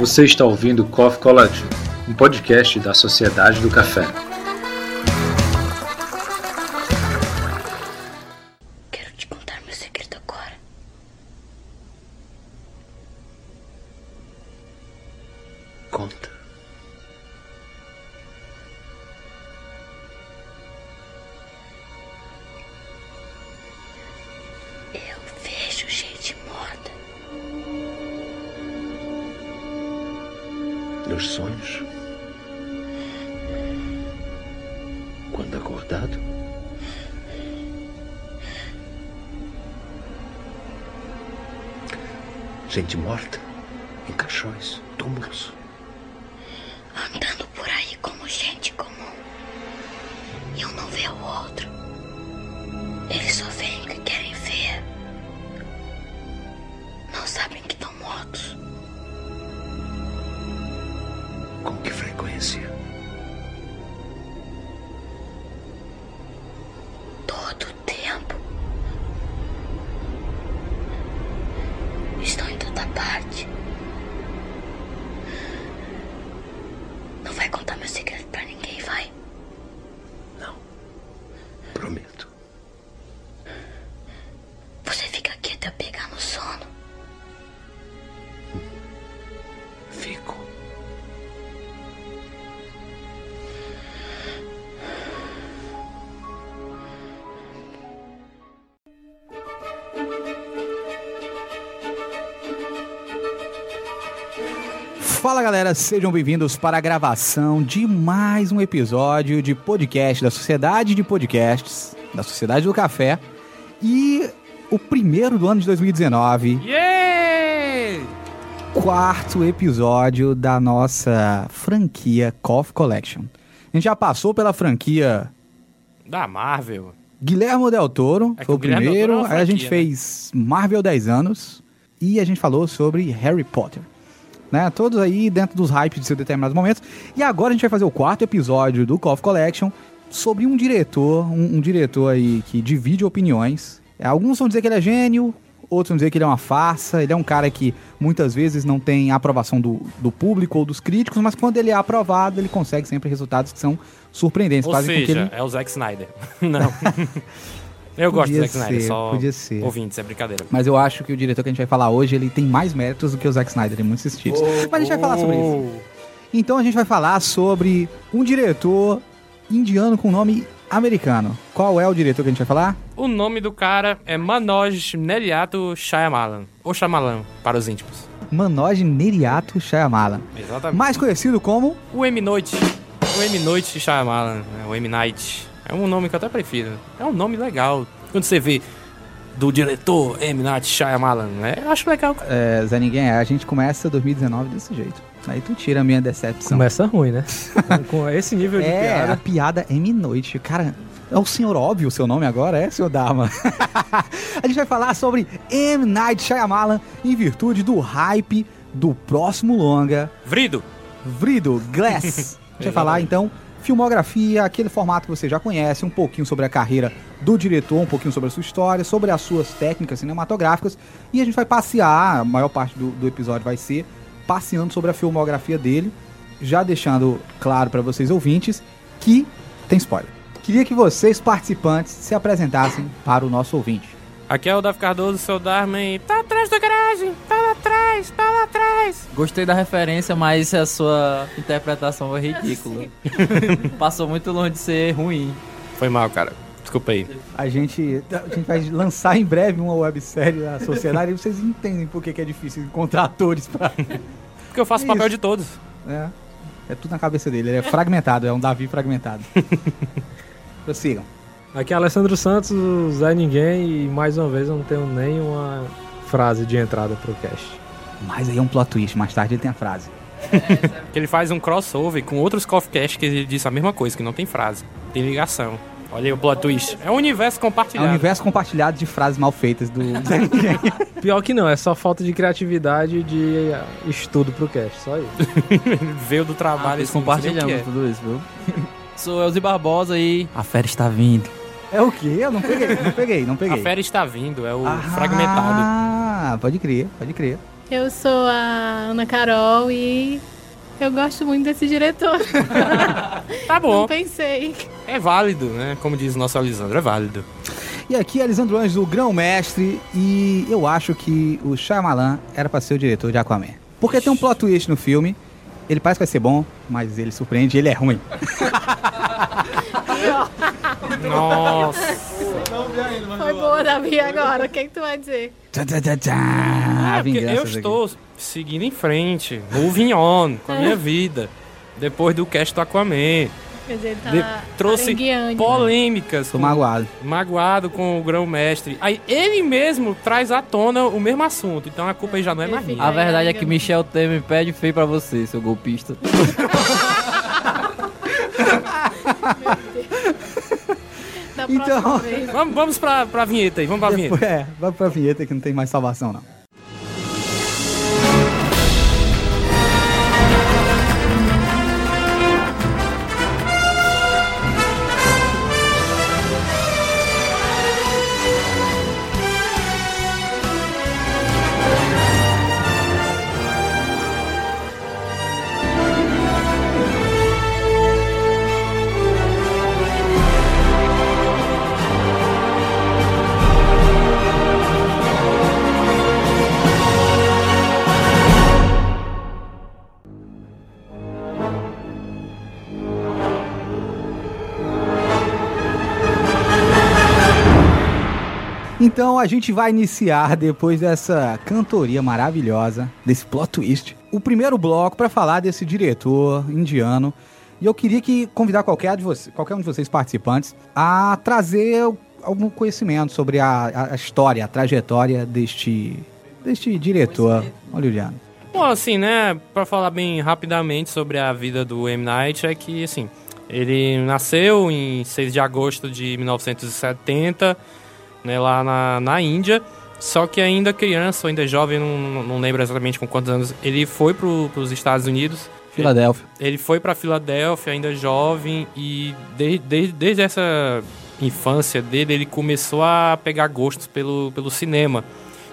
Você está ouvindo Coffee Collective, um podcast da Sociedade do Café. Galera, sejam bem-vindos para a gravação de mais um episódio de podcast da Sociedade de Podcasts, da Sociedade do Café, e o primeiro do ano de 2019, Yeah! quarto episódio da nossa franquia Coffee Collection. A gente já passou pela franquia Da Marvel. Guilherme Del Toro, É foi o Guilherme Del primeiro, é uma aí a gente franquia, né? fez Marvel 10 anos e a gente falou sobre Harry Potter. Né? Todos aí dentro dos hypes de seus determinados momentos. E agora a gente vai fazer o quarto episódio do Coffee Collection sobre um diretor, um, um diretor aí que divide opiniões. É, Alguns vão dizer que ele é gênio, outros vão dizer que ele é uma farsa. Ele é um cara que muitas vezes não tem aprovação do, do público ou dos críticos, mas quando ele é aprovado, ele consegue sempre resultados que são surpreendentes. Ou seja, ele é o Zack Snyder. Não. Eu gosto do Zack Snyder, ser, só podia ser. ouvintes, é brincadeira. Mas eu acho que o diretor que a gente vai falar hoje, ele tem mais méritos do que o Zack Snyder em muitos sentidos. Mas a gente vai falar sobre isso. Então a gente vai falar sobre um diretor indiano com nome americano. Qual é o diretor que a gente vai falar? O nome do cara é Manoj Neriato Shyamalan. Ou Shyamalan, para os íntimos. Manoj Neriato Shyamalan. Exatamente. Mais conhecido como O M. Noite. O M. Noite Shyamalan, o M. Night. É um nome que eu até prefiro. É um nome legal. Quando você vê do diretor M. Night Shyamalan, né? Eu acho legal. é, Zé Ninguém é. A gente começa 2019 desse jeito. Aí tu tira a minha decepção. Começa ruim, né? com, com esse nível de É, a piada. piada M-Noite. Cara, é o senhor óbvio o seu nome agora, é, senhor Dharma? a gente vai falar sobre M. Night Shyamalan em virtude do hype do próximo longa, Vrido. Vrido Glass. A gente vai falar, então, filmografia, aquele formato que você já conhece, um pouquinho sobre a carreira do diretor, um pouquinho sobre a sua história, sobre as suas técnicas cinematográficas, e a gente vai passear, a maior parte do, do episódio vai ser passeando sobre a filmografia dele, já deixando claro para vocês ouvintes que tem spoiler. Queria que vocês, participantes, se apresentassem para o nosso ouvinte. Aqui é o Davi Cardoso, seu Darman. Tá atrás da garagem. Tá lá atrás, tá lá atrás. Gostei da referência, mas a sua interpretação foi ridícula. Passou muito longe de ser ruim. Foi mal, cara. Desculpa aí. A gente, a gente vai lançar em breve uma websérie da sociedade e vocês entendem por que, que é difícil encontrar atores para Porque eu faço Isso. papel de todos. É, é tudo na cabeça dele, ele é fragmentado, é um Davi fragmentado. Prossigam. Aqui é Alessandro Santos, o Zé Ninguém, e mais uma vez eu não tenho nenhuma frase de entrada pro cast. Mas aí é um plot twist, mais tarde ele tem a frase. Que ele faz um crossover com outros Coffeecast que ele disse a mesma coisa, que não tem frase. Tem ligação. Olha aí o plot twist. É um universo É um compartilhado. universo compartilhado de frases mal feitas do. Pior que não, é só falta de criatividade e de ah, estudo pro cast, só isso. Ele veio do Ah, trabalho pois assim, não sei nem o que compartilhamos é. tudo isso, viu? Sou Elzi Barbosa e a fera está vindo. É o quê? Eu não peguei, não peguei, não A peguei. fera está vindo, é o ah, fragmentado. Ah, pode crer, pode crer. Eu sou a Ana Carol e eu gosto muito desse diretor. Tá bom. Não pensei. É válido, né? Como diz o nosso Alisandro, é válido. E aqui é Alisandro Anjos, o grão-mestre, e eu acho que o Shyamalan era pra ser o diretor de Aquaman. Porque tem um plot twist no filme, ele parece que vai ser bom, mas ele surpreende, ele é ruim. Nossa. Foi boa, Davi, agora. O que, que tu vai dizer? Tchá, É, vingança eu estou seguindo em frente, moving on com a minha vida. Depois do cast do Aquaman. Quer dizer, ele tá De- trouxe arengueando. polêmicas. Tô com- magoado. magoado com o grão-mestre. Aí ele mesmo traz à tona o mesmo assunto. Então a culpa aí já não é mais minha. A verdade é que Michel Temer pede feio pra você, seu golpista. Então- vez. Vamos, vamos pra, pra vinheta aí, vamos pra vinheta. É, vai pra vinheta que não tem mais salvação, não. Então a gente vai iniciar, depois dessa cantoria maravilhosa, desse plot twist, o primeiro bloco para falar desse diretor indiano. E eu queria que convidar qualquer, de você, qualquer um de vocês participantes a trazer algum conhecimento sobre a, a- história, a trajetória deste, deste diretor hollywoodiano. Bom, assim, né, pra falar bem rapidamente sobre a vida do M. Night, é que, assim, ele nasceu em 6 de agosto de 1970, né, lá na, na Índia, só que ainda criança, ainda jovem, não, não, lembro exatamente com quantos anos, ele foi pro, pros Estados Unidos, Filadélfia. ele foi pra Filadélfia ainda jovem e de, de- desde essa infância dele ele começou a pegar gostos pelo, pelo cinema.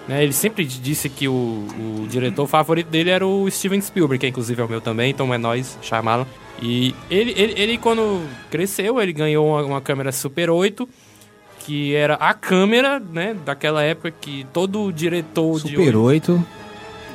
né? Ele sempre disse que o, o diretor favorito dele era o Steven Spielberg, que inclusive é o meu também, então é nós, chamá-lo. E ele, ele, ele, quando cresceu, ele ganhou uma, uma câmera Super 8, que era a câmera, né, daquela época que todo diretor Super de... 8,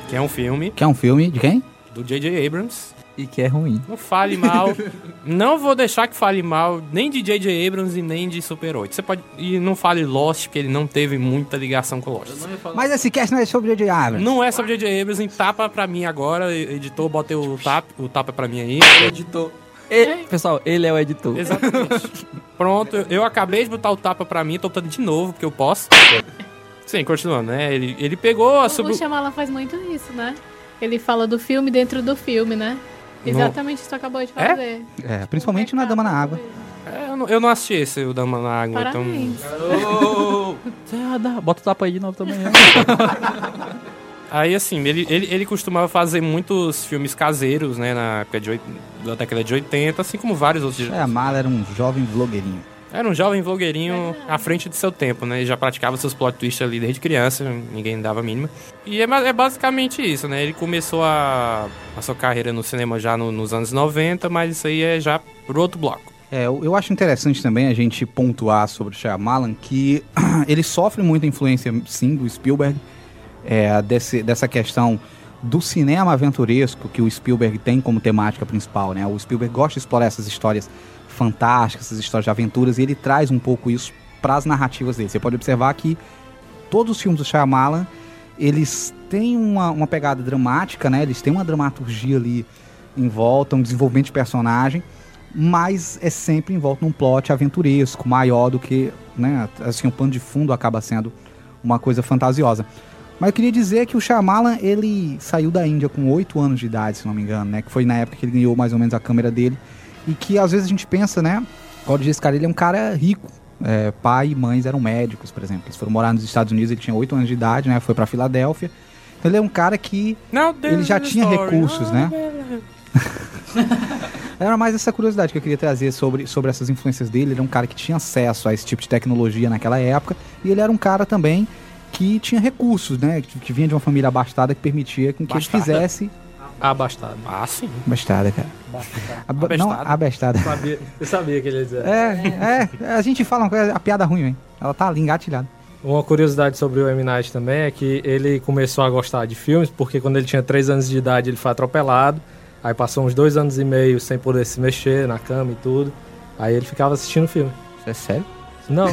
Que é um filme que é um filme de quem? do J.J. Abrams. E que é ruim. Não fale mal. não vou deixar que fale mal nem de J.J. Abrams e nem de Super 8. Você pode. E não fale Lost, porque ele não teve muita ligação com Lost. Mas esse cast não é sobre J.J. Abrams. Não é sobre J.J. Abrams, em tapa pra mim agora. Editor, bota o tapa, o tapa pra mim aí. Editor. Ele, pessoal, ele é o editor. Exatamente. Pronto, eu- eu acabei de botar o tapa pra mim, tô botando de novo, porque eu posso. Sim, continuando, né? Ele, ele pegou a sub... O Shyamalan faz muito isso, né? Ele fala do filme dentro do filme, né? Exatamente isso que tu acabou de É? fazer. É, principalmente na Dama na Água. É, eu, não, eu não assisti esse, o Dama na Água, então... Parabéns. Ah, dá. Bota o tapa aí de novo também. Aí, assim, ele, ele, ele costumava fazer muitos filmes caseiros, né, na época de, da década de 80, assim como vários outros. É, a Mala era um jovem vlogueirinho. Era um jovem vlogueirinho à frente de seu tempo, né? Ele já praticava seus plot twists ali desde criança, ninguém dava a mínima. E é, é basicamente isso, né? Ele começou a, a sua carreira no cinema já no- nos anos 90, mas isso aí é já pro outro bloco. É, eu, eu acho interessante também a gente pontuar sobre o Shyamalan que ele sofre muita influência, sim, do Spielberg, é, desse, dessa questão do cinema aventuresco que o Spielberg tem como temática principal, né? O Spielberg gosta de explorar essas histórias fantásticas, essas histórias de aventuras, e ele traz um pouco isso para as narrativas dele. Você pode observar que todos os filmes do Shyamalan, eles têm uma, uma pegada dramática, né? Eles têm uma dramaturgia ali em volta, um desenvolvimento de personagem, mas é sempre em volta num plot aventuresco, maior do que, né? Assim, o pano de fundo acaba sendo uma coisa fantasiosa. Mas eu queria dizer que o Shyamalan, ele saiu da Índia com 8 anos de idade, se não me engano, né? Que foi na época que ele ganhou mais ou menos a câmera dele. E que às vezes a gente pensa, né? Esse cara, ele é um cara rico. É, pai e mães eram médicos, por exemplo. Eles foram morar nos Estados Unidos, ele tinha 8 anos de idade, né? Foi pra Filadélfia. Então ele é um cara que Não, ele já tinha recursos, né? Ah, Era mais essa curiosidade que eu queria trazer sobre, sobre essas influências dele. Ele era um cara que tinha acesso a esse tipo de tecnologia naquela época. E ele era um cara também que tinha recursos, né? Que, que vinha de uma família abastada que permitia com que ele fizesse. Abastado. Ah, sim. Abastada, cara. Aba- Não, Abestada. abestada. Eu sabia, eu sabia que ele ia dizer. É, é, a gente fala uma coisa, a piada ruim, hein? Ela tá ali engatilhada. Uma curiosidade sobre o M. Night também é que ele começou a gostar de filmes porque quando ele tinha 3 anos de idade ele foi atropelado. Aí passou uns dois anos e meio sem poder se mexer na cama e tudo. Aí ele ficava assistindo filme. Isso é sério? Não,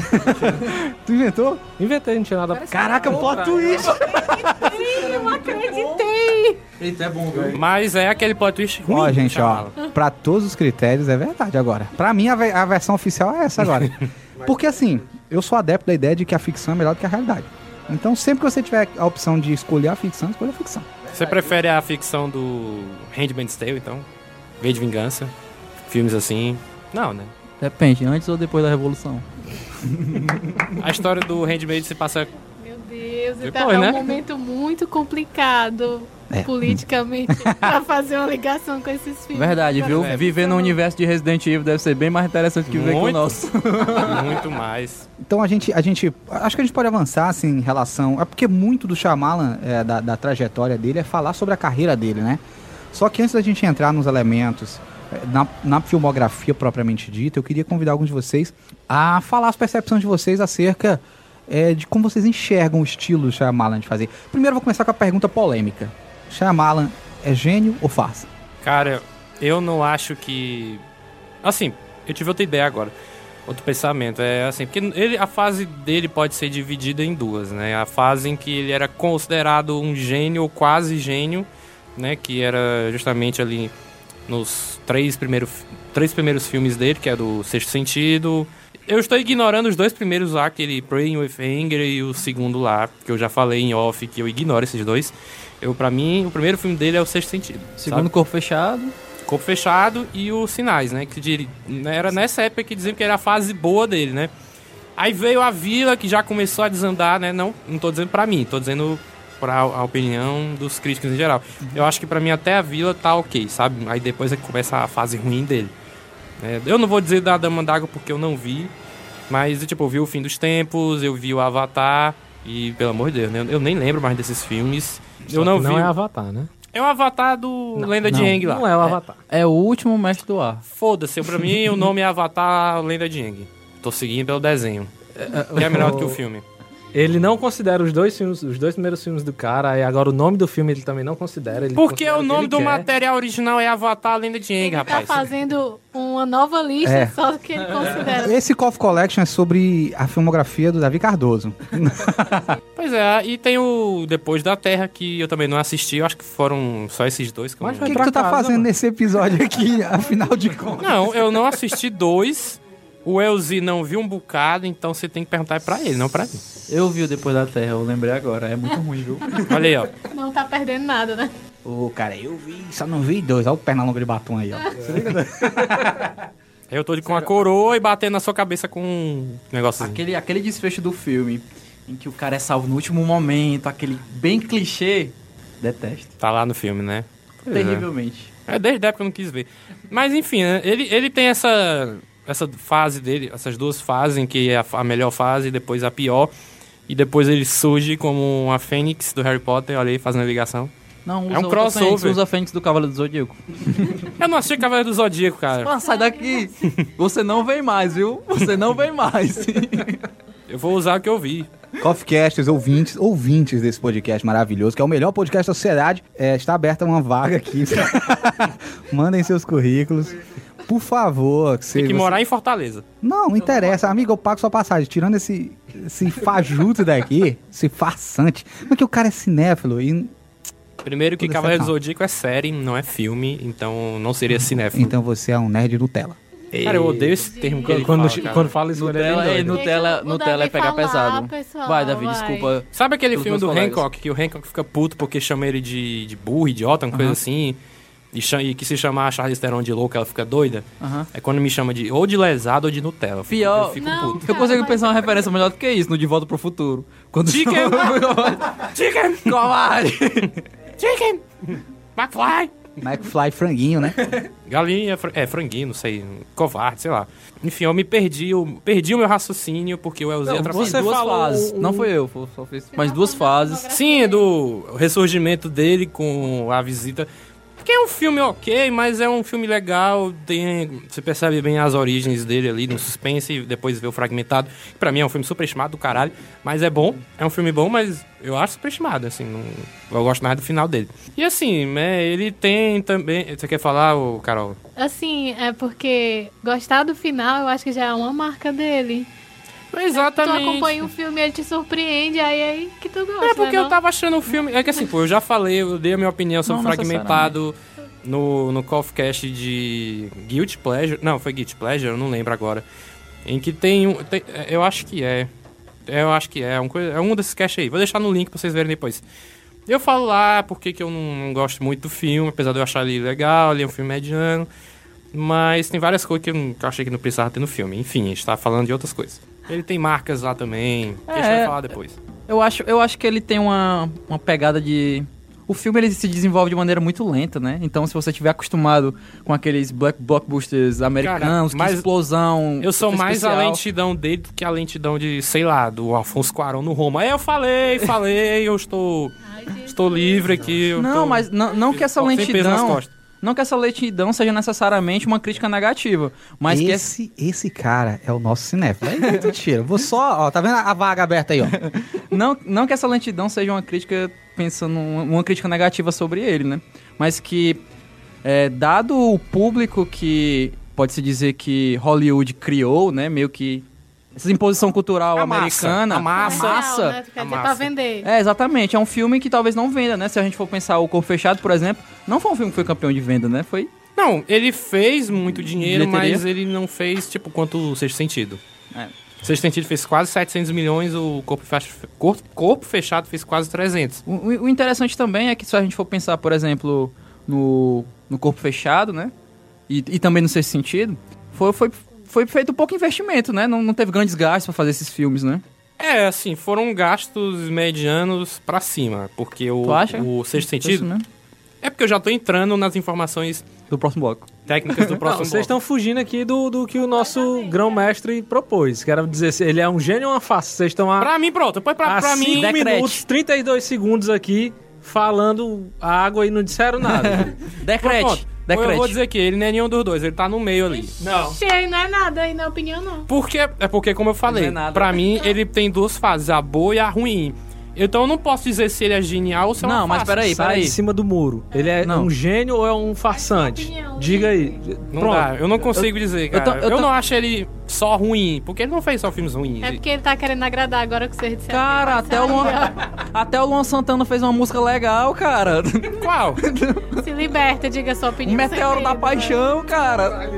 Tu inventou? inventei, não tinha nada. Caraca, plot twist! Eu não acreditei. Eita, é bom, velho. Mas é aquele plot twist ruim. Ó, gente, ó, pra todos os critérios é verdade agora. Pra mim, a, ve- a versão oficial é essa agora. Porque assim, eu sou adepto da ideia de que a ficção é melhor do que a realidade. Então, sempre que você tiver a opção de escolher a ficção, escolha a ficção. Você prefere a ficção do Handmaid's Tale, então? V de Vingança? Filmes assim? Não, né? Depende, antes ou depois da Revolução? A história do Handmaid se passa... Meu Deus, Depois, tá, é né? um momento muito complicado É. politicamente pra fazer uma ligação com esses filmes. Verdade, viu? É. Viver no universo de Resident Evil deve ser bem mais interessante que viver com o Muito. nosso. Muito mais. Então a gente, a gente, acho que a gente pode avançar assim em relação, é porque muito do Shyamalan, é, da, da trajetória dele é falar sobre a carreira dele, né? Só que antes da gente entrar nos elementos na, na filmografia propriamente dita, eu queria convidar alguns de vocês a falar as percepções de vocês acerca é, de como vocês enxergam o estilo do Shyamalan de fazer. Primeiro vou começar com a pergunta polêmica. Shyamalan é gênio ou farsa? Cara, eu não acho que. Assim, eu tive outra ideia agora. Outro pensamento. É assim, porque ele, a fase dele pode ser dividida em duas, né? A fase em que ele era considerado um gênio ou quase gênio, né? Que era justamente ali nos três, primeiro, três primeiros filmes dele, que é do Sexto Sentido. Eu estou ignorando os dois primeiros lá, aquele Praying with Anger e o segundo lá, que eu já falei em off, que eu ignoro esses dois. Eu, pra mim, o primeiro filme dele é o Sexto Sentido. Segundo sabe? corpo fechado. Corpo Fechado e os Sinais, né? Que diri- era nessa época que diziam que era a fase boa dele, né? Aí veio a Vila, que já começou a desandar, né? Não, não tô dizendo pra mim, tô dizendo pra a opinião dos críticos em geral. Eu acho que pra mim até a Vila tá ok, sabe? Aí depois é que começa a fase ruim dele. É, eu não vou dizer da Dama d'Água porque eu não vi, mas tipo, eu vi o Fim dos Tempos, eu vi o Avatar e, pelo amor de Deus, né? Eu nem lembro mais desses filmes. Eu não, vi. Não é Avatar, né? É o Avatar do Lenda de não, Aang lá. Não é o Avatar. É o último mestre do ar. Foda-se, pra mim o nome é Avatar Lenda de Aang. Tô seguindo pelo desenho. Que é melhor do que o filme. Ele não considera os dois filmes, os dois primeiros filmes do cara, e agora o nome do filme ele também não considera. Ele Porque considera o nome ele do quer. material original é Avatar Lenda de Aang, Ele tá rapaz. fazendo uma nova lista É. só do que ele considera. Esse Coffee Collection é sobre a filmografia do Davi Cardoso. Pois é, e tem o Depois da Terra, que eu também não assisti. Eu acho que foram só esses dois que eu Mas O não... que, que tu tá casa, fazendo mano. nesse episódio aqui, afinal de contas? Não, eu não assisti dois. O Elzi não viu um bocado, então você tem que perguntar pra ele, não pra mim. Eu vi o Depois da Terra, eu lembrei agora. É muito ruim, viu? Olha aí, ó. Não tá perdendo nada, né? Ô, cara, eu vi, só não vi dois. Olha o perna longa de batom aí, ó. Eu tô de- com a coroa e batendo na sua cabeça com um negócio. Aquele, aquele desfecho do filme em que o cara é salvo no último momento, aquele bem clichê, detesto. Tá lá no filme, né? Pois é. Terrivelmente. É, desde a época eu não quis ver. Mas enfim, né, ele, ele tem essa, essa fase dele, essas duas fases, em que é a, a melhor fase e depois a pior. E depois ele surge como uma fênix do Harry Potter, olha aí, fazendo a ligação. Não, usa É um crossover. Fênix, usa a Fênix do Cavaleiro do Zodíaco. Eu não assisti Cavaleiro do Zodíaco, cara. Ah, sai daqui! Você não vem mais, viu? Você não vem mais. Eu vou usar o que eu vi. Coffeecasters, ouvintes, ouvintes desse podcast maravilhoso, que é o melhor podcast da sociedade, é, está aberta uma vaga aqui. Mandem seus currículos. Por favor. Que Tem que você- morar em Fortaleza. Não, não interessa. Amigo, eu pago sua passagem. Tirando esse, esse fajuto daqui, esse farsante. Porque o cara é cinéfilo e... Primeiro que Cavaleiro do. Zodíaco é série, não é filme, então não seria cinéfilo. Então você é um nerd Nutella. Cara, eu odeio esse termo que ele Quando, fala, cara. quando fala isso, é Nutella, é. Nutella, Nutella é pegar falar, pesado. pessoal, vai, Davi, vai. desculpa. Sabe aquele filme do colegas. Hancock, que o Hancock fica puto porque chama ele de, de burro, idiota, uma coisa assim, e, e que se chamar a Charlize Theron de louca, ela fica doida? Aham. É quando me chama de ou de lesado ou de Nutella. Eu fico- Pior- Eu fico Não. puto. Eu consigo pensar uma referência melhor do que isso, no De Volta pro Futuro. Quando Chicken! Chicken! Covarde! Chicken! McFly! McFly franguinho, né? Galinha, fr- é, franguinho, não sei, covarde, sei lá. Enfim, eu me perdi, eu perdi o meu raciocínio porque o Elzinho Não, atrapalhou. você duas falou fases. um- Não foi eu, só fiz mais duas fases. Sim, é do ressurgimento dele com a visita. É um filme ok, mas é um filme legal. Tem, você percebe bem as origens dele ali no suspense e depois vê o fragmentado. Pra mim é um filme superestimado do caralho, mas é bom. É um filme bom, mas eu acho superestimado, assim. Não, eu gosto mais do final dele. E assim, né, ele tem também. Você quer falar, Carol? Assim, é porque gostar do final eu acho que já é uma marca dele. Exatamente. Tu acompanha um filme, ele te surpreende, aí é aí que tu gosta. É porque né, eu não? tava achando o filme. É que assim, pô, eu já falei, eu dei a minha opinião sobre Não Fragmentado no, no Cast de Guilty Pleasure. Não, foi Guilty Pleasure, eu não lembro agora. Em que tem um. tem- eu acho que é. Eu acho que é. Um, coisa- é um desses casts aí. Vou deixar no link pra vocês verem depois. Eu falo lá porque que eu não, não gosto muito do filme, apesar de eu achar ele legal, ele é um filme mediano. Mas tem várias coisas que eu, não- que eu achei que não precisava ter no filme. Enfim, a gente tá falando de outras coisas. Ele tem marcas lá também. que a gente É. vai falar depois. Eu acho, eu acho que ele tem uma, uma pegada de. O filme ele se desenvolve de maneira muito lenta, né? Então, se você tiver acostumado com aqueles black blockbusters americanos, mas que explosão. Eu sou mais a especial. lentidão dele do que a lentidão de, sei lá, do Alfonso Cuarón no Roma. Aí eu falei, falei, eu estou, estou livre aqui. eu Não, tô- mas não, não que essa sem peso nas lentidão. Não que essa lentidão seja necessariamente uma crítica negativa. Mas que esse... esse, esse cara é o nosso cinéfilo. É muito tiro. Vou só, ó, tá vendo a vaga aberta aí, ó? não, não que essa lentidão seja uma crítica pensando uma, crítica negativa sobre ele, né? Mas que é, dado o público que pode se dizer que Hollywood criou, né? Meio que essa imposição cultural A massa, americana, a massa. Comercial, né? A massa. pra vender. É, exatamente. É um filme que talvez não venda, né? Se a gente for pensar o Corpo Fechado, por exemplo, não foi um filme que foi campeão de venda, né? Foi Não, ele fez muito dinheiro, Bilheteria? mas ele não fez, tipo, quanto o Sexto Sentido. É. O Sexto Sentido fez quase 700 milhões, o Corpo, Fech- Corpo, Corpo Fechado fez quase 300. O, o- o interessante também é que se a gente for pensar, por exemplo, no, no corpo fechado, né? E, e também no sexto sentido, foi, foi, foi feito pouco investimento, né? Não, não teve grandes gastos pra fazer esses filmes, né? É, assim, foram gastos medianos pra cima, porque o, Tu acha? o Sexto isso Sentido... mesmo? É porque eu já tô entrando nas informações Do próximo bloco. técnicas do Não, próximo vocês estão fugindo aqui do, do que o nosso grão-mestre propôs. Quero dizer, se ele é um gênio ou uma farsa. Vocês estão a, Pra mim, pronto. Depois pra, há pra mim... cinco decrete. minutos, 32 segundos aqui, falando água e não disseram nada. Decrete. Pronto. Eu Decrete. vou dizer que ele não é nenhum dos dois, ele tá no meio ali. não. Cheio não é nada aí, na opinião, não. Porque, é porque, como eu falei, Não é nada. pra mim ele tem duas fases, a boa e a ruim. Então eu não posso dizer se ele é genial ou se é uma Não, mas farsa. peraí, Sai peraí. de cima do muro. Ele é Não. um gênio ou é um farsante? opinião, Diga aí. Não Pronto. dá, eu não consigo dizer, eu cara. tô- Eu, eu tô- não acho ele só ruim, porque ele não fez só filmes ruins. É porque ele tá querendo agradar agora que vocês disseram. Cara, que ele até o, Luan, até o Luan Santana fez uma música legal, cara. Qual? É. Se liberta, diga sua Um opinião. meteoro sem da medo, paixão, cara.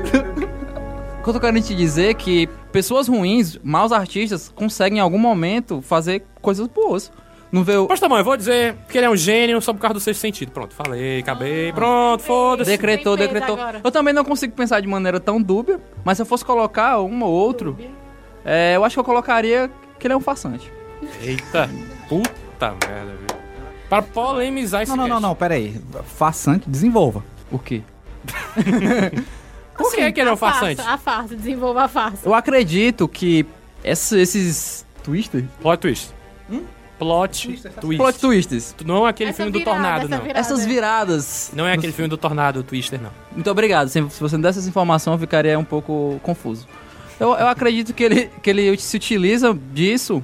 O que eu tô querendo te dizer é que pessoas ruins, maus artistas, conseguem em algum momento fazer coisas boas. Não vê o... Mas tá bom, eu vou dizer que ele é um gênio só por causa do sexto sentido. Pronto, falei, acabei, pronto, foda-se. Decretou, Tem decretou. agora. Eu também não consigo pensar de maneira tão dúbia, mas se eu fosse colocar um ou outro, é, eu acho que eu colocaria que ele é um farsante. Eita, puta merda, viu? Para polemizar esse Não, não, não, cast. não, pera aí. Façante, desenvolva. O quê? Por que, que ele é um farsante? A farsa, desenvolva a farsa. Eu acredito que essa- esses twister, Plot twist. Plot twist. plot twisters, Não é aquele Essa filme do virada, Tornado, essa não. virada. essas viradas. Não é aquele filme do Tornado, o Twister, não. Muito obrigado. Se, se você não desse essa informação, eu ficaria um pouco confuso. Eu, eu acredito que ele, que ele se utiliza disso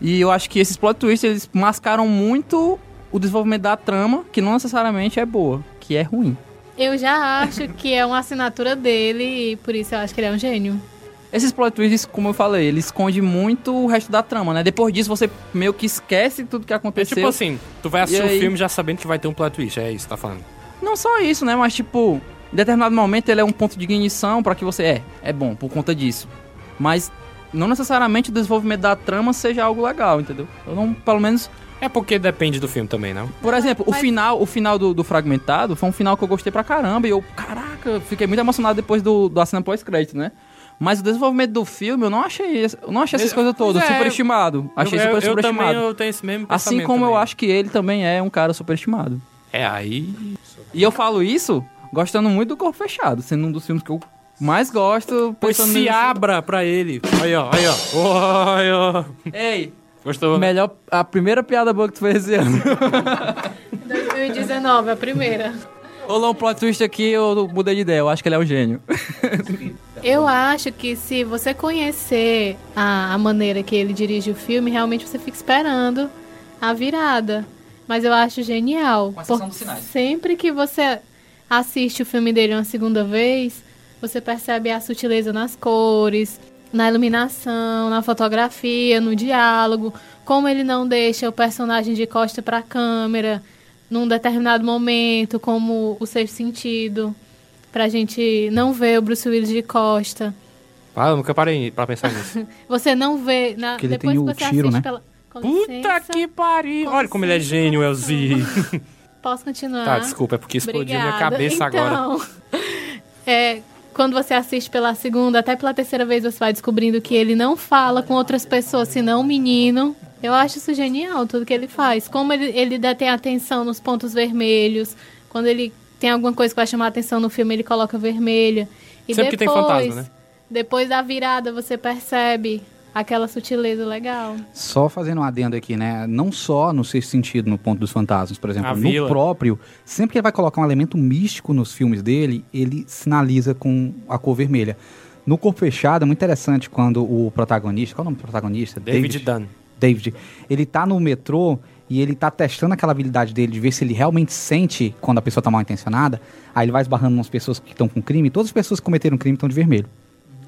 e eu acho que esses plot twists eles mascaram muito o desenvolvimento da trama, que não necessariamente é boa, que é ruim. Eu já acho que é uma assinatura dele e por isso eu acho que ele é um gênio. Esses plot twists, como eu falei, ele esconde muito o resto da trama, né? Depois disso, você meio que esquece tudo que É aconteceu. tipo assim, tu vai assistir o aí? filme já sabendo que vai ter um plot twist, é isso que tá falando. Não só isso, né? Mas, tipo, em determinado momento ele é um ponto de ignição pra que você é. É bom, por conta disso. Mas não necessariamente o desenvolvimento da trama seja algo legal, entendeu? Eu não, pelo menos. É porque depende do filme também, não? Por exemplo, o Mas- final, o final do, do Fragmentado foi um final que eu gostei pra caramba. E eu, caraca, fiquei muito emocionado depois do, da cena pós-crédito, né? Mas o desenvolvimento do filme, eu não achei, eu não achei essas Eu- coisas todas é, superestimado. Achei eu, super eu, eu superestimado. também eu tenho esse mesmo Assim como eu também. acho que ele também é um cara superestimado. É, aí. E eu falo isso gostando muito do Corpo Fechado, sendo um dos filmes que eu mais gosto. Pois se nele- abra pra ele. Aí, ó, aí, ó. Aí, ó. Ei, Gostou? melhor, a primeira piada boa que tu fez esse ano. 2019, a primeira. Rolou um plot twist aqui, eu mudei de ideia, eu acho que ele é um gênio. Eu acho que se você conhecer a, a maneira que ele dirige o filme, realmente você fica esperando a virada. Mas eu acho genial. Com porque dos sinais. sempre que você assiste o filme dele uma segunda vez, você percebe a sutileza nas cores, na iluminação, na fotografia, no diálogo, como ele não deixa o personagem de costa para a câmera num determinado momento, como o sexto sentido, pra gente não ver o Bruce Willis de costa. Ah, eu nunca parei pra pensar nisso. Você não vê na Que ele depois tem que o você tiro, assiste né? pela Com Puta licença. que pariu! Olha como ele é gênio, Elzi. Posso continuar? Tá, desculpa, é porque explodiu minha cabeça agora. então, É, quando você assiste pela segunda, até pela terceira vez, você vai descobrindo que ele não fala com outras pessoas, senão o menino. Eu acho isso genial, tudo que ele faz. Como ele, ele detém atenção nos pontos vermelhos. Quando ele tem alguma coisa que vai chamar a atenção no filme, ele coloca vermelha. E Sempre que tem depois, fantasma, né? Depois da virada, você percebe aquela sutileza legal. Só fazendo um adendo aqui, né? Não só no sexto sentido, no ponto dos fantasmas, por exemplo, A no vila. próprio, sempre que ele vai colocar um elemento místico nos filmes dele, ele sinaliza com a cor vermelha. No Corpo Fechado é muito interessante quando o protagonista, qual é o nome do protagonista? David Dunn. David, ele tá no metrô e ele tá testando aquela habilidade dele de ver se ele realmente sente quando a pessoa tá mal intencionada. Aí ele vai esbarrando nas pessoas que estão com crime, todas as pessoas que cometeram crime estão de vermelho.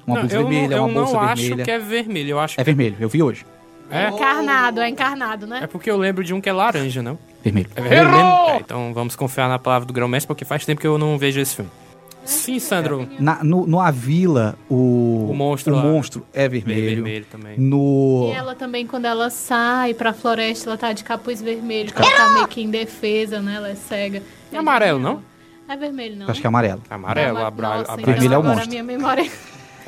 Uma Não, blusa eu vermelha, não, uma eu bolsa não vermelha. acho que é vermelho, eu acho É que vermelho, eu vi hoje. é. Encarnado, é encarnado, né? É porque eu lembro de um que é laranja, não? Vermelho. É vermelho mesmo? É, então vamos confiar na palavra do grão-mestre, porque faz tempo que eu não vejo esse filme. Sim, Sandro. Na, no, no A Vila, o, O monstro o lá. monstro é Vermelho, vermelho. vermelho também. No. E ela também, quando ela sai pra floresta, ela tá de capuz vermelho, porque ela tá meio que indefesa, né? Ela é cega. É amarelo, não? É vermelho, não. Acho que é amarelo. Amarelo, Não, a bra... nossa, a então Vermelho é o agora monstro. minha memória...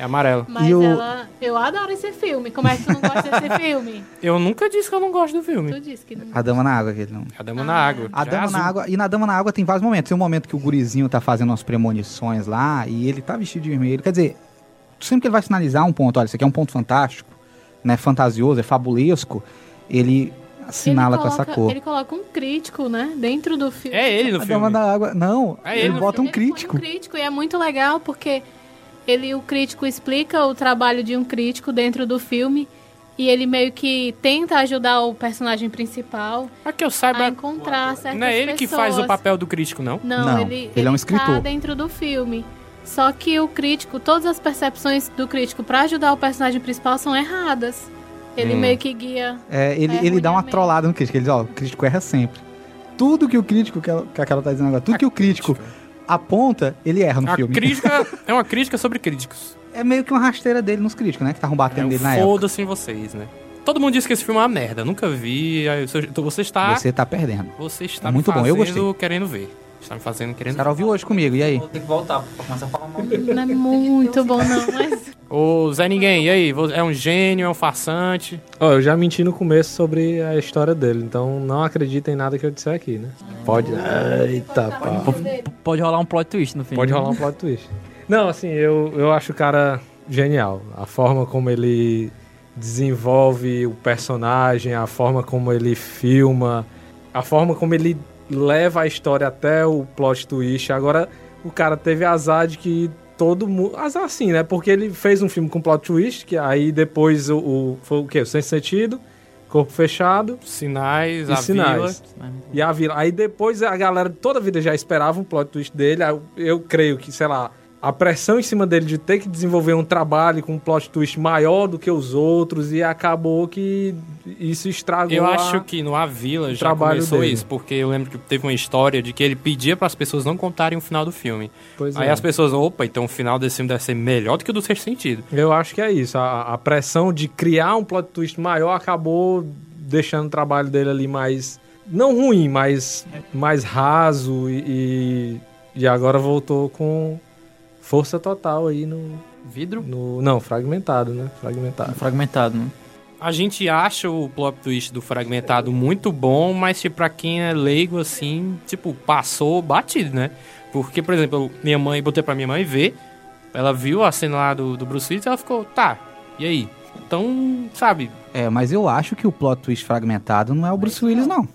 É amarelo. Mas E o- ela... Eu adoro esse filme. Como é que tu não gosta desse filme? Eu nunca disse que eu não gosto do filme. Tu disse que não... A Dama na Água, aquele não. A Dama na Água. A Dama na azul. Água. E na Dama na Água tem vários momentos. Tem um momento que o gurizinho tá fazendo umas premonições lá e ele tá vestido de vermelho. Quer dizer, sempre que ele vai sinalizar um ponto, olha, isso aqui é um ponto fantástico, né? Fantasioso, é fabulesco, ele assinala ele com essa coloca- cor. Ele coloca um crítico, né? Dentro do filme. É ele no A filme. Dama da Água. Não, É ele, ele bota um Ele põe crítico. um crítico e é muito legal porque ele, o crítico explica o trabalho de um crítico dentro do filme e ele meio que tenta ajudar o personagem principal Pra que eu a saiba. encontrar certas Não é ele que faz o pessoas. papel do crítico, não? Não, Não, ele, ele é um Tá escritor. dentro do filme. Só que o crítico, todas as percepções do crítico pra ajudar o personagem principal são erradas. Ele Hum. meio que guia. É, ele, É ele dá uma trollada no crítico. Ele diz, ó, o crítico erra sempre. Tudo que o crítico, que a, que a Carol tá dizendo agora, tudo que o crítico aponta, ele erra no A filme. crítica é uma crítica sobre críticos. É meio que uma rasteira dele nos críticos, né? Que estavam É batendo dele na época. foda-se em vocês, né? Todo mundo diz que esse filme é uma merda. Nunca vi. Você você está. Você tá perdendo. Você está É muito bom, eu gostei. querendo ver. Está me fazendo querendo ver. Carol viu hoje comigo, e aí? Vou ter que voltar pra começar a falar mal. Não é muito bom, não, mas. Ô, Zé Ninguém, e aí? É um gênio, é um farsante? Ó, eu já menti no começo sobre a história dele, então não acredita em nada que eu disser aqui, né? Pode. Eita, pá. Pode rolar um plot twist no filme. Pode rolar um plot twist. Não, assim, eu, eu acho o cara genial. A forma como ele desenvolve o personagem, a forma como ele filma, a forma como ele leva a história até o plot twist. Agora, o cara teve azar de que todo mundo. Azar sim, né? Porque ele fez um filme com plot twist, que aí depois o. o foi o quê? O Sem Sentido, Corpo Fechado Sinais, e a Sinais. vila. E a vila. Aí depois a galera toda a vida já esperava um plot twist dele. Eu, eu creio que, sei lá, a pressão em cima dele de ter que desenvolver um trabalho com um plot twist maior do que os outros e acabou que isso estragou Eu a- acho que no A Vila já começou dele. isso, porque eu lembro que teve uma história de que ele pedia para as pessoas não contarem o final do filme. Pois Aí é. as pessoas, opa, então o final desse filme deve ser melhor do que o do Sexto Sentido. Eu acho que é isso. A, a pressão de criar um plot twist maior acabou deixando o trabalho dele ali mais. Não ruim, mas mais raso e, e, e agora voltou com força total aí no. Vidro? no não, fragmentado, né? Fragmentado. Fragmentado, né? a gente acha o plot twist do fragmentado muito bom, mas tipo, pra quem é leigo, assim, tipo, passou batido, né? Porque, por exemplo, minha mãe, botei pra minha mãe ver, ela viu a cena lá do, do Bruce Willis e ela ficou, tá, e aí? Então, sabe? É, mas eu acho que o plot twist fragmentado não é o Bruce Willis, não.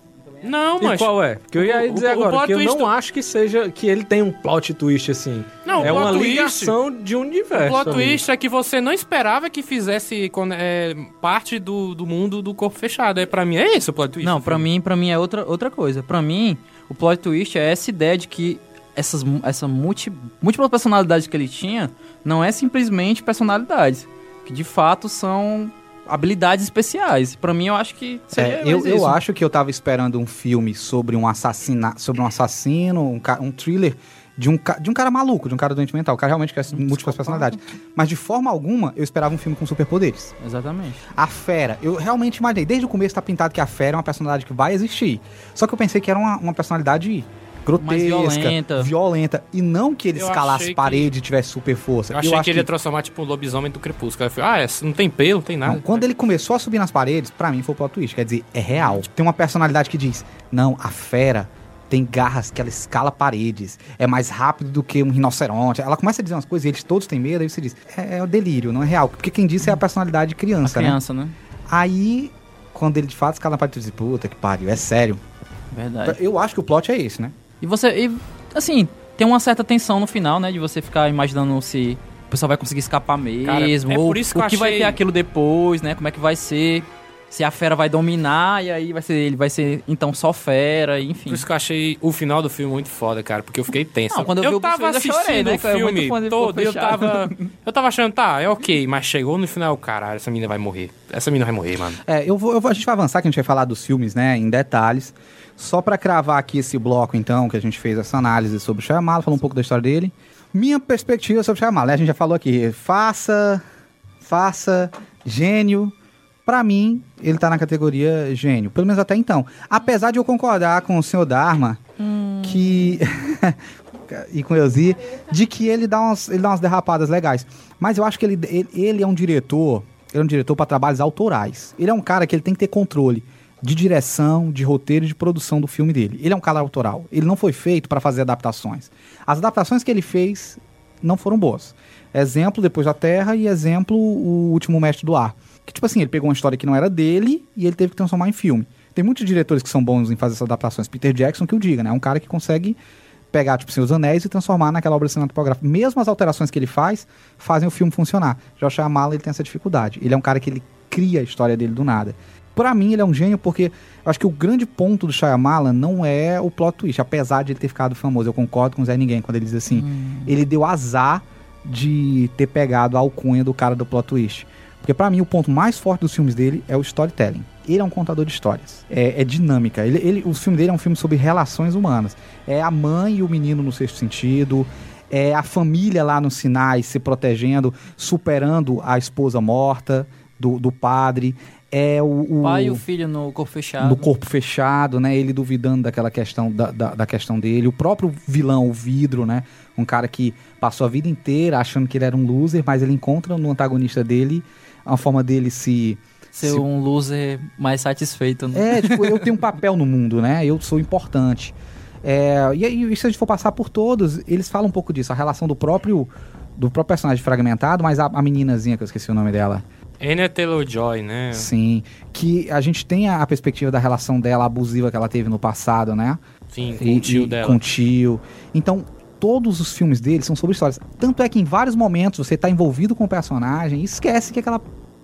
Não, E mas. qual é? Porque eu ia O- o- dizer o agora plot que eu twist não acho que seja que ele tem um plot twist assim. Não, o é plot uma twist- ligação de um universo. O plot ali. twist é que você não esperava que fizesse é, parte do, do mundo do corpo fechado. É, pra mim é esse o plot twist. Não, pra mim, pra mim é outra, outra coisa. Pra mim, o plot twist é essa ideia de que essas, essa multi, múltipla personalidade que ele tinha não é simplesmente personalidades. Que de fato são habilidades especiais. Pra mim, eu acho que seria É, eu, eu acho que eu tava esperando um filme sobre um assassinato, sobre um assassino, um, um thriller de um, de um cara maluco, de um cara doente mental. O cara realmente quer múltiplas personalidades. Mas de forma alguma, eu esperava um filme com superpoderes. Exatamente. A fera, eu realmente imaginei, desde o começo tá pintado que a fera é uma personalidade que vai existir. Só que eu pensei que era uma, uma personalidade grotesca, violenta. violenta, e não que ele Eu escalasse que- paredes e tivesse super força. Eu achei acho que ele ia transformar, tipo, o lobisomem do crepúsculo. Aí eu falei, ah, essa não tem pelo, não tem nada. Não, quando ele começou a subir nas paredes, pra mim foi o plot twist. Quer dizer, é real. Tem uma personalidade que diz: Não, a fera tem garras que ela escala paredes. É mais rápido do que um rinoceronte. Ela começa a dizer umas coisas e eles todos têm medo. Aí você diz: É, é o delírio, não é real. Porque quem disse é a personalidade de A criança, né? criança, né? Aí, quando ele de fato escala na parede, você diz: Puta que pariu, é sério. Verdade. Eu acho que o plot é esse, né? E você, e, assim, tem uma certa tensão no final, né? De você ficar imaginando se o pessoal vai conseguir escapar mesmo. é ou por isso que o eu que vai achei- ter aquilo depois, né? Como é que vai ser. Se a fera vai dominar e aí vai ser, ele vai ser então só fera, enfim. Por isso que eu achei o final do filme muito foda, cara, porque eu fiquei tenso. Não, quando eu vi o tava Willis, eu chorei, assistindo né, o eu filme de todo eu tava... Eu tava achando, tá, é ok, mas chegou no final, caralho, essa menina vai morrer. Essa menina vai morrer, mano. É, eu vou, eu vou- a gente vai avançar, que a gente vai falar dos filmes, né, em detalhes. Só pra cravar aqui esse bloco, então, que a gente fez essa análise sobre o Shyamalan, falou um pouco da história dele. Minha perspectiva sobre o Shyamalan, né, a gente já falou aqui, faça, faça, gênio. Pra mim, ele tá na categoria gênio, pelo menos até então. Apesar de eu concordar com o senhor Dharma, que... e com o Elzi, de que ele dá, umas, ele dá umas derrapadas legais. Mas eu acho que ele, ele, ele é um diretor, ele é um diretor para trabalhos autorais. Ele é um cara que ele tem que ter controle de direção, de roteiro e de produção do filme dele. Ele é um cara autoral. Ele não foi feito para fazer adaptações. As adaptações que ele fez não foram boas. Exemplo, Depois da Terra e exemplo, O Último Mestre do Ar. Que, tipo assim, ele pegou uma história que não era dele e ele teve que transformar em filme. Tem muitos diretores que são bons em fazer essas adaptações. Peter Jackson, que eu diga, né? É um cara que consegue pegar, tipo, Seus Anéis e transformar naquela obra cinematográfica. Mesmo as alterações que ele faz, fazem o filme funcionar. Já o Shyamalan, ele tem essa dificuldade. Ele é um cara que ele cria a história dele do nada. Pra mim, ele é um gênio porque acho que o grande ponto do Shyamalan não é o plot twist, apesar de ele ter ficado famoso. Eu concordo com o Zé Ninguém quando ele diz assim, ele deu azar de ter pegado a alcunha do cara do plot twist. Porque pra mim o ponto mais forte dos filmes dele é o storytelling. Ele é um contador de histórias. É, é dinâmica. Ele, ele, o filme dele é um filme sobre relações humanas. É a mãe e o menino no sexto sentido. É a família lá nos sinais se protegendo, superando a esposa morta do, do padre. É o, o pai e o filho no corpo fechado. no corpo fechado, né? Ele duvidando daquela questão da, da, da questão dele. O próprio vilão, o vidro, né? Um cara que passou a vida inteira achando que ele era um loser, mas ele encontra no antagonista dele uma forma dele se Ser se- um loser mais satisfeito, né? é, tipo, eu tenho um papel no mundo, né? Eu sou importante. É, e aí, se a gente for passar por todos, eles falam um pouco disso, a relação do próprio do próprio personagem fragmentado, mas a, a meninazinha, que eu esqueci o nome dela. Anya Taylor-Joy, né? Sim. Que a gente tem a, a perspectiva da relação dela abusiva que ela teve no passado, né? Sim, com E- o tio e- dela. Com o tio. Então, todos os filmes dele são sobre histórias. Tanto é que em vários momentos você tá envolvido com o personagem e esquece que aquela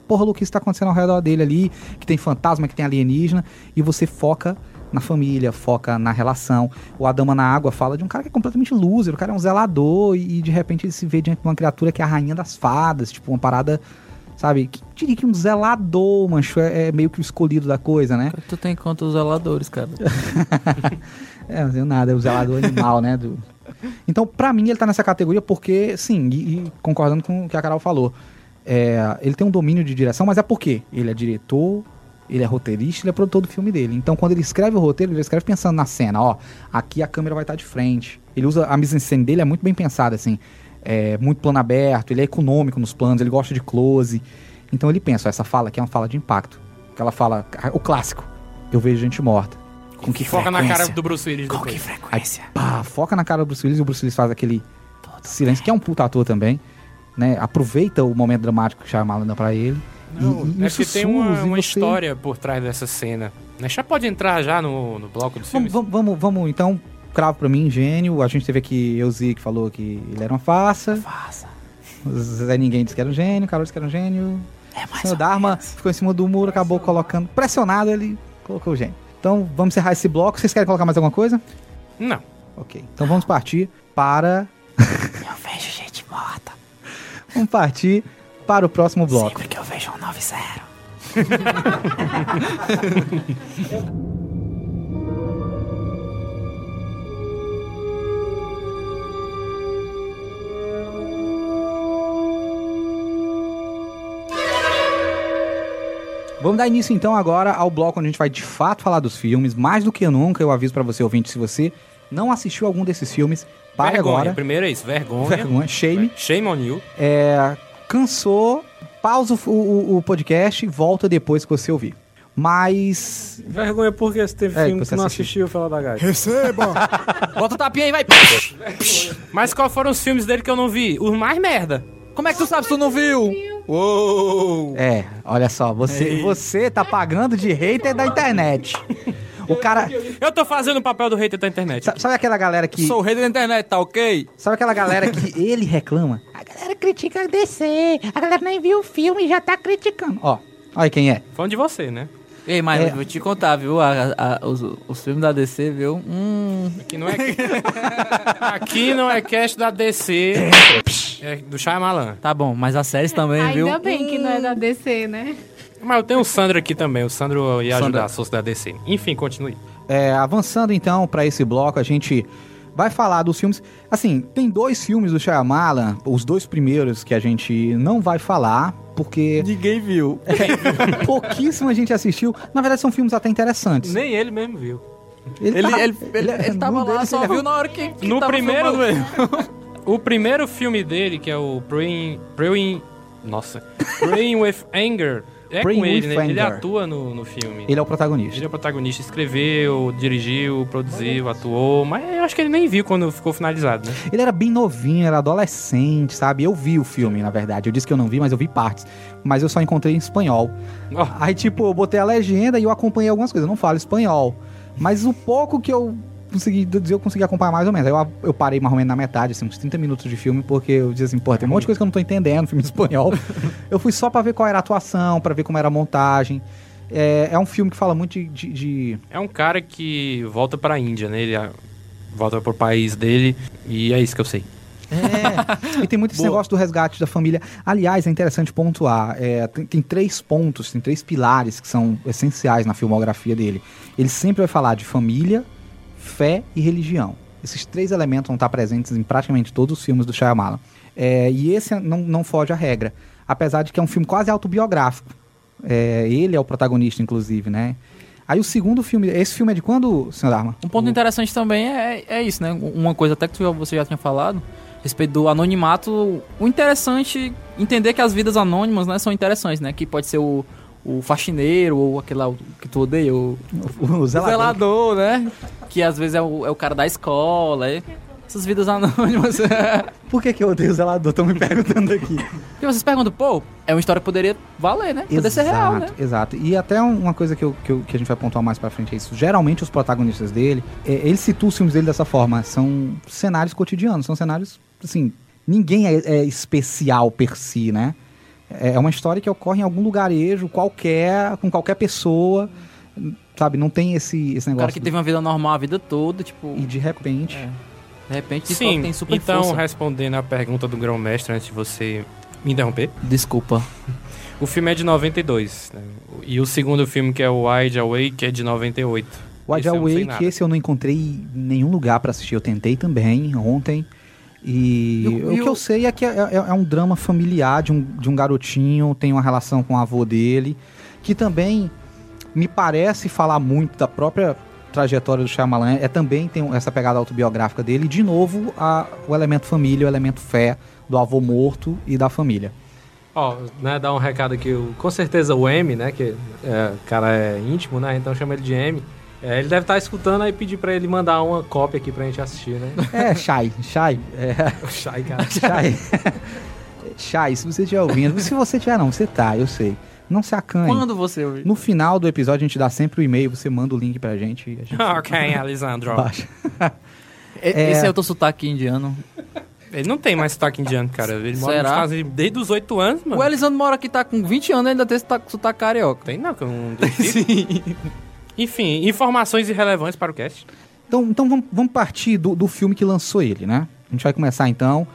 porra louquice está acontecendo ao redor dele ali, que tem fantasma, que tem alienígena, e você foca na família, foca na relação. O Adama na Água fala de um cara que é completamente loser, o cara é um zelador, e, e de repente ele se vê diante de uma criatura que é a rainha das fadas, tipo, uma parada, sabe? Que diria que um zelador, mancho, é, é meio que o escolhido da coisa, né? Tu tem contra os zeladores, cara. É, não tenho nada, é o zelador animal, né? Do... Então, pra mim, ele tá nessa categoria porque, sim, e, e concordando com o que a Carol falou, é, ele tem um domínio de direção, mas é porque ele é diretor, ele é roteirista, ele é produtor do filme dele. Então, quando ele escreve o roteiro, ele escreve pensando na cena, ó, aqui a câmera vai estar de frente. Ele usa, a mise-en-scène dele é muito bem pensada, assim, é muito plano aberto, ele é econômico nos planos, ele gosta de close. Então ele pensa, ó, essa fala aqui é uma fala de impacto. Que ela fala, o clássico, eu vejo gente morta. Com que Foca na frequência? cara do Bruce Willis Com que depois. frequência? Pá, foca na cara do Bruce Willis e o Bruce Willis faz aquele silêncio, que é um puta ator também, né? Aproveita o momento dramático que o Shyamalan dá pra ele. Não, e, e é porque tem uma, uma você- história por trás dessa cena. Né? Já pode entrar já no, no bloco dos Vamos, filmes? vamos, vamos, vamos, então, cravo pra mim, gênio. A gente teve aqui Euzi que falou que ele era uma farsa. O Zé Ninguém disse que era um gênio, Carol disse que era um gênio. É O mais senhor ou Dharma menos. ficou em cima do muro, acabou colocando. Pressionado, ele colocou o gênio. Então, vamos encerrar esse bloco. Vocês querem colocar mais alguma coisa? Não. Ok. Então vamos partir para. Eu vejo gente morta. Vamos partir para o próximo bloco. Sempre que eu vejo um 90. Vamos dar início então agora ao bloco onde a gente vai de fato falar dos filmes. Mais do que nunca, eu aviso pra você, ouvinte, se você não assistiu algum desses filmes, pare vergonha. agora. Primeiro é isso, vergonha. Vergonha, shame. Shame on you. É, cansou, pausa o, o- o podcast e volta depois que você ouvir. Mas. Vergonha porque você teve É, filme que não assistiu. Fela da Gaita. Receba! Bota o tapinha aí, vai. Mas quais foram os filmes dele que eu não vi? Os mais merda. Como é que tu sabe se tu não viu? Uou! É, olha só, você, você tá pagando de hater da internet. O cara. Eu tô fazendo o papel do hater da internet. sa- Sabe aquela galera que. Sou o rei da internet, tá ok? Sabe aquela galera que ele reclama? A galera critica a DC. A galera nem viu o filme e já tá criticando. Ó, olha quem é. Falando de você, né? Ei, mas É. vou te contar, viu? A- a- os, os filmes da DC, viu? Hum. Aqui não é. Aqui não é cast da DC. É do Shyamalan. Tá bom, mas as séries também, viu? Ainda bem que não é da DC, né? Mas eu tenho o Sandro aqui também. O Sandro ia Sandro. ajudar a sócio da DC. Enfim, continue. É, avançando então pra esse bloco, a gente vai falar dos filmes. Assim, tem dois filmes do Shyamalan, os dois primeiros que a gente não vai falar, porque Ninguém viu. pouquíssima gente assistiu. Na verdade, são filmes até interessantes. Nem ele mesmo viu. Ele, tá- ele, ele, ele tava num lá, só ele- viu na hora que, que No tava primeiro- ele. O primeiro filme dele, que é o Praying... Praying... Nossa. Praying with Anger. É com ele, né? Ele atua no, no filme. Ele é o protagonista. Ele é o protagonista, escreveu, dirigiu, produziu, atuou, mas eu acho que ele nem viu quando ficou finalizado, né? Ele era bem novinho, era adolescente, sabe? Eu vi o filme, na verdade. Eu disse que eu não vi, mas eu vi partes. Mas eu só encontrei em espanhol. Ó, Aí, tipo, eu botei a legenda e eu acompanhei algumas coisas. Eu não falo espanhol. Mas o pouco que eu consegui dizer, eu consegui acompanhar mais ou menos. Aí eu, eu parei mais ou menos na metade, assim, uns 30 minutos de filme, porque eu dizia assim, pô, tem um monte de coisa que eu não tô entendendo, filme espanhol. eu fui só pra ver qual era a atuação, pra ver como era a montagem. É, é um filme que fala muito de- de- de é um cara que volta pra Índia, né? Ele ah, volta pro país dele e é isso que eu sei. É, e tem muito esse negócio do resgate da família. Aliás, é interessante pontuar: é, tem, tem três pontos, tem três pilares que são essenciais na filmografia dele. Ele sempre vai falar de família, fé e religião. Esses três elementos vão estar presentes em praticamente todos os filmes do Shyamalan. É, e esse não, não foge à regra. Apesar de que é um filme quase autobiográfico. É, ele é o protagonista, inclusive, né? Aí o segundo filme. Esse filme é de quando, senhor Dharma? Um ponto interessante também é, é isso, né? Uma coisa até que você já tinha falado, a respeito do anonimato. O interessante, entender que as vidas anônimas, né, são interessantes, né? Que pode ser o, o faxineiro, ou aquele lá que tu odeia, o, O, o o zelador. zelador, né? Que às vezes é o, é o cara da escola, é. Essas vidas anônimas. Por que, que eu odeio o zelador? Estão me perguntando aqui. e vocês perguntam, pô, é uma história que poderia valer, né? Poderia ser real, né? Exato. E até um- uma coisa que, eu- que, eu- que a gente vai pontuar mais pra frente é isso. Geralmente os protagonistas dele, é, ele situa os filmes dele dessa forma. São cenários cotidianos, são cenários, assim, ninguém é, é especial per si, né? É uma história que ocorre em algum lugarejo, qualquer, com qualquer pessoa, sabe? Não tem esse, esse O negócio. cara que teve uma vida normal a vida toda, tipo, E de repente... É. de repente Sim, tem super então força. respondendo a pergunta do grão-mestre antes de você me interromper. Desculpa. O filme é de 92, né? E o segundo filme, que é o Wide Awake, é de 98. Wide Esse eu não sei Awake, esse eu não encontrei em nenhum lugar pra assistir. Eu tentei também ontem. E, E o- o que eu sei é que é, é- é um drama familiar de um, de um garotinho, tem uma relação com o avô dele, que também me parece falar muito da própria trajetória do Shyamalan. É também tem essa pegada autobiográfica dele. E, de novo, a- o elemento família, o elemento fé do avô morto e da família. Ó, né, dar um recado aqui, com certeza o M, né, que é, o cara é íntimo, né, então chama ele de M. É, ele deve estar escutando aí pedir pra ele mandar uma cópia aqui pra gente assistir, né? É, Shai, Shai. É, Shai, cara. Shai. Shai, se você estiver ouvindo, se você estiver não, você tá, eu sei. Não se acanhe. Quando você ouvir? No final do episódio a gente dá sempre o e-mail, você manda o link pra gente e a gente ok, Alessandro. baixa. É. Esse é o teu sotaque indiano. Ele não tem mais sotaque indiano, cara. Ele mora Será? nos Estados Unidos desde os 8 anos, mano. O Elisandro mora aqui, tá com 20 anos, ainda tem sotaque, sotaque carioca. Tem não, que eu não duvido. Enfim, informações irrelevantes para o cast. Então, então vamos, vamos partir do, do filme que lançou ele, né? A gente vai começar então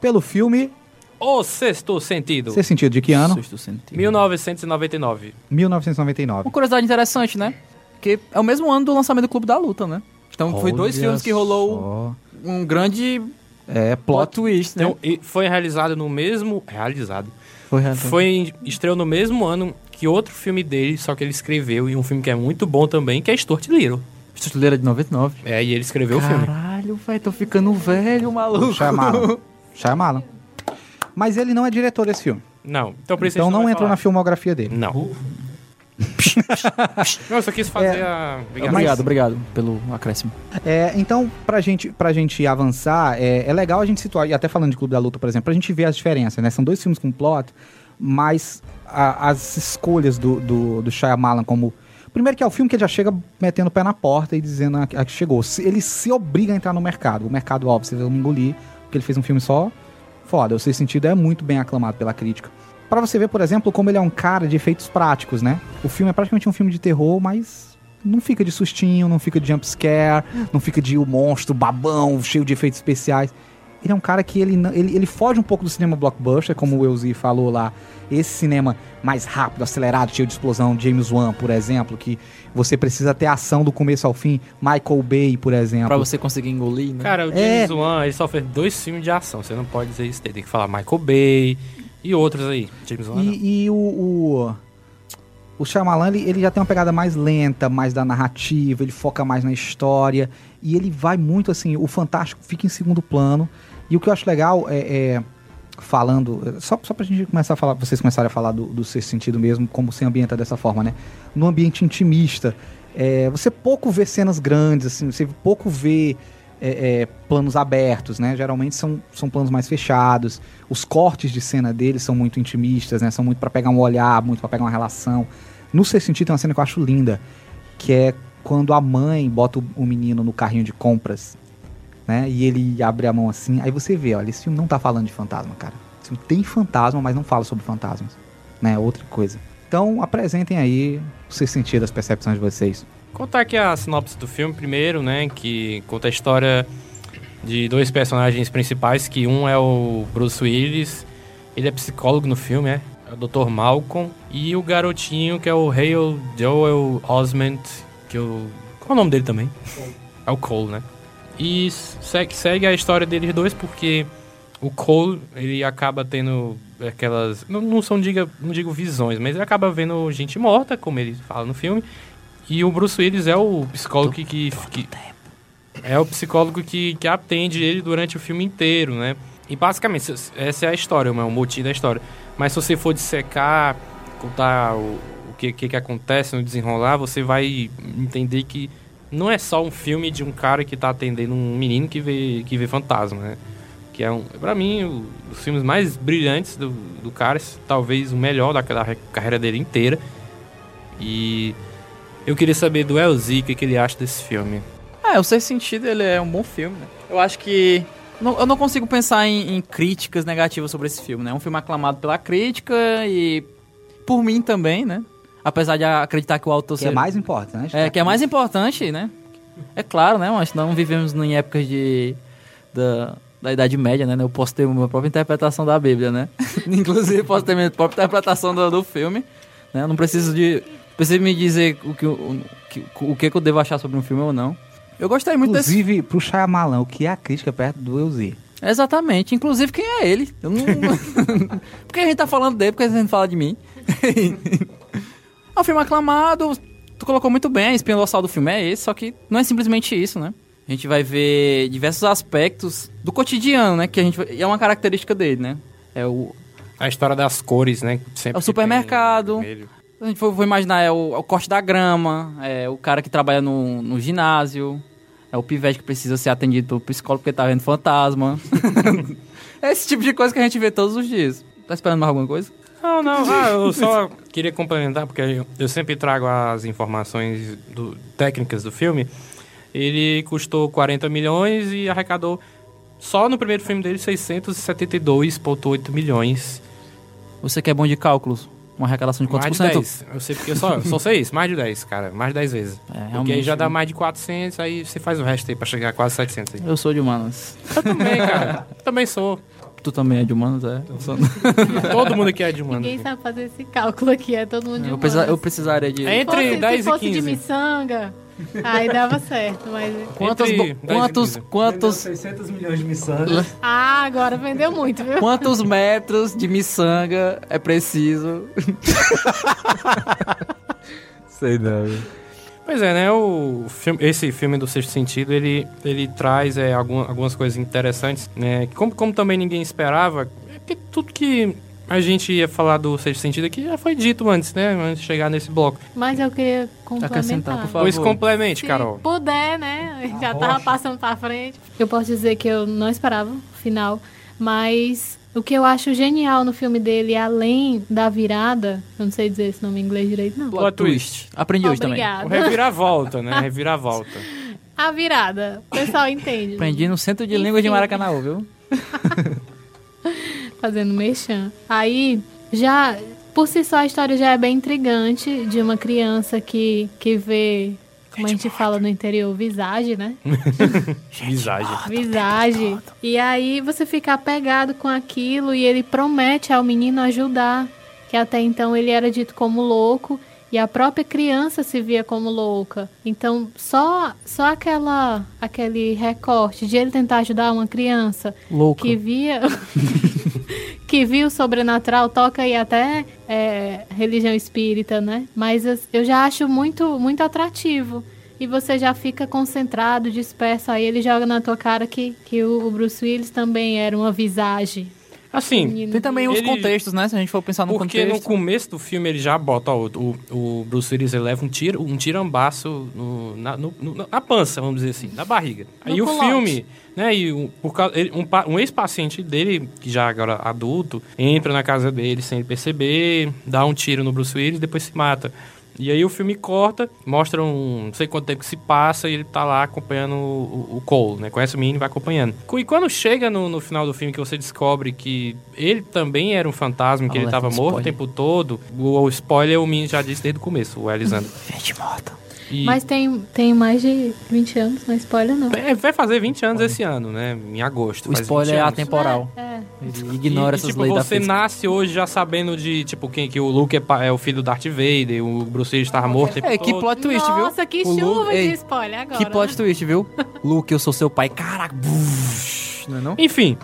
pelo filme O Sexto Sentido. Ser Sentido de que ano? Sexto sentido. 1999. 1999. Uma curiosidade interessante, né? Que é o mesmo ano do lançamento do Clube da Luta, né? Então foi dois Olha filmes que rolou só. um grande É, plot plot. twist, né? Então, e foi realizado no mesmo... Realizado. Foi, Foi, estreou no mesmo ano que outro filme dele, só que ele escreveu, e um filme que é muito bom também, que é Stuart Little. Estuleira de 99. É, e ele escreveu o filme. Caralho, velho, tô ficando velho, maluco. Shyamalan. Shyamalan. Mas ele não é diretor desse filme. Não, então por isso Então não vai entrou na filmografia dele. Não. Não, eu só quis fazer É. a... Obrigado. Obrigado, obrigado pelo acréscimo. É, então, pra gente, pra gente avançar, é, é legal a gente situar, e até falando de Clube da Luta, por exemplo, pra gente ver as diferenças, né? São dois filmes com plot, mas a- as escolhas do, do, do Shyamalan como... Primeiro que é o filme que ele já chega metendo o pé na porta e dizendo a, a que chegou. Ele se obriga a entrar no mercado. O mercado, óbvio, vocês vão me engolir, porque ele fez um filme só foda. O Seu Sentido é muito bem aclamado pela crítica. Pra você ver, por exemplo, como ele é um cara de efeitos práticos, né? O filme é praticamente um filme de terror, mas não fica de sustinho, não fica de jump scare, não fica de o monstro babão, cheio de efeitos especiais. Ele é um cara que ele, não- ele, ele foge um pouco do cinema blockbuster, como o Elzi falou lá. Esse cinema mais rápido, acelerado, cheio de explosão, James Wan, por exemplo, que você precisa ter ação do começo ao fim. Michael Bay, por exemplo. Pra você conseguir engolir, né? Cara, o É. James Wan, ele só fez dois filmes de ação. Você não pode dizer isso. Tem que falar Michael Bay e outros aí. James Wan. E, e o, o, o Shyamalan, ele, ele já tem uma pegada mais lenta, mais da narrativa, ele foca mais na história. E ele vai muito assim, o fantástico fica em segundo plano. E o que eu acho legal é, é, falando, só, só pra gente começar a falar, vocês começarem a falar do, do sexto sentido mesmo, como se ambienta dessa forma, né? No ambiente intimista, é, você pouco vê cenas grandes, assim, você pouco vê é, é, planos abertos, né? Geralmente são, são planos mais fechados. Os cortes de cena deles são muito intimistas, né? São muito pra pegar um olhar, muito pra pegar uma relação. No sexto sentido tem uma cena que eu acho linda, que é quando a mãe bota o menino no carrinho de compras, né? E ele abre a mão assim. Aí você vê, olha, esse filme não tá falando de fantasma, cara. Esse filme tem fantasma, mas não fala sobre fantasmas, né? Outra coisa. Então apresentem aí o sexto sentido, as percepções de vocês. Contar aqui a sinopse do filme primeiro, né? Que conta a história de dois personagens principais, que um é o Bruce Willis, ele é psicólogo no filme, é, é o Dr. Malcolm, e o garotinho que é o Hale Joel Osment, que o... Qual é o nome dele também? É o Cole, né? E segue, a história deles dois porque o Cole, ele acaba tendo aquelas... Não, não são, diga, não digo visões, mas ele acaba vendo gente morta, como ele fala no filme, e o Bruce Willis é o psicólogo que, que, que- é o psicólogo que, que atende ele durante o filme inteiro, né? E basicamente essa é a história, o motivo da história. Mas se você for dissecar, contar o, o que, que que acontece no desenrolar, você vai entender que não é só um filme de um cara que tá atendendo um menino que vê que vê fantasma, né? Que é um, para mim, o- os filmes mais brilhantes do, do cara, talvez o melhor re- carreira dele inteira. E eu queria saber do Elzi o que, que ele acha desse filme. É, o Sexto Sentido, ele é um bom filme, né? Eu acho que... eu não consigo pensar em, em críticas negativas sobre esse filme, né? É um filme aclamado pela crítica e por mim também, né? Apesar de acreditar que o autor... Que é seja- mais importante. É, que é mais importante, né? É claro, né? Mas não vivemos em épocas de... Da, da Idade Média, né? Eu posso ter minha própria interpretação da Bíblia, né? Inclusive, posso ter minha própria interpretação do, do filme, né? Eu não preciso de... Preciso me dizer o que, o, que, o que que eu devo achar sobre um filme ou não. Eu gostei muito desse Inclusive, pro Shyamalan, o que é a crítica perto do Elzi? Exatamente. Inclusive, quem é ele? Eu não... Por que a gente tá falando dele? Por que a gente fala de mim? é um filme aclamado. Tu colocou muito bem, a espinha dorsal do filme é esse, só que não é simplesmente isso, né? A gente vai ver diversos aspectos do cotidiano, né? Que a gente vai- é uma característica dele, né? É o A história das cores, né? Sempre É o supermercado. A gente for, for imaginar, é o, é o corte da grama, é o cara que trabalha no, no ginásio, é o pivete que precisa ser atendido pelo psicólogo porque tá vendo fantasma. é esse tipo de coisa que a gente vê todos os dias. Tá esperando mais alguma coisa? Não, não. Ah, eu só queria complementar, porque eu, eu sempre trago as informações do- técnicas do filme. Ele custou 40 milhões e arrecadou, só no primeiro filme dele, 672,8 milhões. Você que é bom de cálculos, uma arrecadação de quantos mais por de cento? 10. Eu sei porque eu só, só sei isso, mais de 10, cara. Mais de 10 vezes. É, porque aí já dá viu? mais de 400, aí você faz o resto aí pra chegar a quase 700 aí. Eu sou de humanas. Eu também, cara. Também sou. Tu também é de humanas, é? Todo mundo aqui é de humano. Ninguém sabe fazer esse cálculo aqui, é todo mundo de eu, precisa- eu precisaria de... É Se fosse- entre 10 Se e fosse de 15. miçanga, aí dava certo, mas... Quantos, Entre bo- 10 quantos, 15. quantos, 600 milhões de miçangas. Ah, agora vendeu muito, viu? quantos metros de miçanga é preciso? Sei não. Pois é, né? O filme, esse filme do Sexto Sentido, ele, ele traz é, algum- algumas coisas interessantes, né? Como, como também ninguém esperava, é que tudo que a gente ia falar do Sexto Sentido aqui já foi dito antes, né? Antes de chegar nesse bloco. Mas eu queria Acrescentar, por complementar. favor. Pois complemente, Se Carol. puder, né? Já tava passando pra frente. Eu posso dizer que eu não esperava o final, mas o que eu acho genial no filme dele, além da virada, eu não sei dizer esse nome em inglês direito, não. Plot twist. Aprendi hoje também. O reviravolta, né? Reviravolta. A virada. O pessoal entende. Aprendi no Centro de Língua de. Maracanã, viu? fazendo mexão. Aí, já, por si só, a história já é bem intrigante de uma criança que, que vê, como a gente fala no interior, visagem, né? Visagem. Visagem. E aí você fica apegado com aquilo e ele promete ao menino ajudar, que até então ele era dito como louco. E a própria criança se via como louca. Então, só só aquela aquele recorte de ele tentar ajudar uma criança Louco. que via que via o sobrenatural toca aí até é, religião espírita, né? Mas eu- já acho muito muito atrativo e você já fica concentrado, disperso. Aí ele joga na tua cara que, que o Bruce Willis também era uma visagem. Assim, Menino. Tem também uns Ele- contextos, né? Se a gente for pensar no Porque no contexto. começo do filme ele já bota ó, o, o, o Bruce Willis ele leva um tiro, um tirambaço no, na, no- no- na pança, vamos dizer assim, na barriga. No Aí o culote. filme, né, e um, por causa, ele- um, um ex-paciente dele, que já agora adulto, entra na casa dele sem ele perceber, dá um tiro no Bruce Willis e depois se mata. E aí o filme corta, mostra um não sei quanto tempo que se passa e ele tá lá acompanhando o, o, Cole, né? Conhece o menino e vai acompanhando. E quando chega no, no final do filme que você descobre que ele também era um fantasma, que ele tava morto o tempo todo, o, o spoiler o menino já disse desde o começo, o Elisandro. Gente morta. E Mas tem, tem mais de 20 anos, não é spoiler não. é, vai fazer 20 anos esse ano, né? Em agosto. O spoiler 20 é atemporal. É, é. Ignora e, essas e, tipo, leis da você física. nasce hoje já sabendo de, tipo, quem que o Luke é, é o filho do Darth Vader, o Bruce Willis estava morto É, que todo. plot twist, viu? Nossa, que O Luke- chuva Ei, de spoiler agora. Que plot né? twist, viu? Luke, eu sou seu pai. Caraca. Não é não? Enfim,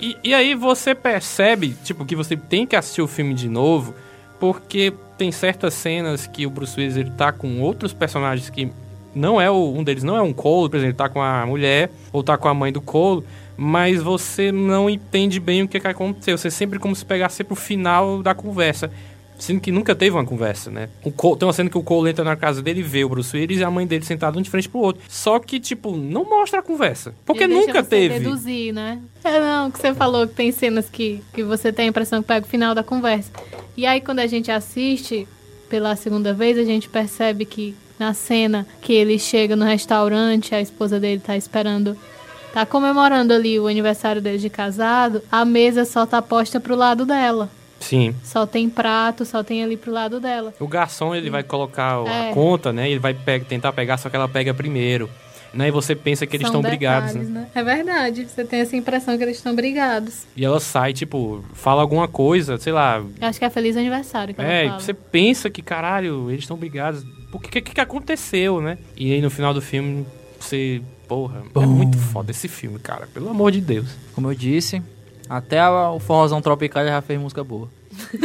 e, e aí você percebe, tipo, que você tem que assistir o filme de novo, porque tem certas cenas que o Bruce Willis ele tá com outros personagens que não é o, um deles não é um Cole, por exemplo, ele tá com a mulher ou tá com a mãe do Cole, mas você não entende bem o que, que aconteceu. Você sempre como se pegasse pro final da conversa. Sendo que nunca teve uma conversa, né? O Cole, tem uma cena que o Cole entra na casa dele e vê o Bruce Willis e a mãe dele sentada um de frente pro outro. Só que, tipo, não mostra a conversa. Porque Ele nunca teve. deduzir, né? É, não, que você falou que tem cenas que, que você tem a impressão que pega o final da conversa. E aí, quando a gente assiste pela segunda vez, a gente percebe que na cena que ele chega no restaurante, a esposa dele tá esperando, tá comemorando ali o aniversário dele de casado, a mesa só tá posta pro lado dela. Sim. Só tem prato, só tem ali pro lado dela. O garçom, ele vai colocar É. a conta, né? Ele vai pe- tentar pegar, só que ela pega primeiro. Né? E você pensa que eles São estão brigados, detalhes, né? né? É verdade, você tem essa impressão que eles estão brigados. E ela sai, tipo, fala alguma coisa, sei lá. Eu acho que é feliz aniversário que É, e você pensa que, caralho, eles estão brigados. O que, que que aconteceu, né? E aí no final do filme, você. Porra, é muito foda esse filme, cara. Pelo amor de Deus. Como eu disse, até a- o forrozão tropical já fez música boa.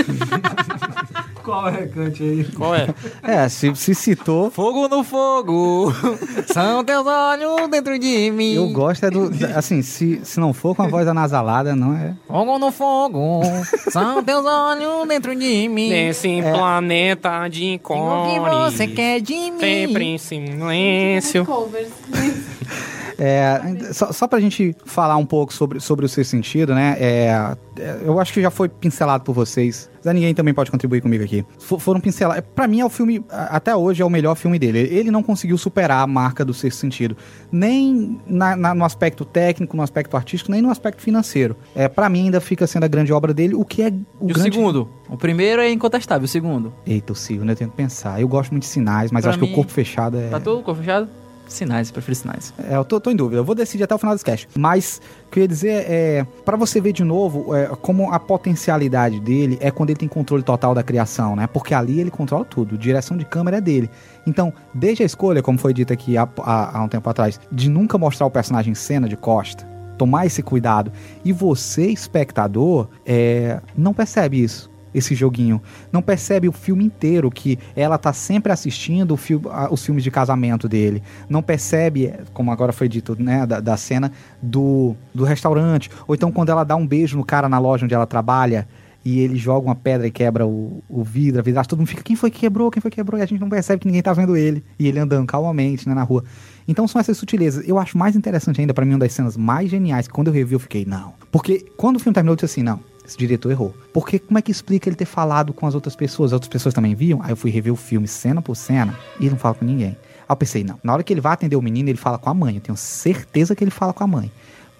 Qual é? Cante aí. Qual é? É, se, se citou. Fogo no fogo, são teus olhos dentro de mim. Eu gosto é do. Assim, se, se não for com a voz anasalada, não é. Fogo no fogo, são teus olhos dentro de mim. Nesse planeta de O que você quer de mim? Sempre em silêncio. Covers. É, só, só pra gente falar um pouco sobre, sobre o seu sentido, né? É, é, eu acho que já foi pincelado por vocês. Mas ninguém também pode contribuir comigo aqui. For- foram pincelados. Pra mim, é o filme, a- até hoje, é o melhor filme dele. Ele não conseguiu superar a marca do sexto sentido. Nem na- na- no aspecto técnico, no aspecto artístico, nem no aspecto financeiro. É, pra mim, ainda fica sendo a grande obra dele, o que é o E o grande... segundo? O primeiro é incontestável, o segundo. Eita, o segundo eu tenho que pensar. Eu gosto muito de sinais, mas acho que mim- o corpo fechado é... Tá tudo com fechado? Sinais, eu prefiro sinais. É, eu tô, tô em dúvida. Eu vou decidir até o final desse cast. Mas, o que eu ia dizer é... Pra você ver de novo é, como a potencialidade dele é quando ele tem controle total da criação, né? Porque ali ele controla tudo. Direção de câmera é dele. Então, desde a escolha, como foi dito aqui há, há- há um tempo atrás, de nunca mostrar o personagem em cena de costa, tomar esse cuidado. E você, espectador, é, não percebe isso. Esse joguinho. Não percebe o filme inteiro que ela tá sempre assistindo a- os filmes de casamento dele. Não percebe, como agora foi dito, né, da, da cena do, do restaurante. Ou então quando ela dá um beijo no cara na loja onde ela trabalha e ele joga uma pedra e quebra o, o vidro, a vidraça, todo mundo fica, quem foi que quebrou, quem foi que quebrou? E a gente não percebe que ninguém tá vendo ele. E ele andando calmamente, né, na rua. Então são essas sutilezas. Eu acho mais interessante ainda, pra mim, uma das cenas mais geniais, que quando eu revi eu fiquei, não. Porque quando o filme terminou, eu disse assim, não, esse diretor errou. Porque como é que explica ele ter falado com as outras pessoas? As outras pessoas também viam? Aí eu fui rever o filme cena por cena e não fala com ninguém. Aí eu pensei, não, na hora que ele vai atender o menino, ele fala com a mãe. Eu tenho certeza que ele fala com a mãe.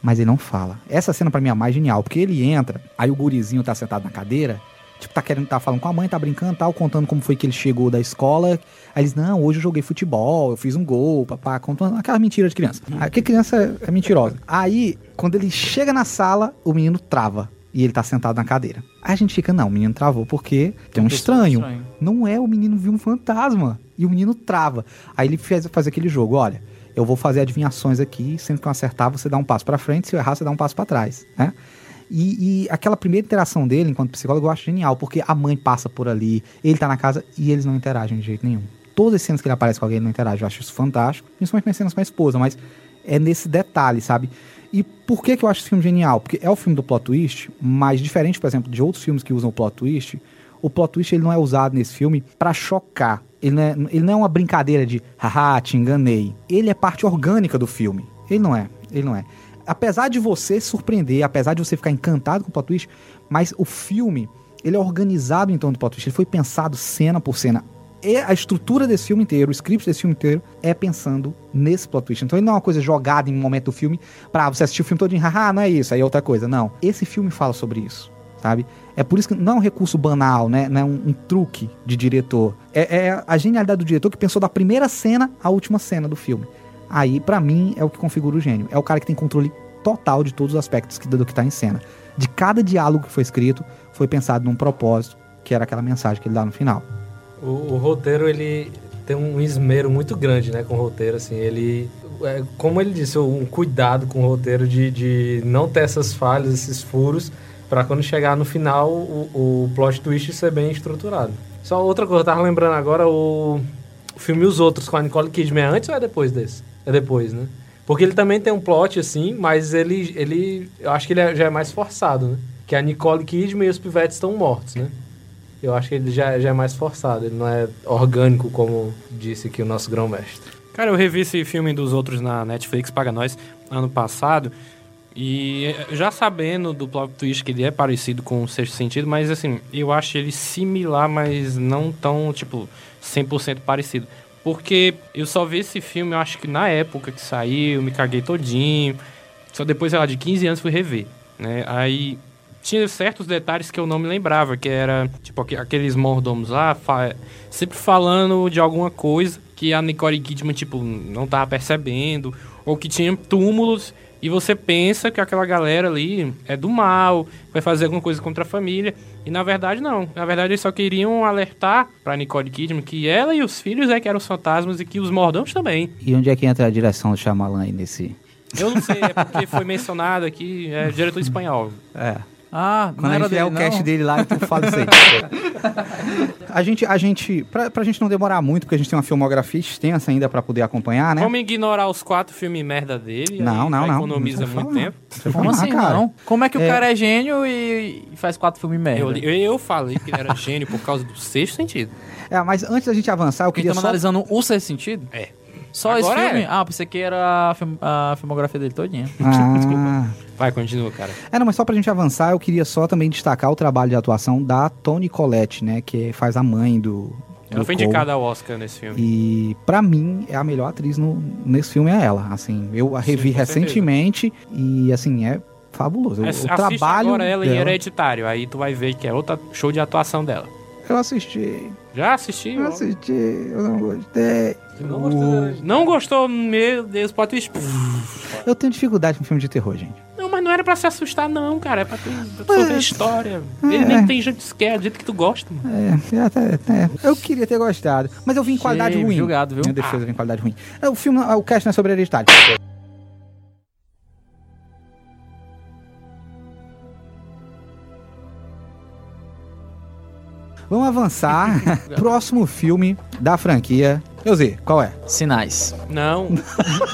Mas ele não fala. Essa cena pra mim é a mais genial, porque ele entra, aí o gurizinho tá sentado na cadeira, tipo, tá querendo, tá falando com a mãe, tá brincando, tal, contando como foi que ele chegou da escola. Aí eles, não, hoje eu joguei futebol, eu fiz um gol, papá, contando aquela mentira de criança. Aí, que criança é mentirosa. Aí, quando ele chega na sala, o menino trava. E ele tá sentado na cadeira. Aí a gente fica, não, o menino travou porque tem um estranho. estranha. Não é, o menino viu um fantasma. E o menino trava. Aí ele faz, faz aquele jogo, olha, eu vou fazer adivinhações aqui, sempre que eu acertar, você dá um passo pra frente, se eu errar, você dá um passo pra trás, né? E, e aquela primeira interação dele, enquanto psicólogo, eu acho genial, porque a mãe passa por ali, ele tá na casa e eles não interagem de jeito nenhum. Todas as cenas que ele aparece com alguém, ele não interage. Eu acho isso fantástico, principalmente nas cenas com a esposa, mas é nesse detalhe, sabe? E por que, que eu acho esse filme genial? Porque é o filme do plot twist, mas diferente, por exemplo, de outros filmes que usam o plot twist, o plot twist ele não é usado nesse filme pra chocar. Ele não, é, ele não é uma brincadeira de haha, te enganei. Ele é parte orgânica do filme. Ele não é, ele não é. Apesar de você surpreender, apesar de você ficar encantado com o plot twist, mas o filme, ele é organizado em torno do plot twist. Ele foi pensado cena por cena. E a estrutura desse filme inteiro, o script desse filme inteiro, é pensando nesse plot twist. Então ele não é uma coisa jogada em um momento do filme pra você assistir o filme todo e haha, não é isso, aí é outra coisa. Não. Esse filme fala sobre isso, sabe? É por isso que não é um recurso banal, né? Não é um, um truque de diretor. É, é a genialidade do diretor que pensou da primeira cena à última cena do filme. Aí, pra mim, é o que configura o gênio. É o cara que tem controle total de todos os aspectos que, do que tá em cena. De cada diálogo que foi escrito, foi pensado num propósito, que era aquela mensagem que ele dá no final. O, o roteiro, ele tem um esmero muito grande, né, com o roteiro, assim, ele... é, como ele disse, um cuidado com o roteiro de, de não ter essas falhas, esses furos, pra quando chegar no final, o, o plot twist ser bem estruturado. Só outra coisa, eu tava lembrando agora, o, o filme Os Outros, com a Nicole Kidman, é antes ou é depois desse? É depois, né? Porque ele também tem um plot, assim, mas ele, ele eu acho que ele é- já é mais forçado, né? Que a Nicole Kidman e os pivetes estão mortos, né? Eu acho que ele já, já é mais forçado, ele não é orgânico, como disse aqui o nosso grão-mestre. Cara, eu revi esse filme dos outros na Netflix, paga nós, ano passado. E eh, já sabendo do plot twist que ele é parecido com o Sexto Sentido, mas assim, eu acho ele similar, mas não tão, tipo, 100% parecido. Porque eu só vi esse filme, eu acho que na época que saiu, me caguei todinho. Só depois, sei lá, de 15 anos fui rever, né? Aí tinha certos detalhes que eu não me lembrava, que era, tipo, aque- aqueles mordomos lá, fa- sempre falando de alguma coisa que a Nicole Kidman, tipo, não tava percebendo, ou que tinha túmulos, e você pensa que aquela galera ali é do mal, vai fazer alguma coisa contra a família, e na verdade não. Na verdade eles só queriam alertar pra Nicole Kidman que ela e os filhos é que eram os fantasmas e que os mordomos também. E onde é que entra a direção do Shyamalan aí nesse... Eu não sei, é porque foi mencionado aqui, é diretor espanhol. É. Ah, Quando a gente fizer o cast dele lá, tu fala isso aí. a gente, a gente pra, pra gente não demorar muito, porque a gente tem uma filmografia extensa ainda pra poder acompanhar, né? Vamos ignorar os quatro filmes merda dele. Não, não, não. Economiza Não muito tempo. Você Como assim, cara? não? Como é que o É. cara é gênio e faz quatro filmes merda? Eu, eu, eu falei que ele era gênio por causa do sexto sentido. É, mas antes da gente avançar, eu queria estamos só... analisando o sexto sentido? É. Só esse Agora filme? é. Ah, pensei que era a, film- a filmografia dele todinha. Ah, Vai, continua, cara. É, não, mas só pra gente avançar, eu queria só também destacar o trabalho de atuação da Toni Collette, né? Que faz a mãe do. Ela foi indicada ao Oscar nesse filme. E pra mim, é a melhor atriz no, nesse filme é ela. Assim, eu a revi certeza. recentemente e assim, é fabuloso. O, Ass- o trabalho agora ela em dela, Hereditário, aí tu vai ver que é outro show de atuação dela. Eu assisti, Já assisti? eu ó. assisti, eu não gostei. Não gostou? Meu Deus, pode. Eu tenho dificuldade com filme de terror, gente. Não, mas não era pra se assustar, não, cara. É pra, ter, pra a história. Ele É. nem tem jeito scare, do jeito que tu gosta, mano. É, é, é. eu queria ter gostado, mas eu vi em qualidade Cheio, ruim. julgado, viu? Minha defesa, eu vi em qualidade ruim. É, O filme, o cast não é sobre hereditário. Vamos avançar. Próximo filme da franquia. Eu sei, qual é? Sinais. Não.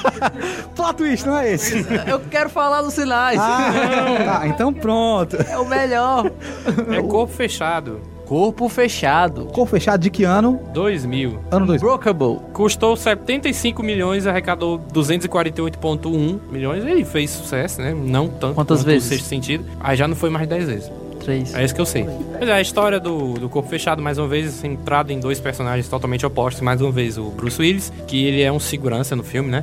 Plot twist, não é esse? Eu quero falar dos sinais. Ah, tá, então pronto. É o melhor. É corpo fechado. Corpo fechado. Corpo fechado de que ano? 2000. Ano 2000. Brokeable. Custou 75 milhões, arrecadou 248,1 milhões. Ele fez sucesso, né? Não tanto Quantas quanto vezes? o sexto sentido. Aí já não foi mais de 10 vezes. Três. É isso que eu sei. Mas é, a história do, do Corpo Fechado, mais uma vez, centrada em dois personagens totalmente opostos. Mais uma vez, o Bruce Willis, que ele é um segurança no filme, né?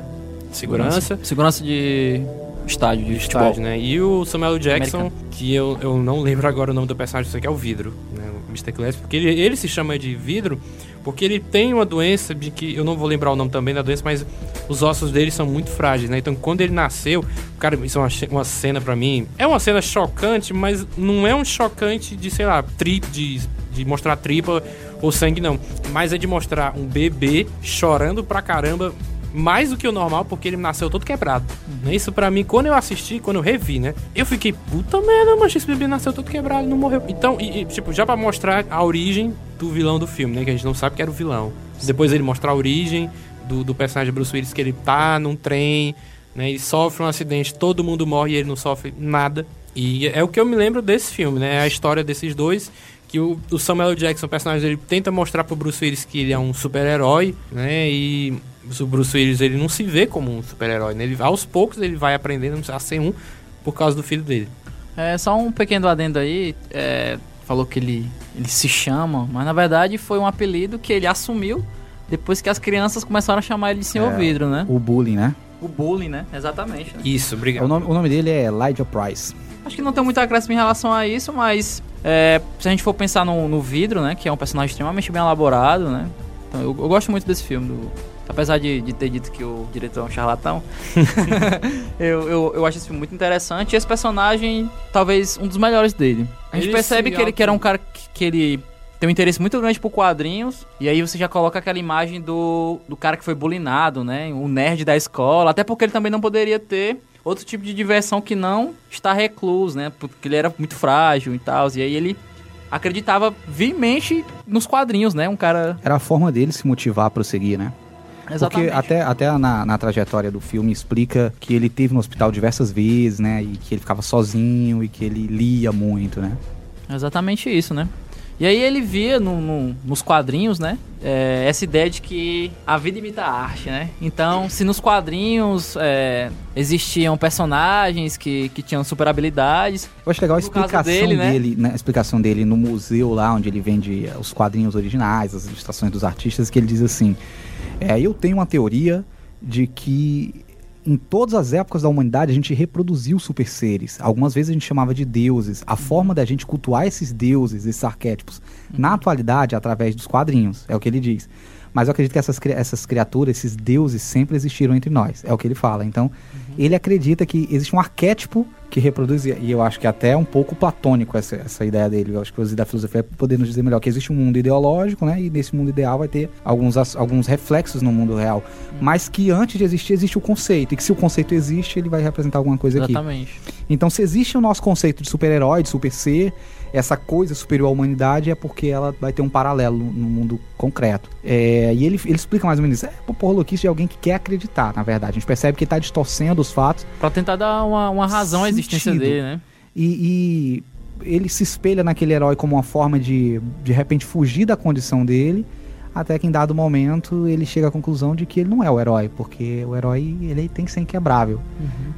Segurança. Segurança de estádio de futebol. Estádio, né? E o Samuel Jackson, Americano. que eu, eu não lembro agora o nome do personagem, sei que é o Vidro, né? O Mr. Glass, porque ele, ele se chama de Vidro porque ele tem uma doença de que eu não vou lembrar o nome também da doença, mas os ossos dele são muito frágeis, né? Então quando ele nasceu, cara, isso é uma, uma cena pra mim, é uma cena chocante, mas não é um chocante de, sei lá, tri, de, de mostrar tripa ou sangue não, mas é de mostrar um bebê chorando pra caramba mais do que o normal, porque ele nasceu todo quebrado. Né? Isso pra mim, quando eu assisti, quando eu revi, né? Eu fiquei, puta merda, mas esse bebê nasceu todo quebrado, não morreu. Então, e, e, tipo, já pra mostrar a origem do vilão do filme, né? Que a gente não sabe que era o vilão. Depois ele mostrar a origem do, do personagem Bruce Willis, que ele tá num trem, né? Ele sofre um acidente, todo mundo morre e ele não sofre nada. E é o que eu me lembro desse filme, né? É a história desses dois que o, o Samuel Jackson, o personagem dele, tenta mostrar pro Bruce Willis que ele é um super-herói, né? E o Bruce Willis, ele não se vê como um super-herói, né? Ele, aos poucos ele vai aprendendo a ser um por causa do filho dele. É, só um pequeno adendo aí. é, falou que ele, ele se chama, mas na verdade foi um apelido que ele assumiu depois que as crianças começaram a chamar ele de Senhor É. Vidro, né? O bullying, né? O bullying, né? Exatamente. né? Isso, O obrigado. nome, o nome dele é Elijah Price. Acho que não tem muito acréscimo em relação a isso, mas é, se a gente for pensar no, no Vidro, né? Que é um personagem extremamente bem elaborado, né? Então eu, eu gosto muito desse filme. do- apesar de, de ter dito que o diretor é um charlatão, eu, eu, eu acho esse filme muito interessante. E esse personagem, talvez um dos melhores dele. A gente Ele percebe que ele, que era um cara que, que ele tem um interesse muito grande por quadrinhos. E aí você já coloca aquela imagem do, do cara que foi bulinado, né? O nerd da escola. Até porque ele também não poderia ter outro tipo de diversão que não estar recluso, né? Porque ele era muito frágil e tal. E aí ele acreditava vimente nos quadrinhos, né? Um cara. Era a forma dele se motivar a prosseguir, né? Exatamente. Porque até, até na, na trajetória do filme explica que ele teve no hospital diversas vezes, né? E que ele ficava sozinho e que ele lia muito, né? Exatamente isso, né? E aí ele via no- no- nos quadrinhos, né? é, essa ideia de que a vida imita a arte, né? Então, se nos quadrinhos é, existiam personagens que, que tinham super habilidades, Eu acho legal a explicação dele, né? dele, né? A explicação dele no museu lá onde ele vende os quadrinhos originais, as ilustrações dos artistas, que ele diz assim: é, eu tenho uma teoria de que em todas as épocas da humanidade a gente reproduziu super seres. Algumas vezes a gente chamava de deuses. A forma da gente cultuar esses deuses, esses arquétipos, na atualidade através dos quadrinhos, é o que ele diz. Mas eu acredito que essas, essas criaturas, esses deuses, sempre existiram entre nós. É o que ele fala. Então, ele acredita que existe um arquétipo que reproduzia. E eu acho que até é um pouco platônico essa, essa ideia dele. Eu acho que o da filosofia é poder nos dizer melhor que existe um mundo ideológico, né? E nesse mundo ideal vai ter alguns, alguns reflexos no mundo real. Mas que antes de existir, existe o conceito. E que se o conceito existe, ele vai representar alguma coisa aqui. Exatamente. Então, se existe o nosso conceito de super-herói, de super ser, essa coisa superior à humanidade é porque ela vai ter um paralelo no mundo concreto. É, e ele, ele explica mais ou menos isso. É porra louquice de alguém que quer acreditar, na verdade. A gente percebe que ele tá distorcendo os fatos Pra tentar dar uma, uma razão à existência dele, né? e, e ele se espelha naquele herói como uma forma de, de repente, fugir da condição dele, até que em dado momento ele chega à conclusão de que ele não é o herói, porque o herói ele tem que ser inquebrável.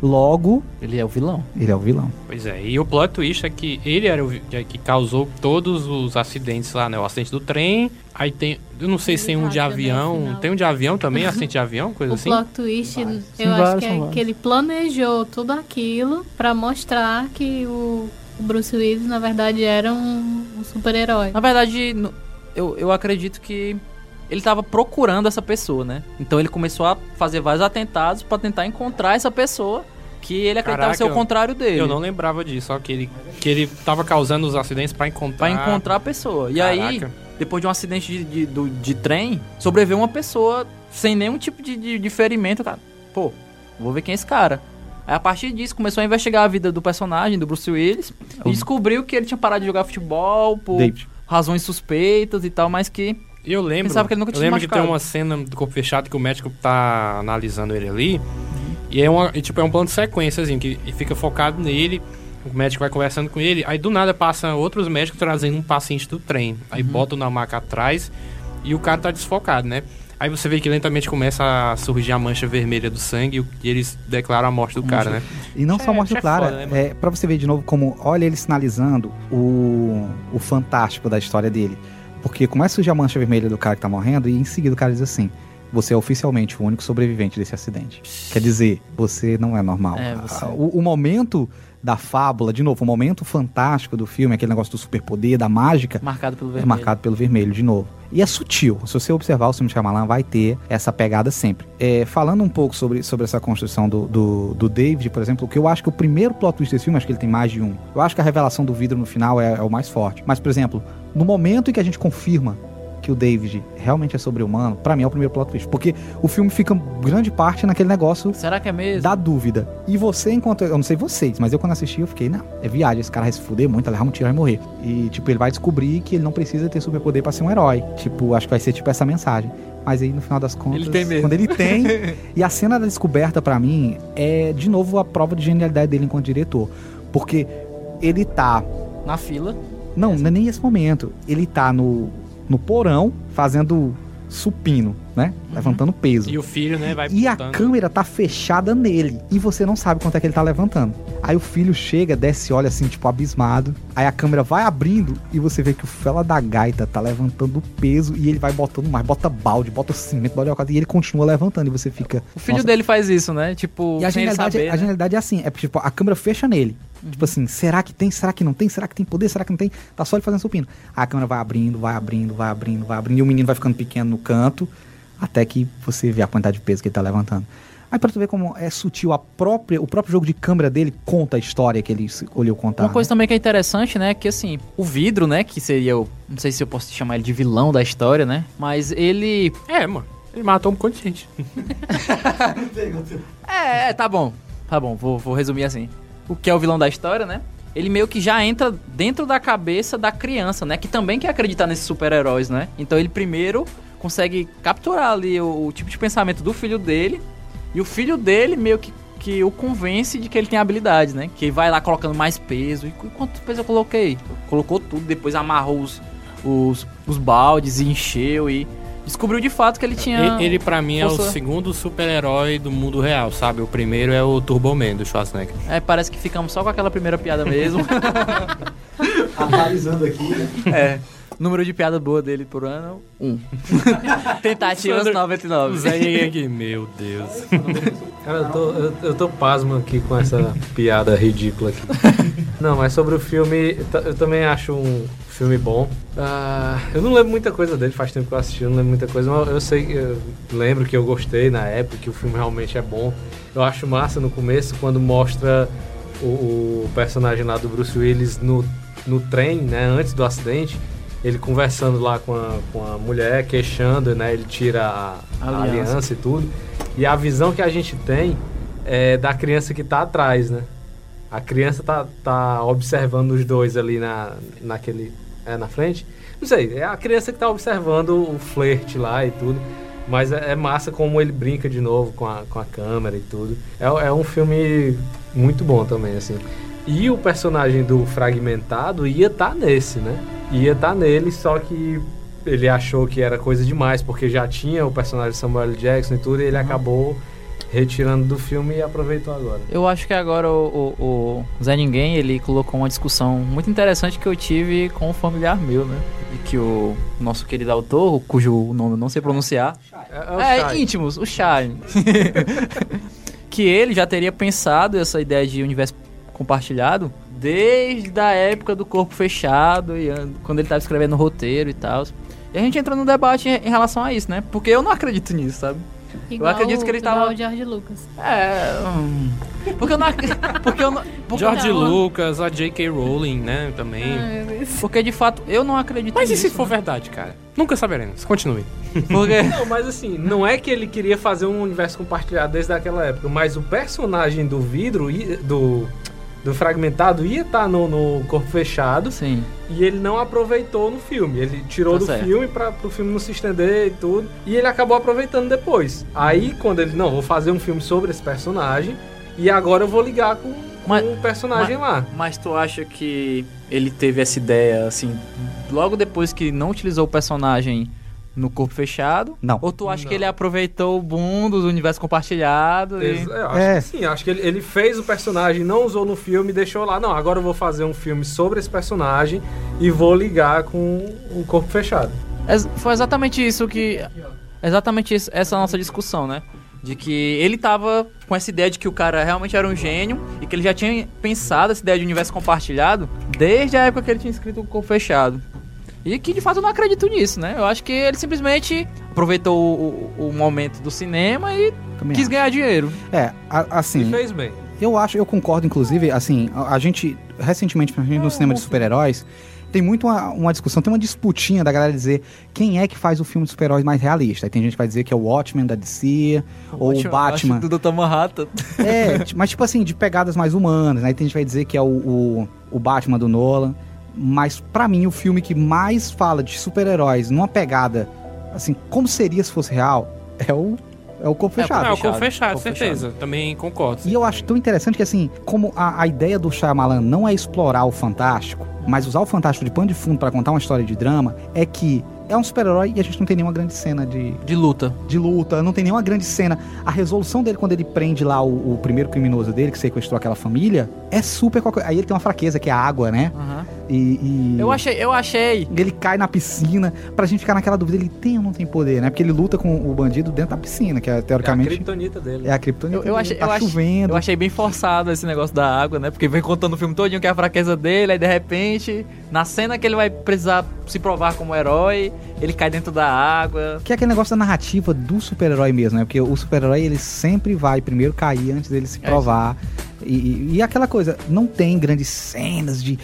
Logo, Ele é o vilão. ele é o vilão. Pois é, e o plot twist é que ele era o vi- que causou todos os acidentes lá, né? O acidente do trem, aí tem. Eu não sei se tem um de né, avião. Tem um de avião também, acidente de avião, coisa O assim? plot twist, eu São acho vários, que é vários. que ele planejou tudo aquilo pra mostrar que o, o Bruce Willis, na verdade, era um, um super-herói. Na verdade, eu, eu acredito que ele tava procurando essa pessoa, né? Então ele começou a fazer vários atentados pra tentar encontrar essa pessoa que ele acreditava Caraca, ser o contrário dele. Eu não lembrava disso, só que ele, que ele tava causando os acidentes pra encontrar. Pra encontrar a pessoa. E aí, Caraca. depois de um acidente de, de, do- de trem, sobreviveu uma pessoa sem nenhum tipo de, de, de ferimento, cara. Pô, vou ver quem é esse cara. Aí a partir disso começou a investigar a vida do personagem, do Bruce Willis, e descobriu que ele tinha parado de jogar futebol por razões suspeitas e tal, mas que eu lembro. Pensava que ele nunca eu tinha lembro que tem machucado. uma cena do corpo fechado que o médico tá analisando ele ali. E é uma, e, tipo, é um plano de sequência, assim, que fica focado nele. O médico vai conversando com ele. Aí do nada passa outros médicos trazendo um paciente do trem. Aí Uhum. botam na maca atrás e o cara tá desfocado, né? Aí você vê que lentamente começa a surgir a mancha vermelha do sangue e eles declaram a morte do cara, né? E não só é- mostra isso é clara, foda, né, mano? é, pra você ver de novo como, olha ele sinalizando o, o fantástico da história dele. Porque começa a surgir a mancha vermelha do cara que tá morrendo e em seguida o cara diz assim, você é oficialmente o único sobrevivente desse acidente. Quer dizer, você não é normal. É, você- O, o momento da fábula, de novo, o momento fantástico do filme, aquele negócio do superpoder, da mágica, marcado pelo é vermelho. marcado pelo vermelho de novo. E é sutil. Se você observar o filme de Shyamalan, vai ter essa pegada sempre. É, falando um pouco sobre, sobre essa construção do, do, do David, por exemplo, o que eu acho que o primeiro plot twist desse filme, acho que ele tem mais de um. Eu acho que a revelação do vidro no final é, é o mais forte. Mas, por exemplo, no momento em que a gente confirma que o David realmente é sobre-humano, pra mim é o primeiro plot twist. Porque o filme fica grande parte naquele negócio Será que é mesmo? da dúvida. E você, enquanto. Eu não sei vocês, mas eu quando assisti, eu fiquei, não, é viagem, esse cara vai se fuder muito, vai levar um tiro vai morrer. E, tipo, ele vai descobrir que ele não precisa ter superpoder pra ser um herói. Tipo, acho que vai ser tipo essa mensagem. Mas aí, no final das contas. Ele tem mesmo. Quando ele tem. e a cena da descoberta, pra mim, é, de novo, a prova de genialidade dele enquanto diretor. Porque ele tá Na fila. Não, não é nem esse momento. Ele tá no, no porão fazendo supino, né? Levantando peso. E o filho, né, vai E a câmera tá fechada nele. E você não sabe quanto é que ele tá levantando. Aí o filho chega, desce, olha assim, tipo, abismado. Aí a câmera vai abrindo e você vê que o fela da gaita tá levantando peso e ele vai botando mais, bota balde, bota cimento, bota coisa, e ele continua levantando. E você fica. O filho "Nossa, dele faz isso, né? Tipo, e a genialidade, saber, a né? genialidade é assim, é tipo, a câmera fecha nele. Tipo assim, será que tem? Será que não tem? Será que tem poder? Será que não tem? Tá só ele fazendo supino. Aí a câmera vai abrindo, vai abrindo, vai abrindo, vai abrindo, e o menino vai ficando pequeno no canto, até que você vê a quantidade de peso que ele tá levantando. Aí pra tu ver como é sutil, a própria, o próprio jogo de câmera dele conta a história que ele escolheu contar. Uma coisa né? também que é interessante, né, que assim, o vidro, né, que seria o, não sei se eu posso chamar ele de vilão da história, né, mas ele É, mano. Ele matou um monte de gente. É, é, tá bom. Tá bom, vou, vou resumir assim. O que é o vilão da história, né? Ele meio que já entra dentro da cabeça da criança, né? Que também quer acreditar nesses super-heróis, né? Então ele primeiro consegue capturar ali o, o tipo de pensamento do filho dele. E o filho dele meio que, que o convence de que ele tem habilidades, né? Que vai lá colocando mais peso. E qu- quanto peso eu coloquei? Colocou tudo, depois amarrou os, os, os baldes e encheu e descobriu de fato que ele tinha. E- Ele, pra mim, é o força- segundo super-herói do mundo real, sabe? O primeiro é o Turbo Man, do Schwarzenegger. É, parece que ficamos só com aquela primeira piada mesmo. Analisando aqui, né? é. Número de piada boa dele por ano, um. Tentativas Sandro- 99. Zé meu Deus. Cara, eu tô, eu, eu tô pasmo aqui com essa piada ridícula aqui. Não, mas sobre o filme, eu também acho um filme bom. Ah, eu não lembro muita coisa dele, faz tempo que eu assisti, eu não lembro muita coisa, mas eu sei, eu lembro que eu gostei na época, que o filme realmente é bom. Eu acho massa no começo quando mostra o, o personagem lá do Bruce Willis no, no trem, né, antes do acidente, ele conversando lá com a, com a mulher, queixando, né, ele tira a, a Aliança. aliança. e tudo. E a visão que a gente tem é da criança que tá atrás, né? A criança tá, tá observando os dois ali na, naquele, é, na frente. Não sei, é a criança que tá observando o flerte lá e tudo. Mas é, é massa como ele brinca de novo com a, com a câmera e tudo. É, é um filme muito bom também, assim. E o personagem do Fragmentado ia estar nesse, né? Ia estar nele, só que ele achou que era coisa demais, porque já tinha o personagem Samuel. Jackson e tudo, e ele acabou retirando do filme e aproveitou agora. Eu acho que agora o, o, o Zé Ninguém, ele colocou uma discussão muito interessante que eu tive com um familiar meu, né? E que o nosso querido autor, cujo nome eu não sei pronunciar, É, é, Shai. íntimos, o Shine. que ele já teria pensado essa ideia de universo compartilhado desde a época do corpo fechado e quando ele estava escrevendo o roteiro e tal. E a gente entrou num debate em relação a isso, né? Porque eu não acredito nisso, sabe? Igual acredito que ele igual tava- o George Lucas. É. hum, Porque eu não. Porque eu não. Porque, George Não. Lucas, a J.K. Rowling, né, também. Ai, porque de fato eu não acredito Mas e nisso. se for verdade, cara? Nunca saberemos. Continue. Porque. Não, mas assim, não é que ele queria fazer um universo compartilhado desde aquela época, mas o personagem do vidro, do, do fragmentado, ia estar no, no corpo fechado Sim. e ele não aproveitou no filme. Ele tirou Tá do certo. filme para o filme não se estender e tudo. E ele acabou aproveitando depois. Aí, quando ele, não, vou fazer um filme sobre esse personagem e agora eu vou ligar com, com Mas- o personagem lá. Mas tu acha que ele teve essa ideia, assim, logo depois que não utilizou o personagem no corpo fechado? Não. Ou tu acha Não. que ele aproveitou o boom do universo compartilhado? E... Acho É. que sim, acho que ele, ele fez o personagem, não usou no filme e deixou lá. Não, agora eu vou fazer um filme sobre esse personagem e vou ligar com o corpo fechado. Ex- Foi exatamente isso que. Exatamente isso, essa nossa discussão, né? De que ele tava com essa ideia de que o cara realmente era um gênio e que ele já tinha pensado essa ideia de universo compartilhado desde a época que ele tinha escrito o Corpo Fechado. E que de fato eu não acredito nisso, né? Eu acho que ele simplesmente aproveitou o, o- o momento do cinema e Também quis acho. ganhar dinheiro. É, a- E assim, fez bem. eu acho, eu concordo, inclusive, assim, a, a gente, recentemente, principalmente no cinema de super-heróis, tem muito uma, uma discussão, tem uma disputinha da galera dizer quem é que faz o filme de super-heróis mais realista. Aí tem gente que vai dizer que é o Watchmen da DC, ou o Batman. Do Dr. Manhattan. É, mas tipo assim, de pegadas mais humanas, né? Tem gente que vai dizer que é o, o, o Batman do Nolan. Mas pra mim, o filme que mais fala de super-heróis numa pegada, assim, como seria se fosse real, é o, é o Corpo É, Fechado. Ah, o fechado. corpo fechado, Corpo certeza. Também concordo. E eu acho tão interessante que, assim, como a, a ideia do Shyamalan não é explorar o fantástico, mas usar o fantástico de pano de fundo pra contar uma história de drama, é que é um super-herói e a gente não tem nenhuma grande cena de, De luta. de luta, não tem nenhuma grande cena. A resolução dele quando ele prende lá o, o primeiro criminoso dele, que sequestrou aquela família, é super... qualquer- Aí ele tem uma fraqueza, que é a água, né? E... e- Eu achei, eu achei. Ele cai na piscina, pra gente ficar naquela dúvida, ele tem ou não tem poder, né? Porque ele luta com o bandido dentro da piscina, que é, É a teoricamente... criptonita dele. É a criptonita. Eu, eu dele, achei, tá eu, achei, chovendo. eu achei bem forçado esse negócio da água, né? Porque vem contando o filme todinho que é a fraqueza dele, aí de repente, na cena que ele vai precisar se provar como herói, ele cai dentro da água. Que é aquele negócio da narrativa do super-herói mesmo, né? Porque o super-herói, ele sempre vai primeiro cair antes dele se É, provar. E, e- e aquela coisa, não tem grandes cenas de...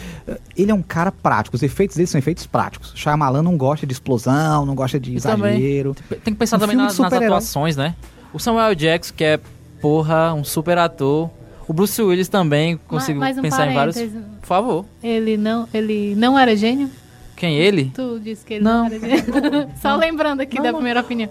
Ele é um cara prático, os efeitos dele são efeitos práticos. Shyamalan não gosta de explosão, não gosta de também- exagero. Tem que pensar Um também nas, de nas atuações, né? O Samuel Jackson, que é, porra, um super ator. O Bruce Willis também, consigo mais um pensar em vários. Por favor. Ele não, ele não era gênio? Quem ele? Tu disse que ele Não. não, era gênio. Só lembrando aqui Não, da não. primeira opinião.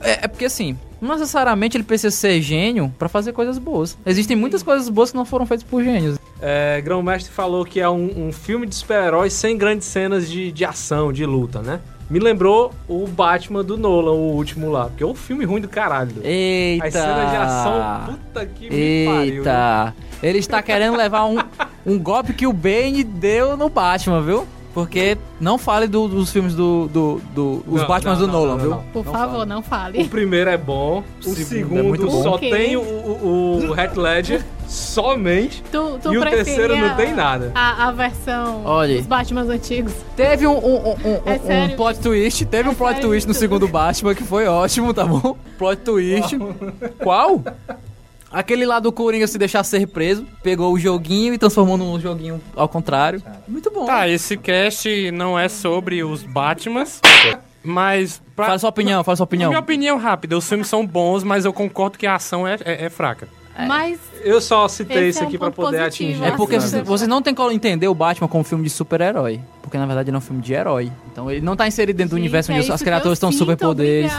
É, é porque assim, não necessariamente ele precisa ser gênio pra fazer coisas boas. Existem muitas coisas boas que não foram feitas por gênios. É, Grão Mestre falou que é um, um filme de super-heróis sem grandes cenas de, de ação, de luta, né? Me lembrou o Batman do Nolan, o último lá. Porque é um filme ruim do caralho. Eita! As cenas de ação, puta que me pariu. Eita! Ele está querendo levar um, um golpe que o Bane deu no Batman, viu? Porque não fale do- dos filmes do. do, do- os Não, Batmans não, do não, Nolan, não, viu? não. Por Não favor, fale. não O fale. primeiro é bom, o, segundo segundo, é muito bom. só O quê? tem o, o, o Heath Ledger, somente, Tu, tu e o terceiro não tem nada. A, a versão Olha. dos Batmans antigos. Teve um, um, um, um- É um plot twist, teve É um plot twist no segundo Batman que foi ótimo, tá bom? Plot twist. Qual? Aquele lá do Coringa se deixar ser preso, pegou o joguinho e transformou num joguinho ao contrário. Muito bom. Tá, esse cast não é sobre os Batmans, mas... Pra... Fala sua opinião, fala sua opinião. Minha opinião rápida, os filmes são bons, mas eu concordo que a ação é, é- é fraca. Mas Eu só citei Esse isso é um aqui pra ponto poder positivo, atingir. É porque vocês não tem como entender o Batman como um filme de super-herói. Porque na verdade ele é um filme de herói. Então ele não tá inserido dentro do Gente, universo é onde isso as criaturas estão superpoderes.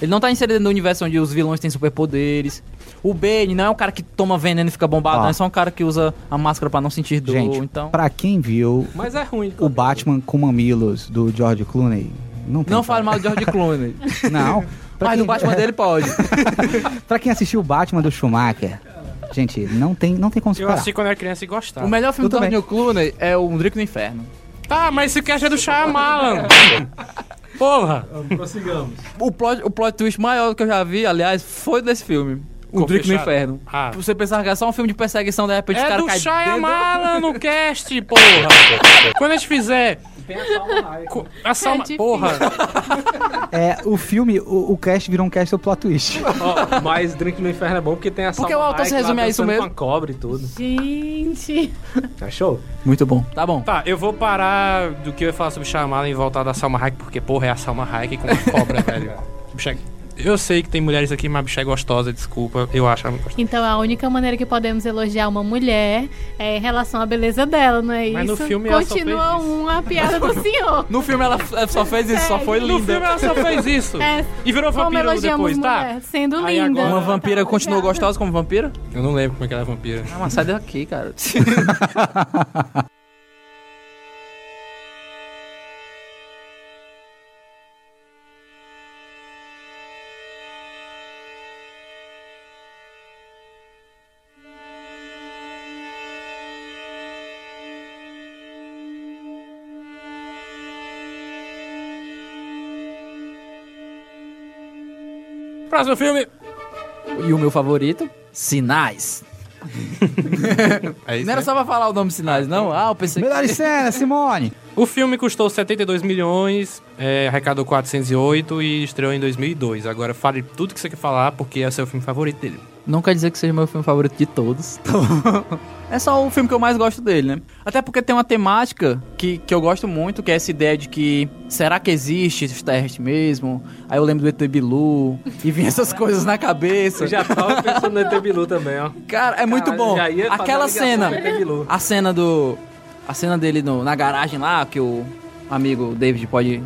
Ele não tá inserido dentro do universo onde os vilões têm superpoderes. O Bane não é um cara que toma veneno e fica bombado, Ó. não é só um cara que usa a máscara pra não sentir dor. Gente, então. pra quem viu Mas é ruim. o Batman com mamilos do George Clooney, não tem Não fale mal do George Clooney. Não. Pra Mas quem, o Batman dele pode. pra quem assistiu o Batman do Schumacher, gente, não tem, não tem como Eu superar. assisti quando era criança e gostava. O melhor filme Eu do. George Clooney é o Um Drink no Inferno. Tá, mas esse cast é do Shyamalan. Porra. Prossigamos. O plot, o plot twist maior que eu já vi, aliás, foi desse filme. Ficou Drink no. Inferno. Ah. Você pensava que era só um filme de perseguição, de repente o É cara do cai. Shyamalan no cast, porra. Quando a gente fizer... Co- A Salma... difícil. porra. É, o filme, o, o cast virou um cast do plot twist. Ó, mas Drink no Inferno é bom porque tem a Porque Salma o autor se resume a isso mesmo. Com a cobra e tudo. Gente. É show? Muito bom. Tá bom. Tá, eu vou parar do que eu ia falar sobre Shyamalan e voltar da Salma Hayek, porque, porra, é a Salma Hayek com uma cobra, velho. É- Eu sei que tem mulheres aqui, mas a bicha é gostosa, desculpa. Eu acho ela gostosa. Então a única maneira que podemos elogiar uma mulher é em relação à beleza dela, não é Mas no isso? filme ela só Continua fez isso. uma piada do senhor. No filme ela só fez isso, só foi No filme linda. ela só fez isso. É, E virou elogiamos depois, tá? mulher, sendo Aí linda. agora- Uma vampira Tá continuou gostosa como vampira? Eu não lembro como é que ela é vampira. Ah, mas sai daqui, cara. Próximo filme. E o meu favorito? Sinais. É isso, Não era né? só pra falar o nome Sinais, não? Ah, eu pensei que... Melhor cena, Simone! O filme custou 72 milhões, é, arrecadou 408 e estreou em 2002. Agora fale tudo que você quer falar, porque é o seu filme favorito dele. Não quer dizer que seja meu filme favorito de todos. é só o filme que eu mais gosto dele, né? Até porque tem uma temática que, que eu gosto muito, que é essa ideia de que será que existe extraterrestre mesmo? Aí eu lembro do ET Bilu e vinha essas coisas na cabeça. Eu já tava pensando no ET Bilu também, ó. Cara, é muito Caralho, bom. Aquela cena, a cena do a cena dele no- na garagem lá, que o amigo David pode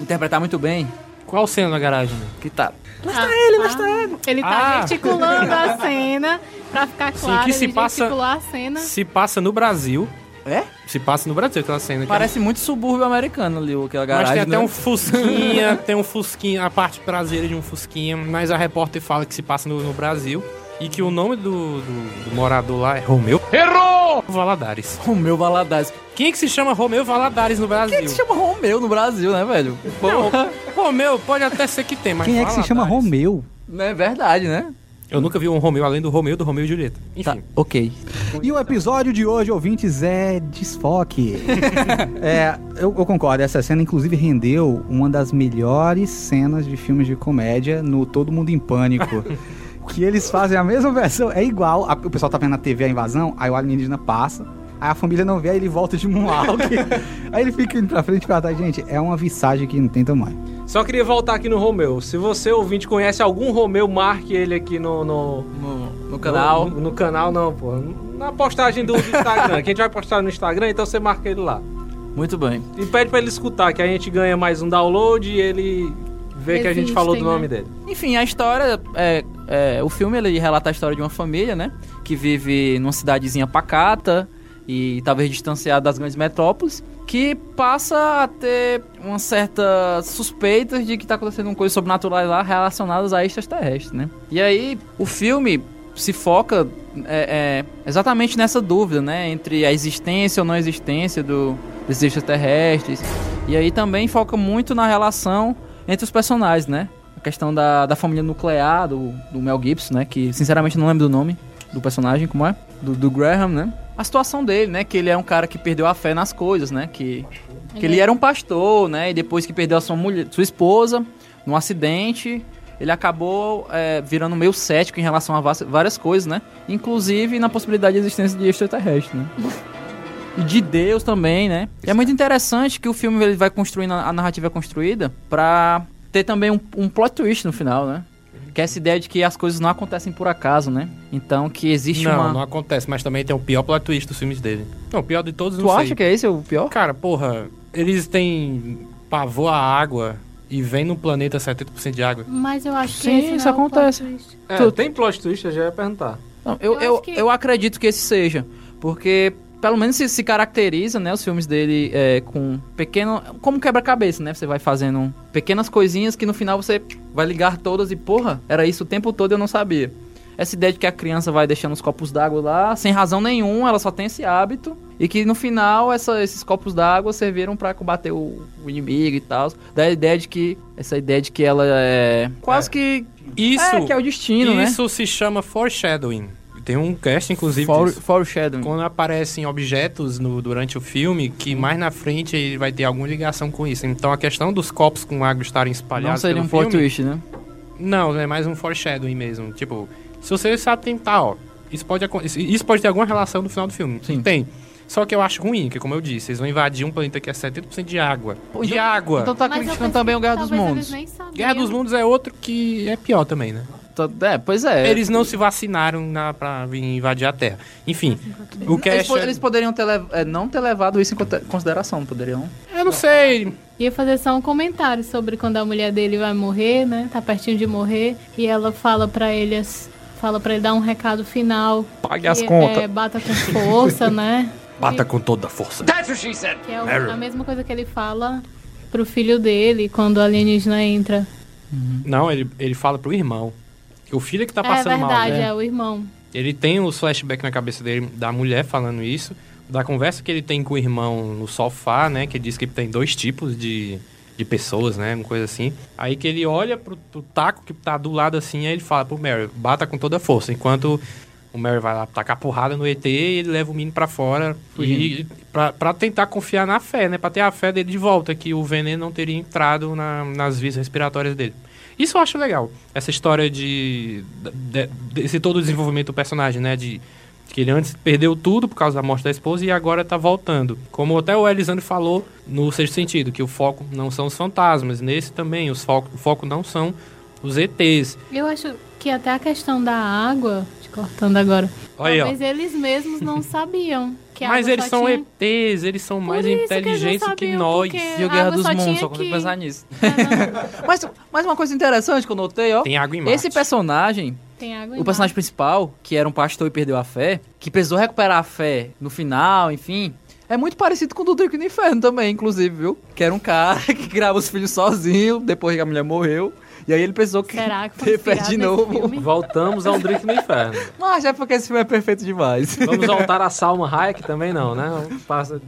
interpretar muito bem, Qual cena na garagem? que tá Ah, ele, mas tá ele. Ele tá Ah. gesticulando a cena pra ficar Sim, claro. que se passa- a cena. Se passa no Brasil. É? Se passa no Brasil aquela cena. que Parece muito subúrbio americano ali, aquela é- Mas garagem. tem até né? um fusquinha, tem um fusquinha, a parte traseira de um fusquinha. Mas a repórter fala que se passa no, no Brasil. E que o nome do, do- do morador lá é Romeu. Errou! Valadares. Romeu Valadares. Quem é que se chama Romeu Valadares no Brasil? Quem é que se chama Romeu no Brasil, né, velho? Porra. Romeu pode até ser que tem, mas Quem é que se chama Valadares. Romeu? Não é verdade, né? Eu nunca vi um Romeu além do Romeu do Romeu e Julieta. Enfim. Tá, ok. E o episódio de hoje, ouvintes, é desfoque. é, eu, eu concordo, essa cena inclusive rendeu uma das melhores cenas de filmes de comédia no Todo Mundo em Pânico. que eles fazem a mesma versão, é igual, a- o pessoal tá vendo na TV a invasão, aí o alienígena passa, aí a família não vê, aí ele volta de Moonwalk, aí ele fica indo pra frente e pra trás. Gente, é uma visagem que não tem tamanho. Só queria voltar aqui no Romeu. Se você, ouvinte, conhece algum Romeu, marque ele aqui no... no... No, no canal. No, no canal não, pô. Na postagem do, do Instagram. que a gente vai postar no Instagram, então você marca ele lá. Muito bem. E pede pra ele escutar, que a gente ganha mais um download e ele vê que a gente falou do nome né? dele. Enfim, a história é, é, o filme ele relata a história de uma família, né, que vive numa cidadezinha pacata e talvez distanciada das grandes metrópoles, que passa a ter uma certa suspeita de que tá acontecendo uma coisa sobrenatural lá relacionadas a extraterrestres, né? E aí o filme se foca é, é, exatamente nessa dúvida, né, entre a existência ou não existência do, desses extraterrestres. E aí também foca muito na relação entre os personagens, né? A questão da, da família nuclear do, do Mel Gibson, né? Que sinceramente não lembro do nome do personagem, como é? Do, do Graham, né? A situação dele, né? Que ele é um cara que perdeu a fé nas coisas, né? Que, que ele era um pastor, né? E depois que perdeu a sua mulher, sua esposa, num acidente, ele acabou é, virando meio cético em relação a vá- várias coisas, né? Inclusive na possibilidade de existência de extraterrestre, né? E de Deus também, né? E é muito interessante que o filme ele vai construindo, a narrativa é construída pra ter também um, um plot twist no final, né? Que é essa ideia de que as coisas não acontecem por acaso, né? Então que existe Não, uma... não acontece, mas também tem o pior plot twist dos filmes dele. Não, o pior de todos, Tu não acha sei. que é esse o pior? Cara, porra, eles têm pavor à água e vem no planeta 70% de água. Mas eu acho que Sim, esse não isso é o plot acontece. twist. É, Tu- tem plot twist, eu já ia perguntar. Não, eu, Eu eu, acho que- eu acredito que esse seja. Porque, pelo menos, se, se caracteriza, né? Os filmes dele é, com pequeno. Como quebra-cabeça, né? Você vai fazendo pequenas coisinhas que no final você vai ligar todas e, porra, era isso o tempo todo eu não sabia. Essa ideia de que a criança vai deixando os copos d'água lá, sem razão nenhuma, ela só tem esse hábito. E que no final essa- esses copos d'água serviram pra combater o, o inimigo e tal. Da ideia de que. Essa ideia de que ela é. Quase que. Isso, é, que é o destino, né? isso se chama foreshadowing. Tem um cast, inclusive, For, foreshadowing. Quando aparecem objetos no- durante o filme, que mais na frente ele vai ter alguma ligação com isso. Então a questão dos copos com água estarem Não espalhados seria pelo um plot twist, né? Não, é mais um foreshadowing mesmo. Tipo, se você se atentar, ó, isso pode, isso- pode ter alguma relação no final do filme. Sim. Tem. Só que eu acho ruim, que como eu disse, eles vão invadir um planeta que é 70% de água. Pô, de então- água. Então tá Mas criticando também o que Guerra dos Mundos. Guerra dos Mundos é outro que é pior também, né? É, pois é. Eles não se vacinaram na, pra vir invadir a Terra. Enfim, o Eles, po- é- eles poderiam ter lev- é, não ter levado isso em consideração, poderiam? Eu não sei. Ia fazer só um comentário sobre quando a mulher dele vai morrer, né? Tá pertinho de morrer. E ela fala pra ele, fala para ele dar um recado final. Pague que as contas. É, bata com força, né? Bata com toda a força. Que é o- a mesma coisa que ele fala pro filho dele quando o alienígena entra. Não, ele, ele fala pro irmão. O filho é que tá é passando mal. verdade, né? é o irmão. Ele tem os flashbacks na cabeça dele da mulher falando isso, da conversa que ele tem com o irmão no sofá, né? Que diz que tem dois tipos de, de pessoas, né? Uma coisa assim. Aí que ele olha pro, pro taco que tá do lado assim, aí ele fala pro Mary, bata com toda a força. Enquanto o Mary vai lá tacar porrada no ET e ele leva o menino pra fora. E pra, pra tentar confiar na fé, né? Pra ter a fé dele de volta, que o veneno não teria entrado na- nas vias respiratórias dele. Isso eu acho legal. Essa história de, de- desse todo o desenvolvimento do personagem, né? De que ele antes perdeu tudo por causa da morte da esposa e agora tá voltando. Como até o Elisandro falou no sexto sentido, que o foco não são os fantasmas. Nesse também, os foco, o foco não são os ETs. Eu acho que até a questão da água, te cortando agora, Olha ó. talvez eles mesmos não sabiam. Que a Mas água eles só são tinha... ETs, eles são mais Por que inteligentes que sabiam, nós. E o a Guerra dos Mundos, só consigo que- pensar nisso. É, não, mas, mas uma coisa interessante que eu notei, ó. Tem água em Marte. Esse personagem, tem água o personagem principal, que era um pastor e perdeu a fé, que precisou recuperar a fé no final, enfim. É muito parecido com o do Drake no Inferno também, inclusive, viu? Que era um cara que criava os filhos sozinho, depois que a mulher morreu. E aí ele precisou que Será que foi ter fé inspirado de novo. filme? Voltamos ao Drink no Inferno. Mas é porque esse filme é perfeito demais. Vamos voltar a Salma Hayek também não, né? Passa...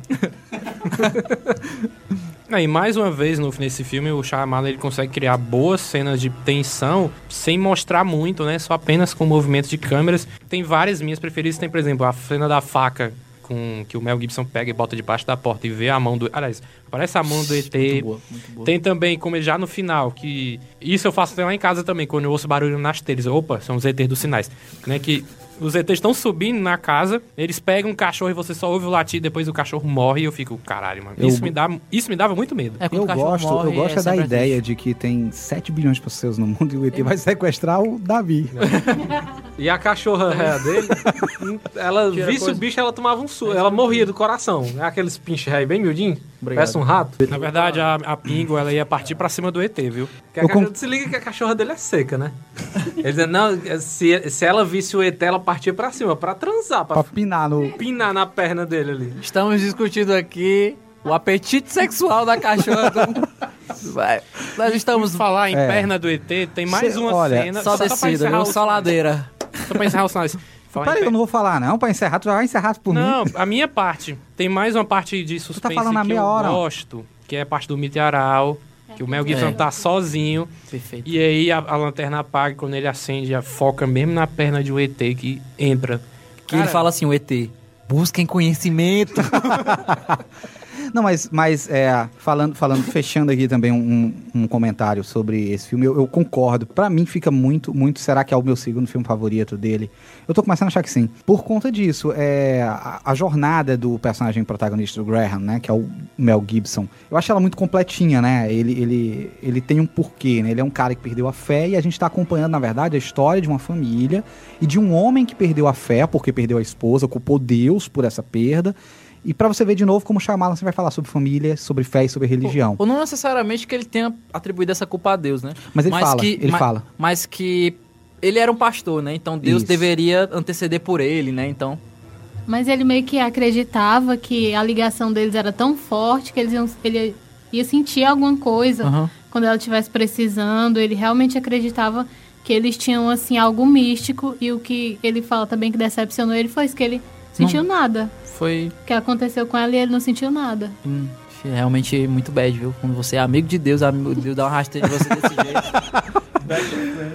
Ah, e mais uma vez no, nesse filme o Shyamalan ele consegue criar boas cenas de tensão sem mostrar muito, né? Só apenas com movimento de câmeras. Tem várias minhas preferidas. Tem, por exemplo, a cena da faca com que o Mel Gibson pega e bota debaixo da porta e vê a mão do... Aliás, parece a mão do ET. Muito boa, muito boa. Tem também, como já no final, que... Isso eu faço até lá em casa também, quando eu ouço barulho nas telhas. Opa, são os ETs dos sinais. Né, que os ETs estão subindo na casa, eles pegam um cachorro e você só ouve o latir, depois o cachorro morre e eu fico, caralho, mano. Eu- Isso, me, dá, isso me dava muito medo. É, Eu gosto, morre, eu gosto é da sempre ideia triste. de que tem 7 bilhões de pessoas no mundo e o ET vai sequestrar o Davi. E a cachorra dele, ela Tira visse coisa. o bicho, ela tomava um susto. Ela morria do coração. É aqueles pinche réia bem miudinho. Obrigado. Parece um rato. Na verdade, a, a Pingo, ela ia partir pra cima do ET, viu? A cachorra- com- Se liga que a cachorra dele é seca, né? Ele dizendo, não, se, se ela visse o ET, ela partia pra cima, pra transar, pra Pra pinar no. pinar na perna dele ali. Estamos discutindo aqui o apetite sexual da cachorra. do- Vai. Nós estamos falar em É. perna do ET, tem mais Cê- uma olha, cena. só pra descida, encerrar viu? Só ladeira. Só pra encerrar os sinais. Peraí, per- eu não vou falar, não. Pra encerrar, tu já vai encerrar por mim. Não, a minha parte. Tem mais uma parte de suspense falando há que meia eu hora. gosto, que é a parte do milharal, que o Mel Gibson É. tá sozinho, Perfeito. e aí a, a lanterna apaga, e quando ele acende, já foca mesmo na perna de um ET que entra. Que ele fala assim, o ET, busquem conhecimento. Não, mas, mas é, falando, falando, fechando aqui também um, um comentário sobre esse filme, eu, eu concordo. Pra mim fica muito, muito. Será que é o meu segundo filme favorito dele? Eu tô começando a achar que sim. Por conta disso, é, a, a jornada do personagem protagonista do Graham, né? Que é o Mel Gibson. Eu acho ela muito completinha, né? Ele, ele, ele tem um porquê, né? Ele é um cara que perdeu a fé e a gente tá acompanhando, na verdade, a história de uma família e de um homem que perdeu a fé porque perdeu a esposa, culpou Deus por essa perda. E pra você ver de novo como Shyamalan você vai falar sobre família, sobre fé e sobre religião. Ou não necessariamente que ele tenha atribuído essa culpa a Deus, né? Mas ele fala, que, ele ma- fala. Mas que ele era um pastor, né? Então Deus Isso. deveria anteceder por ele, né? Então. Mas ele meio que acreditava que a ligação deles era tão forte que eles iam, ele ia sentir alguma coisa aham. quando ela estivesse precisando. Ele realmente acreditava que eles tinham, assim, algo místico. E o que ele fala também que decepcionou ele foi isso, que ele sentiu nada. Foi O que aconteceu com ela e ele não sentiu nada. hum, realmente muito bad, viu? Quando você é amigo de Deus, amigo de Deus dá uma rasteira de você desse jeito.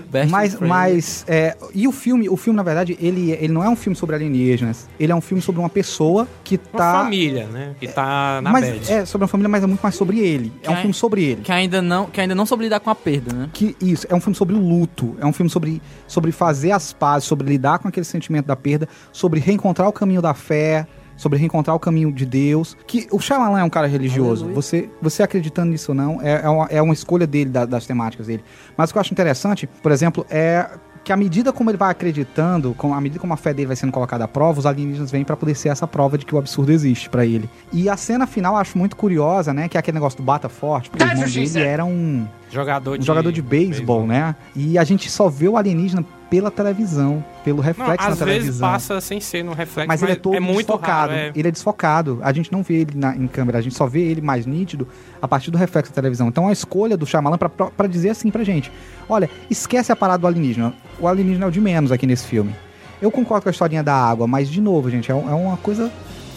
Best Mas, mas é, e o filme, o filme na verdade, ele, ele não é um filme sobre alienígenas. Ele é um filme sobre uma pessoa que Uma tá família, né? Que tá na mas bad. é sobre uma família, mas é muito mais sobre ele. É um Quem- filme sobre ele. que ainda não, que ainda não soube lidar com a perda, né? Que isso, é um filme sobre o luto, é um filme sobre, sobre fazer as pazes, sobre lidar com aquele sentimento da perda, sobre reencontrar o caminho da fé, sobre reencontrar o caminho de Deus. Que o Shyamalan é um cara religioso. Aleluia. Você, você acreditando nisso ou não, é, é, uma, é uma escolha dele, da- das temáticas dele. Mas o que eu acho interessante, por exemplo, é que à medida como ele vai acreditando, com, à medida como a fé dele vai sendo colocada à prova, os alienígenas vêm pra poder ser essa prova de que o absurdo existe pra ele. E a cena final eu acho muito curiosa, né? Que é aquele negócio do bata forte, porque o irmão dele era um Jogador um de... jogador de beisebol, né? E a gente só vê o alienígena pela televisão, pelo Não, reflexo na às vezes televisão. passa sem ser no reflexo, mas ele é todo muito desfocado. raro. É. Ele é desfocado. A gente não vê ele na- em câmera, a gente só vê ele mais nítido a partir do reflexo da televisão. Então a escolha do Shyamalan pra dizer assim pra gente: olha, esquece a parada do alienígena. O alienígena é o de menos aqui nesse filme. Eu concordo com a historinha da água, mas de novo, gente, é, é uma coisa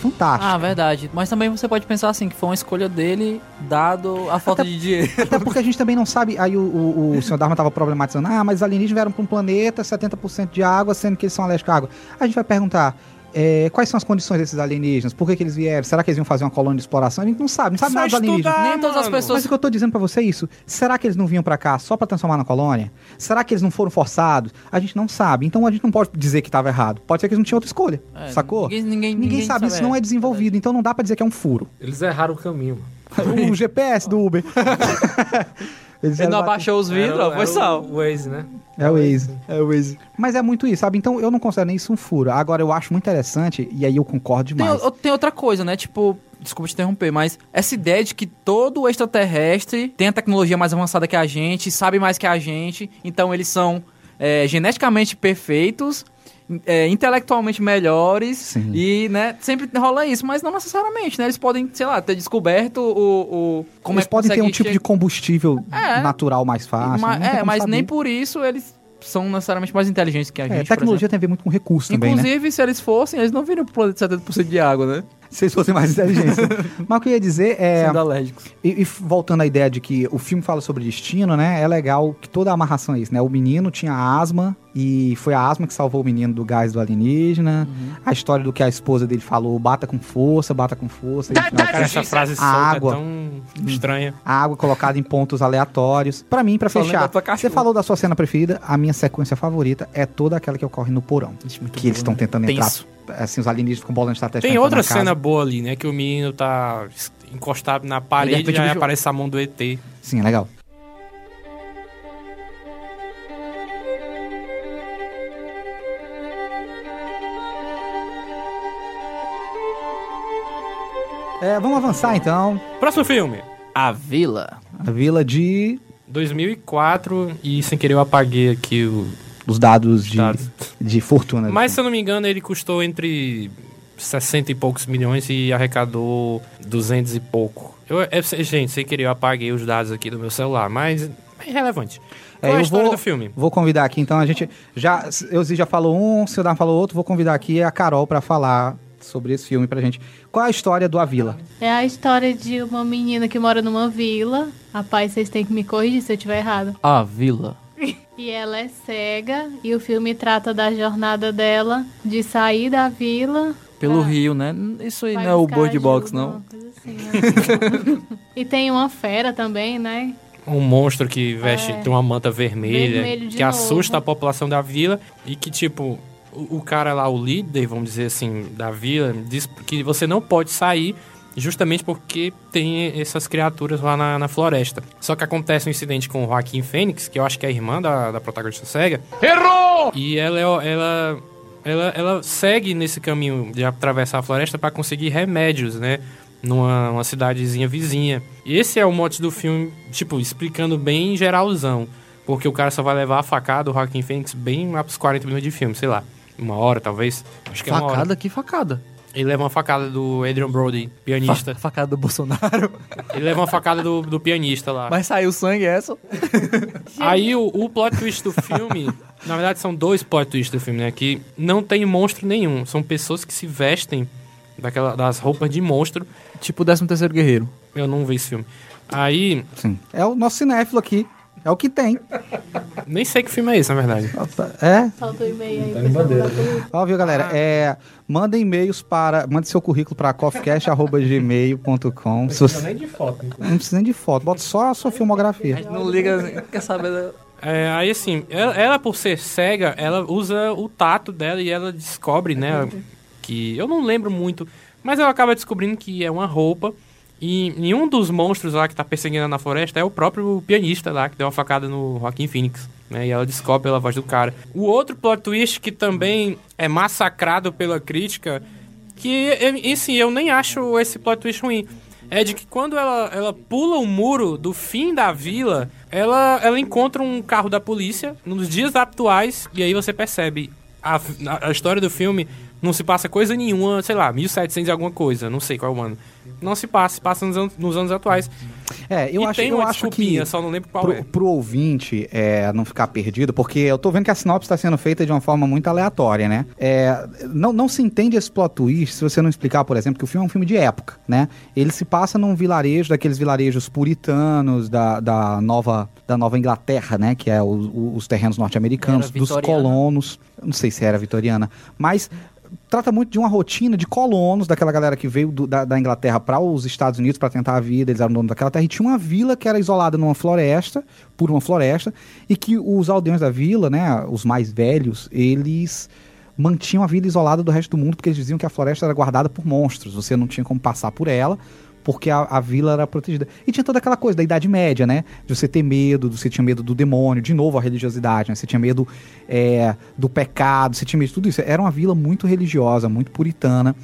fantástica. Ah, verdade. Mas também você pode pensar assim, que foi uma escolha dele, dado a falta de dinheiro. Até porque a gente também não sabe. Aí o, o, o senhor Dharma tava problematizando: ah, mas os alienígenas vieram para um planeta, 70% de água, sendo que eles são alérgicos à água. A gente vai perguntar. É, quais são as condições desses alienígenas? Por que, que eles vieram? Será que eles iam fazer uma colônia de exploração? A gente não sabe, não sabe Só nada dos alienígenas. Nem todas as pessoas- Mas o que eu tô dizendo pra você é isso. Será que eles não vinham pra cá só pra transformar na colônia? Será que eles não foram forçados? A gente não sabe. Então a gente não pode dizer que tava errado. Pode ser que eles não tinham outra escolha. É, sacou? Ninguém, ninguém, Ninguém, sabe, isso não é desenvolvido. Então não dá pra dizer que é um furo. Eles erraram o caminho, o GPS do Uber. Eles Ele não abaixou os vidros, Era- ó, foi era sal. O Waze, né? É o Waze. É o Waze. Mas é muito isso, sabe? Então eu não considero nem isso um furo. Agora eu acho muito interessante, e aí eu concordo Tem, demais. o- tem outra coisa, né? Tipo, desculpa te interromper, mas essa ideia de que todo extraterrestre tem a tecnologia mais avançada que a gente, sabe mais que a gente, então eles são é, geneticamente perfeitos, é, intelectualmente melhores, Sim. e, né, sempre rola isso, mas não necessariamente, né? Eles podem, sei lá, ter descoberto o... o como Eles é podem ter um tipo de combustível É. natural mais fácil. Ma- tem é, mas saber. nem por isso eles são necessariamente mais inteligentes que a gente, É, por tecnologia tem a ver muito com recurso também, né? Inclusive, se eles fossem, eles não viriam pro planeta de 70% de água, né? Se eles fossem mais inteligentes. Mas o que eu ia dizer é. Sendo alérgicos. E, e voltando à ideia de que o filme fala sobre destino, né? É legal que toda a amarração é isso, né? O menino tinha asma e foi a asma que salvou o menino do gás do alienígena. Uhum. A história do que a esposa dele falou, bata com força, bata com força. no final, Cara, essa frase A solta água. é tão estranha. a água colocada em pontos aleatórios. Pra mim, lembra fechar, você falou da sua cena preferida, a minha sequência favorita é toda aquela que ocorre no porão. que eles estão tentando entrar, Tenso. assim, os alienígenas com bola de estratégia. Tem entrar outra cena boa ali, né? Que o menino tá encostado na E de parede repente e aí o bicho- aparece a mão do ET. Sim, é legal. É, vamos avançar então. Próximo filme. A Vila. A vila de 2004 e sem querer eu apaguei aqui o os dados de, dados. de fortuna. Mas se eu não me engano ele custou entre 60 e poucos milhões e arrecadou 200 e pouco. Eu, é, gente, sem querer eu apaguei os dados aqui do meu celular, mas é irrelevante. É, Qual é a eu história vou- do filme? Vou convidar aqui, então a gente já. Eu já falou um, o seu Dan falou outro, vou convidar aqui a Carol pra falar sobre esse filme pra gente. Qual é a história do A Vila? É a história de uma menina que mora numa vila. Rapaz, vocês têm que me corrigir se eu estiver errado. A Vila. E ela é cega e o filme trata da jornada dela de sair da vila Pelo pra- rio, né? Isso aí não é o Bird Box, não. uma coisa assim. né? e tem uma fera também, né? Um monstro que veste, É. tem uma manta vermelha, Vermelho de que assusta novo. a população da vila e que, tipo, o, o cara lá, o líder, vamos dizer assim, da vila, diz que você não pode sair justamente porque tem essas criaturas lá na, na floresta. Só que acontece um incidente com o Joaquim Fênix, que eu acho que é a irmã da, da protagonista cega. Errou! E ela, é- ela, ela, ela segue nesse caminho de atravessar a floresta para conseguir remédios, né? Numa uma cidadezinha vizinha. E esse é o mote do filme, tipo, explicando bem geralzão. Porque o cara só vai levar a facada do Joaquim Fênix bem lá pros 40 minutos de filme, sei lá. Uma hora, talvez. Acho que é uma hora. Facada? Que facada? Ele leva uma facada do Adrian Brody, pianista. Fa- facada do Bolsonaro. Ele leva uma facada do, do pianista lá. Mas saiu sangue é essa? Aí o, o plot twist do filme, na verdade são dois plot twists do filme, né? Que não tem monstro nenhum. São pessoas que se vestem daquela, das roupas de monstro. Tipo o 13 terceiro guerreiro. Eu não vi esse filme. Aí, Sim. É o nosso cinéfilo aqui. É o que tem. nem sei que filme é esse, na verdade. É. Solta o e-mail aí. pessoal da polícia. Ó, viu, galera? É, manda e-mails para. Mande seu currículo para coffeecast.gmail.com. Se você- Nem de foto. Não precisa nem de foto, bota só a sua filmografia. Não liga, quer saber... É, aí assim, ela, ela, por ser cega, ela usa o tato dela e ela descobre, né? Que eu não lembro muito, mas ela acaba descobrindo que é uma roupa. E, e um dos monstros lá que tá perseguindo na floresta é o próprio pianista lá, que deu uma facada no Joaquim Phoenix. Né, e ela descobre pela voz do cara. O outro plot twist que também é massacrado pela crítica, que si eu nem acho esse plot twist ruim. É de que quando ela, ela pula o muro do fim da vila, ela, ela encontra um carro da polícia nos dias atuais, e aí você percebe. A, a, a história do filme não se passa coisa nenhuma, sei lá, 1700 e alguma coisa, não sei qual é o ano. Não se passa, se passa nos, anos- nos anos atuais. É, eu e acho, tem eu uma acho que. só não lembro qual pro, é. pro ouvinte é, não ficar perdido, porque eu tô vendo que a sinopse está sendo feita de uma forma muito aleatória, né? É, não, não se entende esse plot twist se você não explicar, por exemplo, que o filme é um filme de época, né? Ele se passa num vilarejo, daqueles vilarejos puritanos da, da, nova, da Nova Inglaterra, né? Que é o- o- os terrenos norte-americanos, dos colonos. Eu Não sei se era vitoriana, mas trata muito de uma rotina de colonos, daquela galera que veio do- da, da Inglaterra para os Estados Unidos para tentar a vida, eles eram donos daquela terra, e tinha uma vila que era isolada numa floresta, por uma floresta, e que os aldeões da vila, né, os mais velhos, eles mantinham a vida isolada do resto do mundo, porque eles diziam que a floresta era guardada por monstros, você não tinha como passar por ela, porque a, a vila era protegida. E tinha toda aquela coisa da Idade Média, né? De você ter medo, você tinha medo do demônio, de novo a religiosidade, né? Você tinha medo é, do pecado, você tinha medo de tudo isso. Era uma vila muito religiosa, muito puritana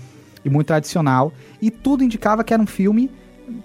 e muito tradicional. E tudo indicava que era um filme,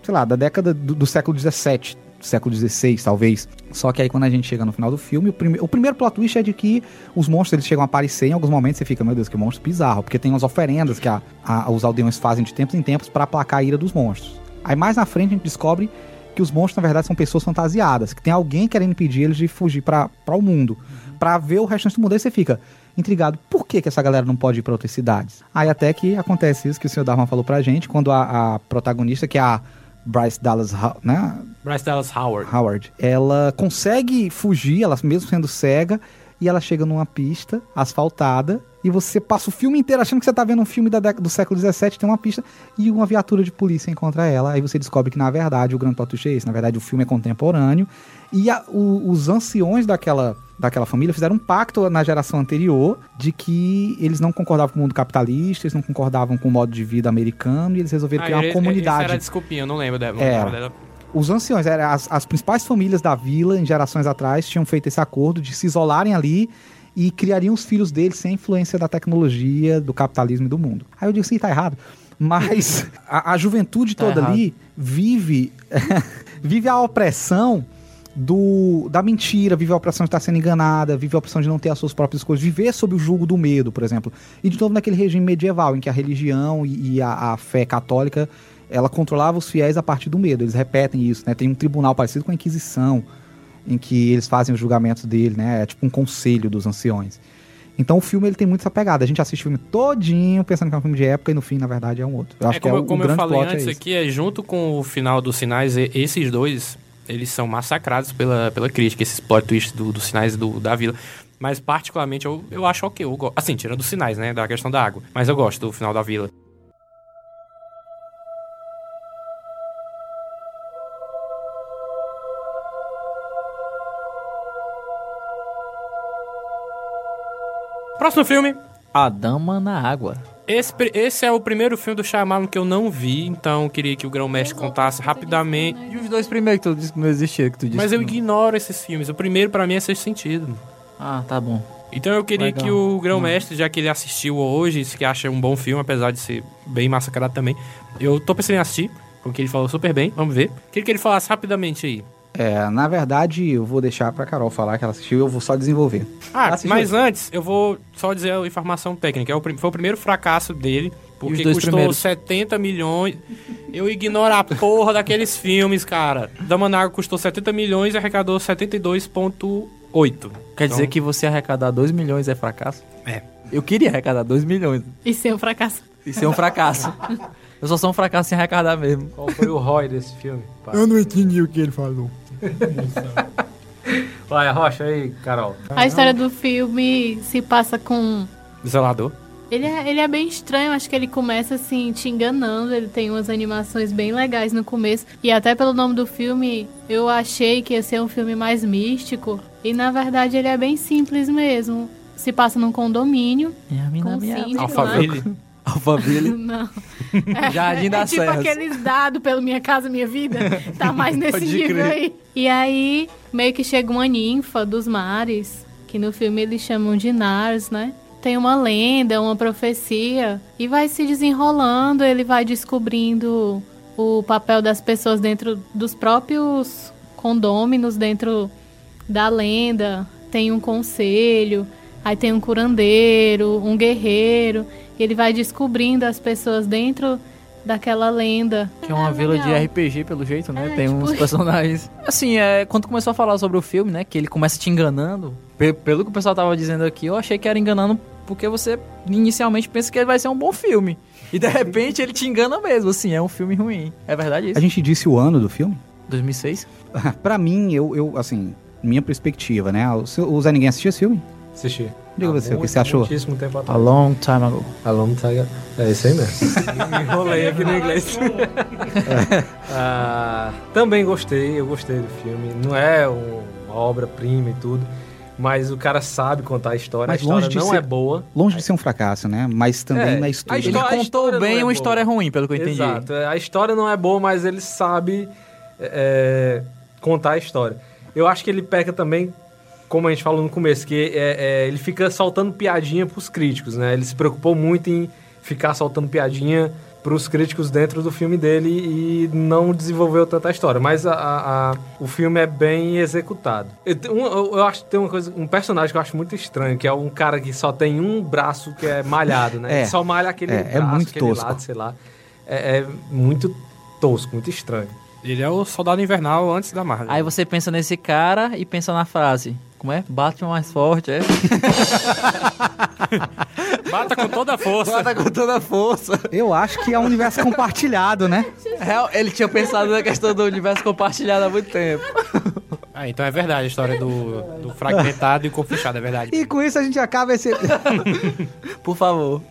sei lá, da década do, do século XVII, século XVI, talvez. Só que aí quando a gente chega no final do filme, o, prime o primeiro plot twist é de que os monstros eles chegam a aparecer em alguns momentos você fica, meu Deus, que monstro bizarro, porque tem umas oferendas que a- a- os aldeões fazem de tempos em tempos para aplacar a ira dos monstros. Aí mais na frente a gente descobre que os monstros na verdade são pessoas fantasiadas, que tem alguém querendo impedir eles de fugir para o mundo, Pra ver o restante do mundo. Aí você fica intrigado, por que, que essa galera não pode ir para outras cidades? Aí até que acontece isso que o senhor Dharma falou pra gente, quando a, a protagonista, que é a Bryce Dallas, né? Bryce Dallas Howard. Howard, ela consegue fugir, ela mesmo sendo cega, e ela chega numa pista asfaltada, e você passa o filme inteiro achando que você tá vendo um filme da do século XVII, tem uma pista, e uma viatura de polícia encontra ela, aí você descobre que, na verdade, o grande plot twist é esse, na verdade, o filme é contemporâneo, e a- o- os anciões daquela, daquela família fizeram um pacto na geração anterior de que eles não concordavam com o mundo capitalista, eles não concordavam com o modo de vida americano, e eles resolveram Ah, criar uma comunidade. Esse era desculpinha, eu não lembro dela. Era. dela. Os anciões, eram as, as principais famílias da vila, em gerações atrás, tinham feito esse acordo de se isolarem ali e criariam os filhos deles sem influência da tecnologia, do capitalismo e do mundo. Aí eu digo assim, tá errado. Mas a, a juventude Tá toda ali vive, vive a opressão do, da mentira, vive a opressão de estar sendo enganada, vive a opressão de não ter as suas próprias escolhas, viver sob o jugo do medo, por exemplo. E de novo naquele regime medieval, em que a religião e, e a, a fé católica ela controlava os fiéis a partir do medo. Eles repetem isso, né? Tem um tribunal parecido com a Inquisição, em que eles fazem os julgamentos dele, né? É tipo um conselho dos anciões. Então o filme ele tem muito essa pegada. A gente assiste o filme todinho pensando que é um filme de época e no fim, na verdade, é um outro. Eu acho É como, que é o, como o eu falei plot antes é aqui, é junto com o final dos sinais, esses dois, eles são massacrados pela, pela crítica, esses plot twists do, dos sinais do, da vila. Mas, particularmente, eu, eu acho ok. Eu. Assim, tirando os sinais, né? Da questão da água. Mas eu gosto do final da vila. Próximo filme: A Dama na Água. Esse, esse é o primeiro filme do Shyamalan que eu não vi, então eu queria que o Grão Mestre contasse rapidamente. E os dois primeiros que tu disse que não existia, que tu disse. Mas eu não- ignoro esses filmes. O primeiro pra mim é Sexto Sentido. Ah, tá bom. Então eu queria Legal. que o Grão Mestre, já que ele assistiu hoje, que acha um bom filme, apesar de ser bem massacrado também. Eu tô pensando em assistir, porque ele falou super bem, vamos ver. Queria que ele falasse rapidamente aí. É, na verdade, eu vou deixar pra Carol falar que ela assistiu e eu vou só desenvolver. Ah, mas antes, eu vou só dizer a informação técnica. É o foi o primeiro fracasso dele, porque custou primeiros? 70 milhões. Eu ignoro a porra daqueles filmes, cara. Dama na Água custou 70 milhões e arrecadou 72,8. Quer dizer Então- que você arrecadar 2 milhões é fracasso? É. Eu queria arrecadar 2 milhões. E ser um fracasso. Isso é um fracasso. Eu só sou um fracasso sem arrecadar mesmo. Qual foi o ROI desse filme? pai? não entendi o que ele falou. Vai, Rocha aí, Carol. A história do filme se passa com. Zelador. Ele é, ele é bem estranho, acho que ele começa assim, te enganando. Ele tem umas animações bem legais no começo. E até pelo nome do filme, eu achei que ia ser um filme mais místico. E na verdade ele é bem simples mesmo. Se passa num condomínio. E a mina Com minha- síndico, Alphaville. Alphaville. Não. Jardim é das tipo Serras. aqueles dados pelo Minha Casa Minha Vida. Tá mais nesse Pode nível crer. aí. E aí, meio que chega uma ninfa dos mares, que no filme eles chamam de Nars, né? Tem uma lenda, uma profecia, e vai se desenrolando, ele vai descobrindo o papel das pessoas dentro dos próprios condôminos, dentro da lenda. Tem um conselho, aí tem um curandeiro, um guerreiro. E ele vai descobrindo as pessoas dentro daquela lenda. Que é uma vila de legal. RPG, pelo jeito, né? É, Tem tipo uns personagens. Assim, é, quando começou a falar sobre o filme, né? Que ele começa te enganando. pe- Pelo que o pessoal tava dizendo aqui, eu achei que era enganando porque você inicialmente pensa que ele vai ser um bom filme. E de repente ele te engana mesmo, assim, é um filme ruim. É verdade A isso? gente disse o ano do filme? 2006? pra mim, eu, eu, assim, minha perspectiva, né? O, seu- o Zé Ninguém assistiu esse filme? Assisti. Diga Há você, o que você achou? Muitíssimo tempo A atrás. long time ago. A long time. É isso aí mesmo. Me enrolei aqui no inglês. Ah, também gostei, eu gostei do filme. Não é um- uma obra-prima e tudo, mas o cara sabe contar a história. Mas a história longe de não ser- é boa. Longe de ser um fracasso, né? Mas também É, na a história. Ele história- a contou história bem é uma boa. história ruim, pelo que eu entendi. Exato. é, A história não é boa, mas ele sabe é, contar a história. Eu acho que ele peca também, como a gente falou no começo, que é, é, ele fica soltando piadinha pros críticos, né? Ele se preocupou muito em ficar soltando piadinha pros críticos dentro do filme dele e não desenvolveu tanta história. Mas a- a- a- o filme é bem executado. Eu, um- eu- eu acho que tem uma coisa, um personagem que eu acho muito estranho, que é um cara que só tem um braço que é malhado, né? É. Ele só malha aquele É, é braço, muito aquele tosco. lado, sei lá. É, é muito tosco, muito estranho. Ele é o soldado invernal antes da Marvel. Aí você pensa nesse cara e pensa na frase. Como é? Batman mais forte, é? Bata com toda a força. Bata com toda a força. Eu acho que é um universo compartilhado, né? Real, ele tinha pensado na questão do universo compartilhado há muito tempo. Ah, então é verdade a história do, do fragmentado e corpo fechado, é verdade. E com isso a gente acaba esse. Por favor.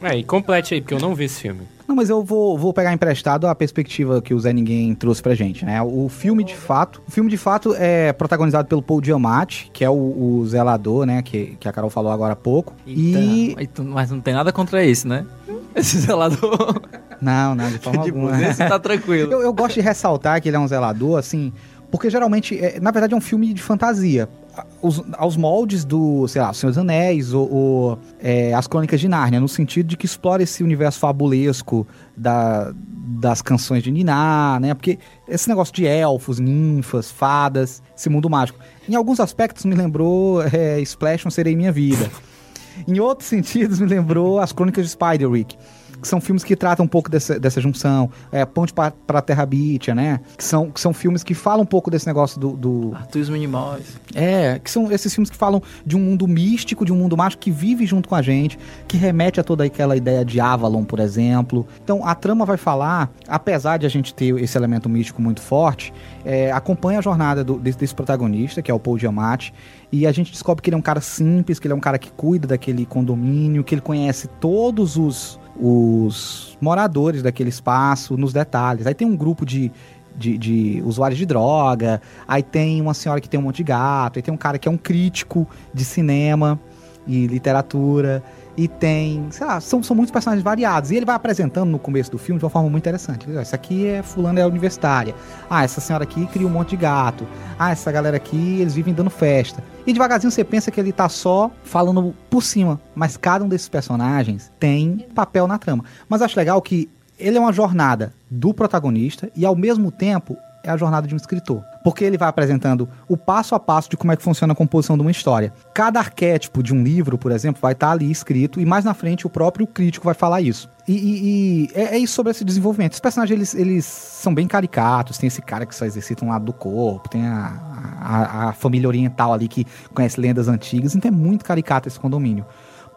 É, e complete aí, porque eu não vi esse filme. Não, mas eu vou, vou pegar emprestado a perspectiva que o Zé Ninguém trouxe pra gente, né? O filme de fato. O filme de fato é protagonizado pelo Paul Giamatti, que é o, o zelador, né? Que, que a Carol falou agora há pouco. E. Eita, tu- Mas não tem nada contra isso, né? Esse zelador. Não, não, de forma De alguma. esse tá tranquilo. Eu, eu gosto de ressaltar que ele é um zelador, assim, porque geralmente, é, na verdade, é um filme de fantasia. Os- aos moldes do, sei lá, Senhor dos Anéis ou, ou, é, As Crônicas de Nárnia, no sentido de que explora esse universo fabulesco da, das canções de Niná, né? Porque esse negócio de elfos, ninfas, fadas, esse mundo mágico. Em alguns aspectos me lembrou é, Splash, Um Serei Minha Vida. Em outros sentidos, me lembrou as Crônicas de Spiderwick. Que são filmes que tratam um pouco dessa, dessa junção. É, Ponte para Terra Bitia, né? Que são, que são filmes que falam um pouco desse negócio do, do- Arthur os Minimóis. É, que são esses filmes que falam de um mundo místico, de um mundo mágico que vive junto com a gente, que remete a toda aquela ideia de Avalon, por exemplo. Então, a trama vai falar, apesar de a gente ter esse elemento místico muito forte, é, acompanha a jornada do- desse, desse protagonista, que é o Paul Giamatti, e a gente descobre que ele é um cara simples, que ele é um cara que cuida daquele condomínio, que ele conhece todos os, os moradores daquele espaço nos detalhes. Aí tem um grupo de, de, de usuários de droga, aí tem uma senhora que tem um monte de gato, aí tem um cara que é um crítico de cinema. e literatura. E tem, sei lá, são, são muitos personagens variados. E ele vai apresentando no começo do filme de uma forma muito interessante. Essa aqui é fulano é universitária. Ah, essa senhora aqui cria um monte de gato. Ah, essa galera aqui, eles vivem dando festa. E devagarzinho você pensa que ele tá só falando por cima. Mas cada um desses personagens tem papel na trama. Mas acho legal que ele é uma jornada do protagonista e ao mesmo tempo é a jornada de um escritor. Porque ele vai apresentando o passo a passo de como é que funciona a composição de uma história. Cada arquétipo de um livro, por exemplo, vai estar ali escrito e mais na frente o próprio crítico vai falar isso. E, e- e é, é isso sobre esse desenvolvimento. Os personagens, eles, eles são bem caricatos. Tem esse cara que só exercita um lado do corpo. Tem a, a, a família oriental ali que conhece lendas antigas. Então é muito caricato esse condomínio.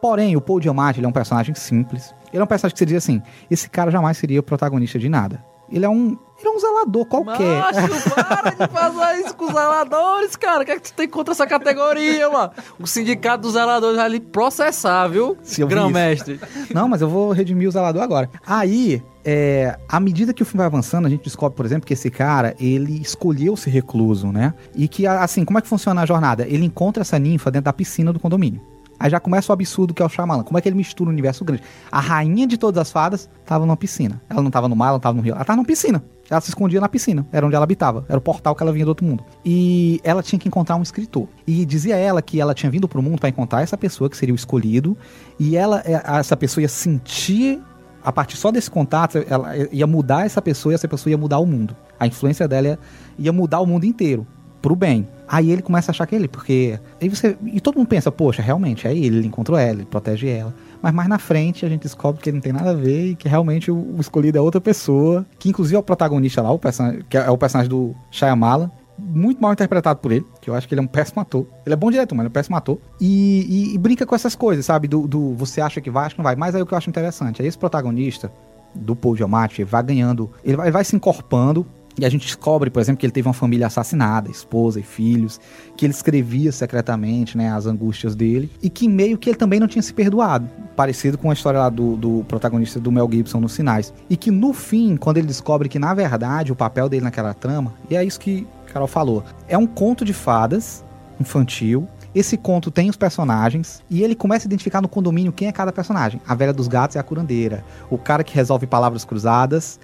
Porém, o Paul Giamatti, ele é um personagem simples. Ele é um personagem que você diz assim, esse cara jamais seria o protagonista de nada. Ele é um, ele é um zelador qualquer. Macho, para de fazer isso com os zeladores, cara. O que é que tu tem contra essa categoria, mano? O sindicato dos zeladores vai ali processar, viu? Grão-mestre. Não, mas eu vou redimir o zelador agora. Aí, é, à medida que o filme vai avançando, a gente descobre, por exemplo, que esse cara, ele escolheu ser recluso, né? E que, assim, como é que funciona a jornada? Ele encontra essa ninfa dentro da piscina do condomínio. Aí já começa o absurdo que é o Shyamalan. Como é que ele mistura o universo grande? A rainha de todas as fadas tava numa piscina. Ela não tava no mar, ela não tava no rio. Ela tava numa piscina. Ela se escondia na piscina. Era onde ela habitava. Era o portal que ela vinha do outro mundo. E ela tinha que encontrar um escritor. E dizia ela que ela tinha vindo pro mundo para encontrar essa pessoa que seria o escolhido. E ela, é, essa pessoa ia sentir a partir só desse contato, ela ia mudar essa pessoa e essa pessoa ia mudar o mundo. A influência dela ia, ia mudar o mundo inteiro, pro bem. Aí ele começa a achar que é ele, porque. Aí você. E todo mundo pensa, poxa, realmente é ele, ele encontrou ela, ele protege ela. Mas mais na frente a gente descobre que ele não tem nada a ver e que realmente o, escolhido é outra pessoa, que inclusive é o protagonista lá, o personagem, que é o personagem do Shyamala, muito mal interpretado por ele, que eu acho que ele é um péssimo ator. Ele é bom diretor, mas ele é um péssimo ator. E, e- e brinca com essas coisas, sabe? Do, do você acha que vai, acha que não vai. Mas aí o que eu acho interessante é esse protagonista do Paul Giamatti, vai ganhando, ele vai, ele vai se encorpando. E a gente descobre, por exemplo, que ele teve uma família assassinada, esposa e filhos, que ele escrevia secretamente, né, as angústias dele, e que meio que ele também não tinha se perdoado, parecido com a história lá do, do protagonista do Mel Gibson nos Sinais. E que no fim, quando ele descobre que na verdade o papel dele naquela trama, e é isso que Carol falou, é um conto de fadas infantil. Esse conto tem os personagens e ele começa a identificar no condomínio quem é cada personagem. A velha dos gatos é a curandeira. O cara que resolve palavras cruzadas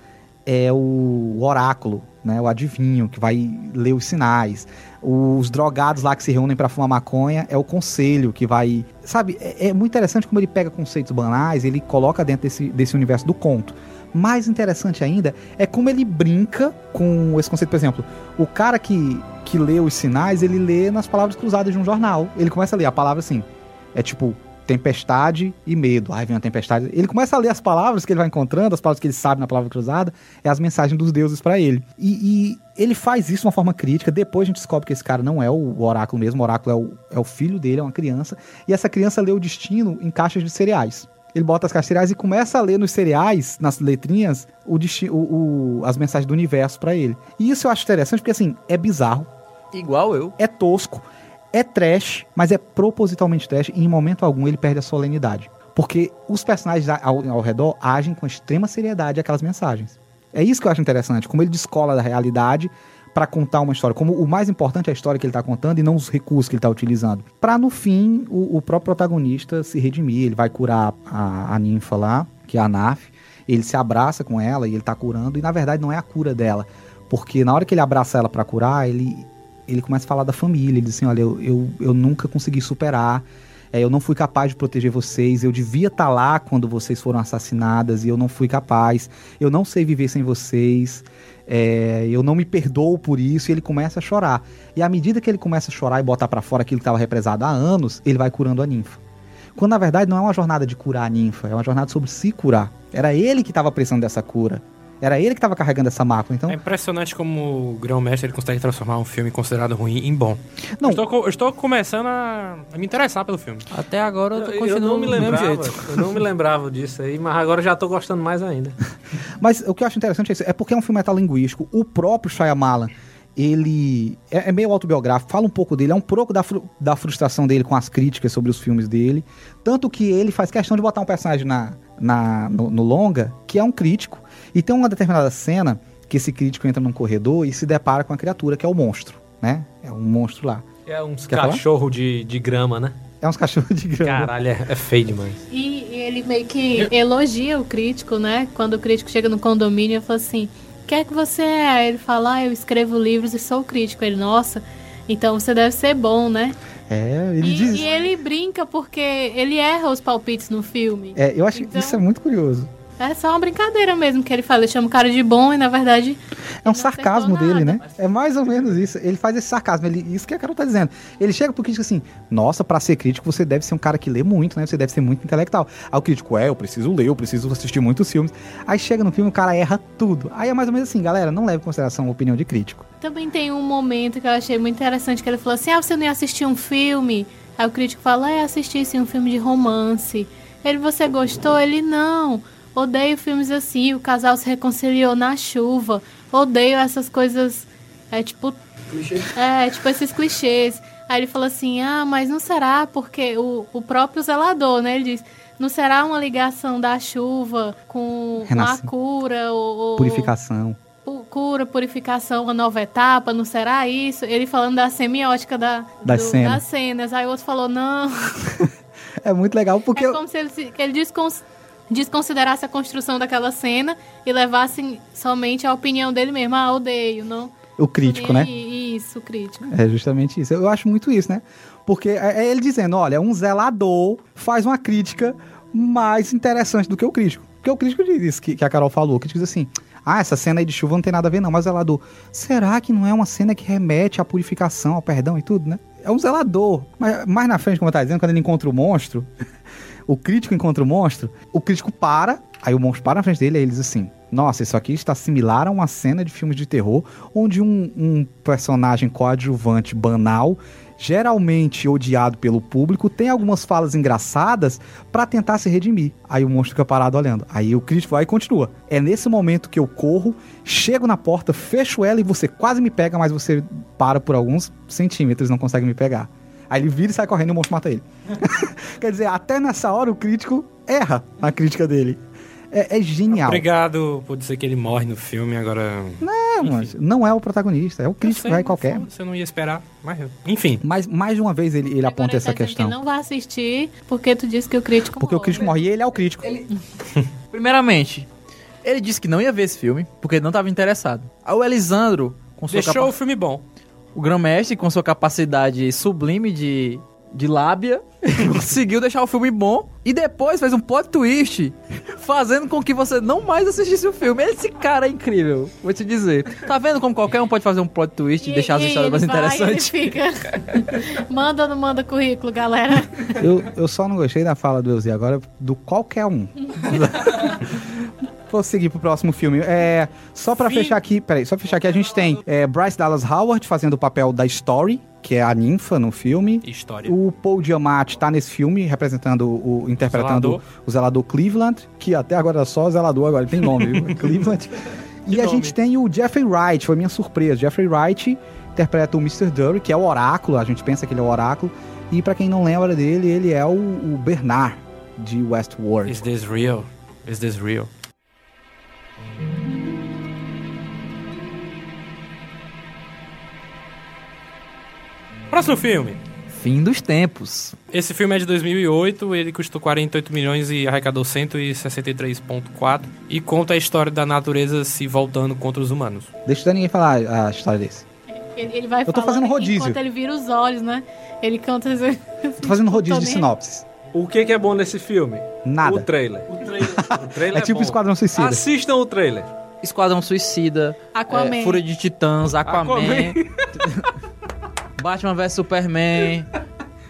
é o oráculo, né? O adivinho que vai ler os sinais. Os drogados lá que se reúnem para fumar maconha é o conselho que vai, sabe? É, é muito interessante como ele pega conceitos banais, e ele coloca dentro desse, desse universo do conto. Mais interessante ainda é como ele brinca com esse conceito, por exemplo, o cara que, que lê os sinais, ele lê nas palavras cruzadas de um jornal. Ele começa a ler a palavra assim, é tipo tempestade e medo. Aí vem uma tempestade. Ele começa a ler as palavras que ele vai encontrando, as palavras que ele sabe na palavra cruzada, é as mensagens dos deuses pra ele. E, e ele faz isso de uma forma crítica. Depois a gente descobre que esse cara não é o oráculo mesmo, o oráculo é o, é o filho dele, é uma criança. E essa criança lê o destino em caixas de cereais. Ele bota as caixas de cereais e começa a ler nos cereais, nas letrinhas, o o- o- as mensagens do universo pra ele. E isso eu acho interessante porque, assim, é bizarro, Igual eu. é tosco, é trash, mas é propositalmente trash e em momento algum ele perde a solenidade. Porque os personagens ao, ao redor agem com extrema seriedade aquelas mensagens. É isso que eu acho interessante, como ele descola da realidade para contar uma história. Como o mais importante é a história que ele tá contando e não os recursos que ele tá utilizando. Pra no fim o, o próprio protagonista se redimir, ele vai curar a, a ninfa lá, que é a Naf, ele se abraça com ela e ele tá curando e na verdade não é a cura dela, porque na hora que ele abraça ela pra curar, ele ele começa a falar da família. Ele diz assim: Olha, eu, eu, eu nunca consegui superar. é, eu não fui capaz de proteger vocês. Eu devia estar lá quando vocês foram assassinadas e eu não fui capaz. Eu não sei viver sem vocês. é, eu não me perdoo por isso. E ele começa a chorar. E à medida que ele começa a chorar e botar pra fora aquilo que estava represado há anos, ele vai curando a ninfa. Quando na verdade não é uma jornada de curar a ninfa, é uma jornada sobre se curar. Era ele que estava precisando dessa cura. Era ele que estava carregando essa mácula. Então, É impressionante como o grão-mestre ele consegue transformar um filme considerado ruim em bom. Não. Eu, estou, co- eu estou começando a, a me interessar pelo filme. Até agora eu, Eu, continuo não me lembrava. jeito. Eu não me lembrava disso aí, mas agora já tô gostando mais ainda. Mas o que eu acho interessante é isso, é porque é um filme metalinguístico. O próprio Shyamalan, ele é, é meio autobiográfico, fala um pouco dele, é um pouco da, fru- da frustração dele com as críticas sobre os filmes dele. Tanto que ele faz questão de botar um personagem na, na, no, no longa, que é um crítico. E tem uma determinada cena que esse crítico entra num corredor e se depara com a criatura, que é o monstro, né? É um monstro lá. É uns Quer falar? cachorro de, de grama, né? É uns cachorros de grama. Caralho, é, é feio demais. E, e ele meio que elogia o crítico, né? Quando o crítico chega no condomínio, ele fala assim: O que é que você é? Aí Ele fala: ah, Eu escrevo livros e sou crítico. Ele, nossa, então você deve ser bom, né? É, ele E, diz. e ele brinca porque ele erra os palpites no filme. É, eu acho que Então- isso é muito curioso. É só uma brincadeira mesmo que ele fala. Ele chama o cara de bom e na verdade. É um sarcasmo dele, né? É mais ou menos isso. Ele faz esse sarcasmo. Ele, isso que a Carol tá dizendo. Ele chega pro crítico assim: Nossa, pra ser crítico você deve ser um cara que lê muito, né? Você deve ser muito intelectual. Aí o crítico, é, eu preciso ler, eu preciso assistir muitos filmes. Aí chega no filme o cara erra tudo. Aí é mais ou menos assim, galera, não leve em consideração a opinião de crítico. Também tem um momento que eu achei muito interessante que ele falou assim: Ah, você não ia assistir um filme? Aí o crítico fala: É, assisti sim um filme de romance. Ele, você gostou? Ele, não. Odeio filmes assim. O casal se reconciliou na chuva. Odeio essas coisas. É tipo. É, tipo esses clichês. Aí ele falou assim: Ah, mas não será porque o, o próprio zelador, né? Ele diz. Não será uma ligação da chuva com uma Renascer. cura ou, ou- Purificação. pu- cura, purificação, uma nova etapa, não será isso? Ele falando da semiótica da, Das do- cenas. das cenas. Aí o outro falou, não. É muito legal porque. É como se ele, ele descons- desconsiderasse a construção daquela cena e levasse somente a opinião dele mesmo. Ah, odeio, não. O crítico, né? Isso, o crítico. É justamente isso. Eu acho muito isso, né? Porque é é ele dizendo, olha, um zelador faz uma crítica mais interessante do que o crítico. Porque o crítico diz isso que, que a Carol falou. O crítico diz assim, ah, essa cena aí de chuva não tem nada a ver não, mas o zelador, será que não é uma cena que remete à purificação, ao perdão e tudo, né? É um zelador. Mas mais na frente, como eu tava dizendo, quando ele encontra o monstro, o crítico encontra o monstro, o crítico para, aí o monstro para na frente dele e ele diz assim: Nossa, isso aqui está similar a uma cena de filmes de terror onde um, um personagem coadjuvante banal, geralmente odiado pelo público, tem algumas falas engraçadas para tentar se redimir. Aí o monstro fica parado olhando. Aí o crítico vai e continua. É nesse momento que eu corro, chego na porta, fecho ela e você quase me pega, mas você para por alguns centímetros não consegue me pegar. Aí ele vira e sai correndo e o monstro mata ele. Quer dizer, até nessa hora o crítico erra na crítica dele. É, é genial. Obrigado por dizer que ele morre no filme, agora... É, mas não é o protagonista, é o crítico sei, vai qualquer. Você não ia esperar, mas... Enfim, Mas mais uma vez ele, ele Agora aponta ele essa tá dizendo questão. Que não vai assistir porque tu disse que o crítico Porque o morre. crítico morre e ele é o crítico. Primeiramente, ele disse que não ia ver esse filme, porque ele não estava interessado. Aí o Elisandro, com sua deixou capa- o filme bom. O grão-mestre, com sua capacidade sublime de, de lábia, conseguiu deixar o filme bom e depois fez um plot twist, fazendo com que você não mais assistisse o filme. Esse cara é incrível, vou te dizer. Tá vendo como qualquer um pode fazer um plot twist e, deixar as e histórias mais interessantes? Fica... manda ou não manda currículo, galera? Eu, eu só não gostei da fala do Elzi agora, do qualquer um. Vou seguir pro próximo filme. É, só pra Fim. fechar aqui, peraí, só pra fechar aqui, a gente tem é, Bryce Dallas Howard fazendo o papel da Story, que é a ninfa no filme. História. O Paul Giamatti tá nesse filme, representando o. interpretando Zelador. o zelador Cleveland, que até agora era só zelador, agora ele tem nome, viu? Cleveland. E Que a nome. gente tem o Jeffrey Wright, foi minha surpresa. Jeffrey Wright interpreta o Mr. Dury, que é o oráculo, a gente pensa que ele é o oráculo. E pra quem não lembra dele, ele é o, o Bernard de Westworld. Is this real? Is this real? Próximo filme. Fim dos tempos. Esse filme é de 2008, ele custou 48 milhões e arrecadou 163,4 e conta a história da natureza se voltando contra os humanos. Deixa ninguém falar a história desse. Ele, ele vai Eu tô fazendo rodízio. Enquanto ele vira os olhos, né? Ele canta... Tô fazendo rodízio de sinopses. O que, que é bom nesse filme? Nada. O trailer. O trailer É tipo bom. Esquadrão Suicida. Assistam o trailer. Esquadrão Suicida, Aquaman. é, Fúria de Titãs, Aquaman, Aquaman. Batman vs Superman,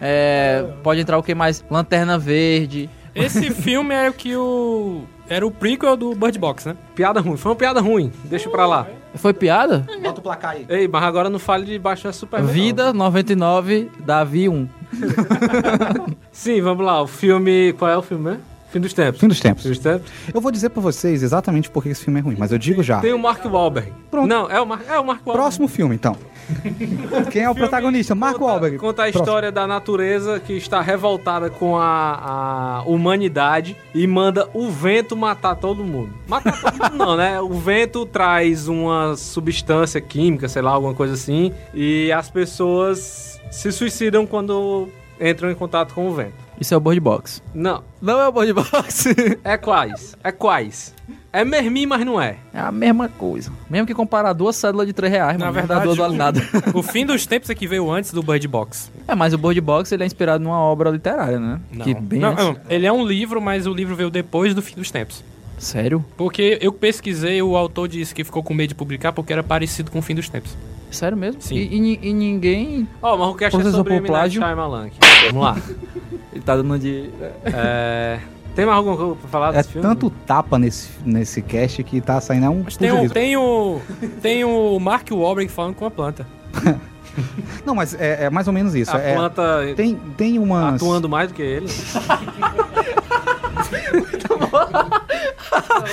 é, pode entrar o que mais? Lanterna Verde. Esse filme é o que o... Era o prequel do Bird Box, né? Piada ruim. Foi uma piada ruim. Deixa pra lá. Foi piada? Bota o placar aí. Ei, mas agora não fale de Batman Superman. não. Vida 99, Davi 1. Sim, vamos lá. O filme... Qual é o filme, né? Fim dos tempos. Fim dos tempos. Fim dos tempos. Eu vou dizer pra vocês exatamente por que esse filme é ruim, mas eu digo já. Tem o Mark Wahlberg. Pronto. Não, é o, Mar... é o Mark Wahlberg. Próximo filme, então. Quem é o protagonista? Marco conta, Wahlberg. Conta a Próximo. história da natureza que está revoltada com a, a humanidade e manda o vento matar todo mundo. Matar todo mundo não, né? O vento traz uma substância química, sei lá, alguma coisa assim, e as pessoas se suicidam quando entram em contato com o vento. Isso é o Bird Box. Não, Não é o Bird Box. é quais? É quais? É mermi, mas não é. é a mesma coisa. Mesmo que comparar duas cédulas de 3 reais, Na mano, verdade, duas vale nada. O fim dos tempos é que veio antes do Bird Box. É, mas o Bird Box ele é inspirado numa obra literária, né? Não. Que bem Não, antes- não, ele é um livro, mas o livro veio depois do fim dos tempos. Sério? Porque eu pesquisei, o autor disse que ficou com medo de publicar porque era parecido com o fim dos tempos. Sério mesmo? Sim. E, e e ninguém. Ó, mas o é Processou sobre. Night plágio? Vamos lá. Ele tá dando de. É, Tem mais alguma coisa pra falar É desse filme? tanto tapa nesse, nesse cast que tá saindo é um Mas tem, um, pugilismo. tem, o, tem o Mark Wahlberg falando com a planta. Não, mas é, é mais ou menos isso. A é, planta tem, tem umas... atuando mais do que ele.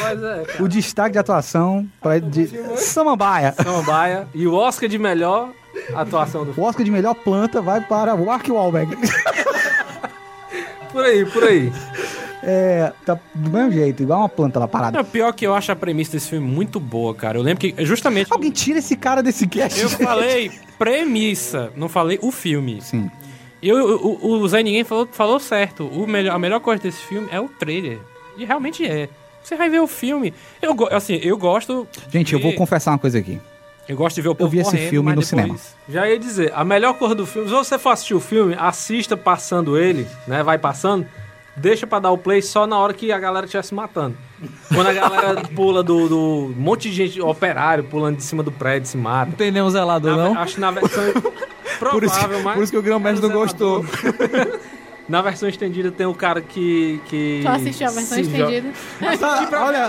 Mas é, cara. O destaque de atuação pra, de Samambaia. Samambaia. E o Oscar de melhor atuação do O Oscar de melhor planta vai para o Mark Wahlberg. Por aí, por aí. É, tá do mesmo jeito, igual uma planta lá parada. Não, pior que eu acho a premissa desse filme muito boa, cara. Eu lembro que justamente. Alguém tira esse cara desse cast. Eu falei premissa, não falei o filme. Sim. E eu- o, o Zé Ninguém falou, falou certo. O melhor, a melhor coisa desse filme é o trailer. E realmente é. Você vai ver o filme. Eu, assim, eu gosto. Gente, eu vou de- confessar uma coisa aqui. Eu gosto de ver o povo vi esse correndo, filme no depois- cinema. Já ia dizer, a melhor cor do filme, se você for assistir o filme, assista passando ele, né? Vai passando, deixa pra dar o play só na hora que a galera estiver se matando. Quando a galera pula do, do. Um monte de gente, operário, pulando de cima do prédio, se mata. Não tem nenhum zelador, Na- não? Acho que na versão. Por isso, provável, mas. por isso que o grão-mestre não gostou. Na versão estendida tem o cara que. que Tu assistiu a versão estendida? Olha,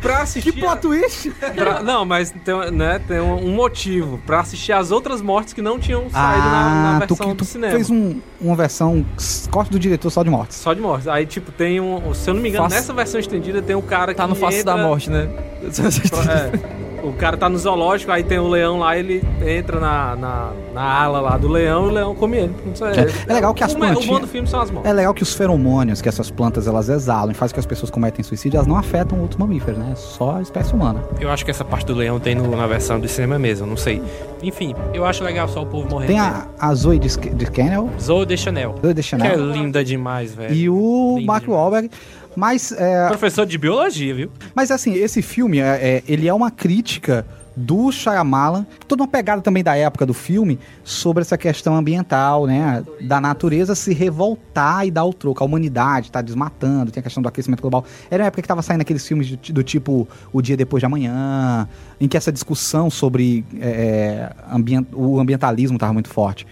Pra assistir. que plot twist. pra- não, mas tem, né, tem um, um motivo. Pra assistir as outras mortes que não tinham saído na, na Ah, tu, versão tu do cinema. fez um, uma versão corte do diretor só de mortes. Só de mortes. Aí, tipo, tem um. Se eu não me engano, Face- nessa versão estendida tem um cara que. Tá no face entra- da morte, né? É. O cara tá no zoológico, aí tem o leão lá, ele entra na, na, na ala lá do leão e o leão come ele. Sei, É legal que as o, O bom do filme são as mortes. É legal que os feromônios que essas plantas elas exalam e fazem com que as pessoas cometem suicídio, elas não afetam outros mamíferos, né? Só a espécie humana. Eu acho que essa parte do leão tem no- na versão do cinema mesmo, não sei. Enfim, eu acho legal só o povo morrendo. Tem a, a Zoe de, de Kennel, Zoe de Chanel. Zoe de Que é Chanel, linda demais, velho. e o Lindo Mark demais. Wahlberg. Mas, é, Professor de biologia, viu? mas assim, esse filme, é, é, ele é uma crítica do Shyamalan, toda uma pegada também da época do filme, sobre essa questão ambiental, né? Da natureza se revoltar e dar o troco. A humanidade tá desmatando, tem a questão do aquecimento global. Era uma época que tava saindo aqueles filmes do, tipo O Dia Depois de Amanhã, em que essa discussão sobre é, ambien- o ambientalismo tava muito forte.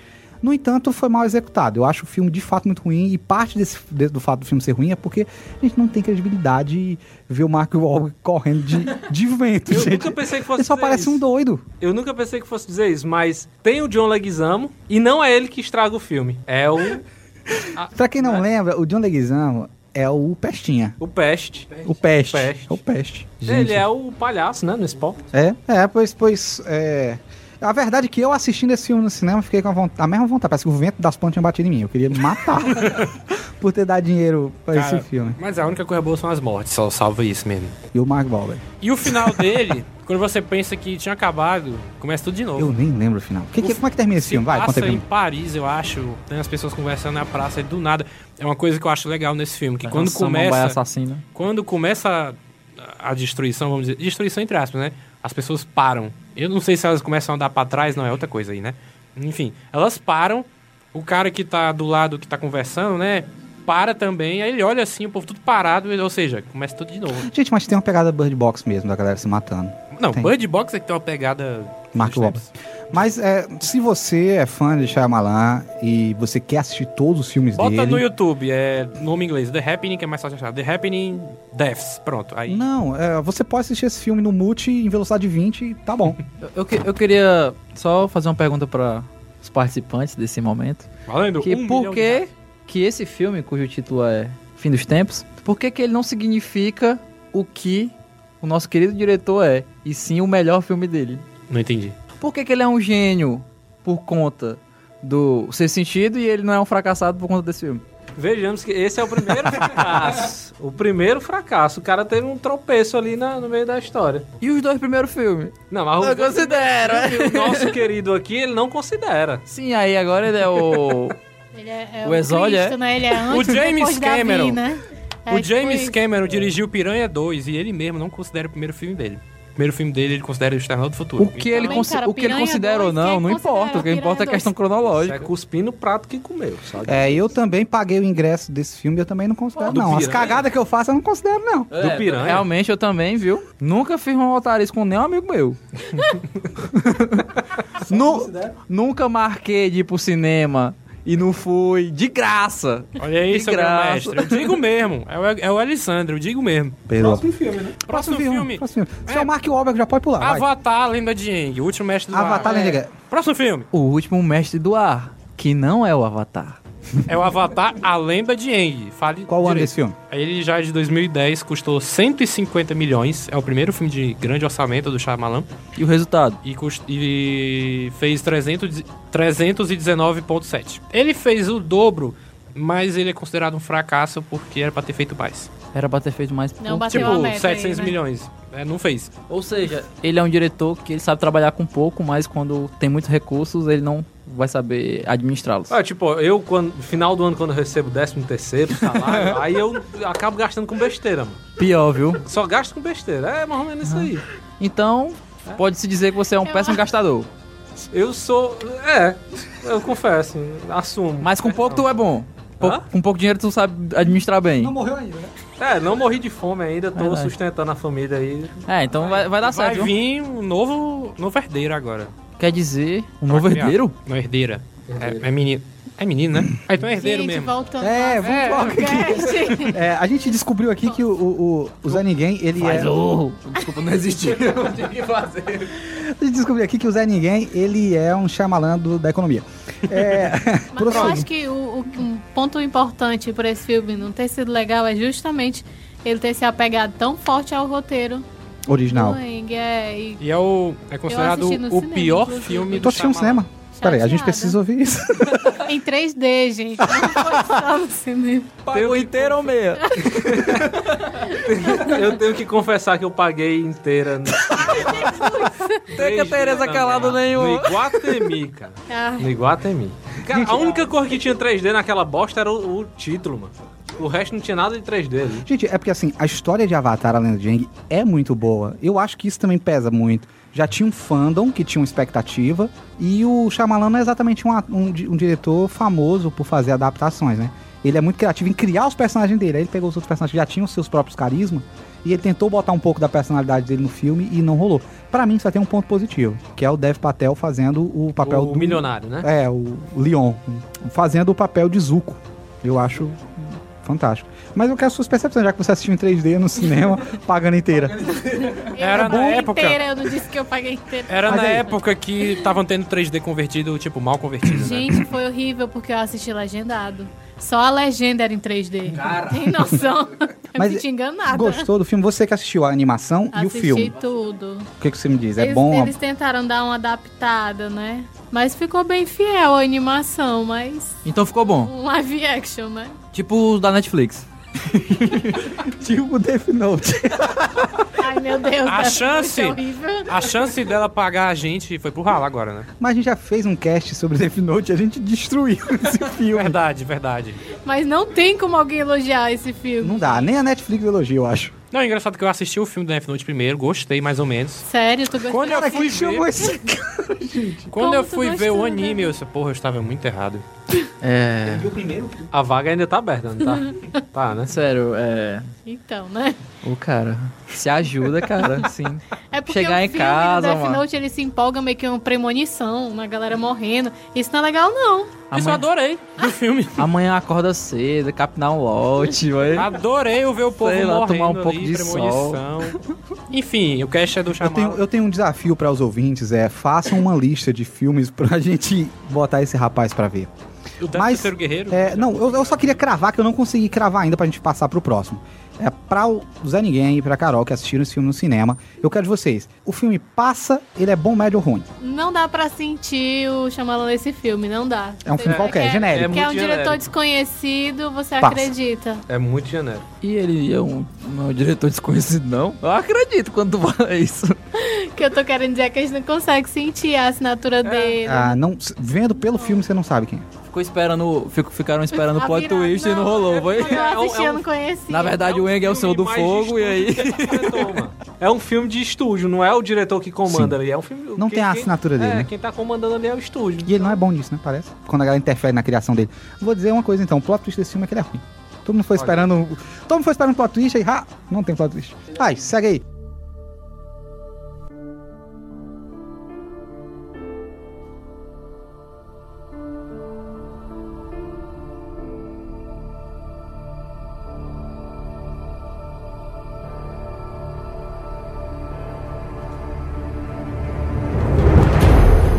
No entanto, foi mal executado. Eu acho o filme de fato muito ruim e parte desse, de- do fato do filme ser ruim é porque a gente não tem credibilidade e ver o Mark Wahlberg correndo de, de vento, Eu gente. nunca pensei que fosse Ele só parece isso. um doido. Eu nunca pensei que fosse dizer isso, mas tem o John Leguizamo e não é ele que estraga o filme. É o, Pra quem não lembra, o John Leguizamo é o Pestinha. o Peste. O Peste. Peste. É o Peste. Ele é o palhaço, né, no Spawn. É, é, pois, pois, é... A verdade é que eu assistindo esse filme no cinema fiquei com a, vont- a mesma vontade. Parece que o vento das plantas tinha batido em mim. Eu queria me matar por ter dado dinheiro pra Cara, esse filme. Mas a única coisa boa são as mortes, só salva isso mesmo. E o Mark Wahlberg. E o final dele, quando você pensa que tinha acabado, começa tudo de novo. Eu nem lembro o final. Que, que- como é que termina esse Se filme? Vai, conta passa pra em. Paris, eu acho. Tem as pessoas conversando na praça e do nada. É uma coisa que eu acho legal nesse filme, que quando Samambaia começa, assassina. quando começa a, a destruição, vamos dizer, destruição entre aspas, né? As pessoas param. Eu não sei se elas começam a andar pra trás, não é outra coisa aí, né? Enfim, elas param. O cara que tá do lado que tá conversando, né? Para também, aí ele olha assim, o povo tudo parado, ou seja, começa tudo de novo. Gente, mas tem uma pegada Bird Box mesmo, da galera se matando. Não, Tem. Bird Box é que tem uma pegada. Mark Wahlberg. Mas é, se você é fã de Shyamalan e você quer assistir todos os filmes Bota dele... no YouTube, é nome em inglês, The Happening, que é mais fácil de achar. The Happening Deaths, pronto. Aí. Não, é, você pode assistir esse filme no multi em velocidade de 20 e tá bom. Eu, eu que- eu queria só fazer uma pergunta para os participantes desse momento. Valendo Que um por que que esse filme, cujo título é Fim dos Tempos, por que que ele não significa o que o nosso querido diretor é, e sim o melhor filme dele? Não entendi. Por que que ele é um gênio por conta do seu sentido e ele não é um fracassado por conta desse filme? Vejamos que esse é o primeiro fracasso. o primeiro fracasso. O cara teve um tropeço ali na- no meio da história. E os dois primeiros filmes? Não, mas Não o, considero, é? o nosso querido aqui, ele não considera. Sim, aí agora ele é o Ele é, é O Exódio, Cristo, é? né? Ele é antes O James depois Davi, Cameron. né? É, o James isso. Cameron dirigiu Piranha 2 e ele mesmo não considera o primeiro filme dele. O primeiro filme dele ele considera o External do Futuro. O que ele, Também, consi- cara, o que ele considera ou 2, não, quem não importa. O que importa é a questão É cronológica. cuspir no prato que comeu, sabe? É, eu também paguei o ingresso desse filme, eu também não considero, não. As cagadas que eu faço, eu não considero, não. Do Piranha. Realmente eu também, viu? Nunca fiz um otarismo com nenhum amigo meu. Nu- nunca marquei de ir pro cinema e não fui de graça. Olha aí, De seu graça. mestre. Eu digo mesmo. É o, é o Alessandro, eu digo mesmo. Próximo filme, né? Próximo filme. Próximo filme. Se É. é o Mark Wahlberg, já pode pular. vai. Avatar, Lenda de Aang, o último mestre do Avatar, ar. Lenda de Aang. Próximo filme. O último mestre do ar, que não é o Avatar. É o Avatar, a Lenda de Aang. Fale Qual o ano direito. desse filme? Ele já é de 2010, custou 150 milhões. É o primeiro filme de grande orçamento do Shyamalan. E o resultado? E, cust... e fez 300... 319,7. Ele fez o dobro, mas ele é considerado um fracasso porque era pra ter feito mais. Era pra ter feito mais. Não bateu a tipo, meta 700 aí, né? milhões. É, não fez. Ou seja, ele é um diretor que ele sabe trabalhar com pouco, mas quando tem muitos recursos, ele não vai saber administrá-los. Ah, tipo, eu, quando, final do ano, quando eu recebo o 13 terceiro salário, aí eu acabo gastando com besteira, mano. Pior, viu? Só gasto com besteira. É mais ou menos isso aí. Então, pode-se dizer que você é um Eu péssimo acho- gastador. Eu sou. É, eu confesso, assumo. Mas com pouco tu é bom. Pou- com pouco dinheiro tu sabe administrar bem. morreu ainda, né? É, não morri de fome ainda, tô Verdade. sustentando a família aí. É, então vai, vai dar Vai certo. viu? vir um novo, novo herdeiro agora. Quer dizer, um novo Vai criar. herdeiro? Não, herdeira. É, é menino. É menino, né? Ah, então é herdeiro Gente, mesmo. voltando É, lá, vamos logo aqui. É, a gente descobriu aqui que o, o, o, o Zé Ninguém, ele é... Desculpa, não existiu. Tinha que fazer. A gente descobriu aqui que o Zé Ninguém, ele é um Shyamalan do- da economia. É... Mas eu prosseguindo. acho que o, o- um ponto importante por esse filme não ter sido legal é justamente ele ter se apegado tão forte ao roteiro Original. é, e E é o é considerado no o cinema, pior inclusive. filme Eu do assistindo no Shyamalan. cinema. Peraí, a gente precisa ouvir isso. em 3D, gente. Não foi só no cinema. Pagou inteiro ou meia? Eu tenho que confessar que eu paguei inteira. No... Tem que Tereza calado No nenhum. Iguatemi, cara. Ah, No Iguatemi. Cara, a única coisa que tinha 3D naquela bosta era o, o título, mano. O resto não tinha nada de 3D ali. Gente, é porque assim, a história de Avatar, a Lenda de Aang, é muito boa. Eu acho que isso também pesa muito. Já tinha um fandom que tinha uma expectativa, e o Shyamalan não é exatamente um, um um diretor famoso por fazer adaptações, né? Ele é muito criativo em criar os personagens dele. Aí ele pegou os outros personagens que já tinham seus próprios carisma, e ele tentou botar um pouco da personalidade dele no filme e não rolou. Pra mim, só tem um ponto positivo, que é o Dev Patel fazendo o papel o do... milionário, né? É, o Leon, fazendo o papel de Zuko. Eu acho fantástico. Mas eu quero suas percepções, já que você assistiu em 3D no cinema, pagando inteira. Era na época. inteira, eu não disse que eu paguei inteira. Era Mas na aí- época que estavam tendo 3D convertido, tipo, mal convertido, né? Gente, foi horrível porque eu assisti legendado. Só a legenda era em 3D. Tem noção? Eu Mas me senti enganada. Gostou do filme? Você que assistiu a animação e o Assisti filme. tudo. O que, que você me diz? É eles, bom? eles tentaram dar uma adaptada, né? Mas ficou bem fiel a animação, mas Então ficou bom. um live action, né? Tipo o da Netflix. Tipo Death Note. Ai, meu Deus. A chance- horrível. A chance dela pagar a gente foi pro ralo agora, né? Mas a gente já fez um cast sobre Death Note e a gente destruiu esse filme. Verdade, verdade. Mas não tem como alguém elogiar esse filme. Não dá, nem a Netflix elogia, eu acho. Não, é engraçado que eu assisti o filme do Death Note primeiro, gostei mais ou menos. Sério, tu gostou? Quando eu fui ver, esse cara, gente? quando Como eu fui ver o anime, né? eu disse, porra, eu estava muito errado. É. o primeiro? A vaga ainda tá aberta, não tá? tá, né? Sério, é. Então, né? O cara. Se ajuda, cara. Sim. É porque Chegar em casa, Death mano. Note, ele se empolga meio que uma premonição, na galera morrendo. Isso não é legal, não. Isso eu Amanhã, adorei do filme. amanhã acorda cedo, capinar um lote, vai. Adorei eu ver o povo Sei lá, morrendo tomar um pouco ali, de premonição. Enfim, o cast é do Eu chamado. tenho, eu tenho um desafio para os ouvintes, é façam uma lista de filmes pra gente botar esse rapaz pra ver. O Décimo Mas, Terceiro Guerreiro. É, não, eu, eu só queria cravar que eu não consegui cravar ainda pra gente passar pro próximo. É pra o Zé Ninguém e pra Carol que assistiram esse filme no cinema. Eu quero de vocês. O filme passa, ele é bom, médio ou ruim? Não dá pra sentir o Shyamalan nesse filme, não dá. É um filme Você qualquer, quer- genérico. É Que é um diretor genérico. desconhecido, você Passa. acredita. É muito genérico. E ele é um, não é um diretor desconhecido, não? Eu acredito quando tu fala isso. que eu tô querendo dizer que a gente não consegue sentir a assinatura dele. Ah, não, vendo pelo filme você não sabe quem é. Ficou esperando, fico, ficaram esperando o plot twist e não rolou, foi? Eu assisti, é um- eu não conhecia. Na verdade, o Eng é o Senhor do Fogo, e aí... o. É um filme de estúdio, não é o diretor que comanda Sim. ali. É um filme. Não quem- tem a quem- assinatura dele, É, né? quem tá comandando ali é o estúdio. E ele não é bom nisso, né? Parece. Quando a galera interfere na criação dele. Vou dizer uma coisa então: o plot twist desse filme é que ele é ruim. Todo mundo foi esperando. Todo mundo foi esperando plot twist aí. Ah, não tem plot twist. Ai, segue aí.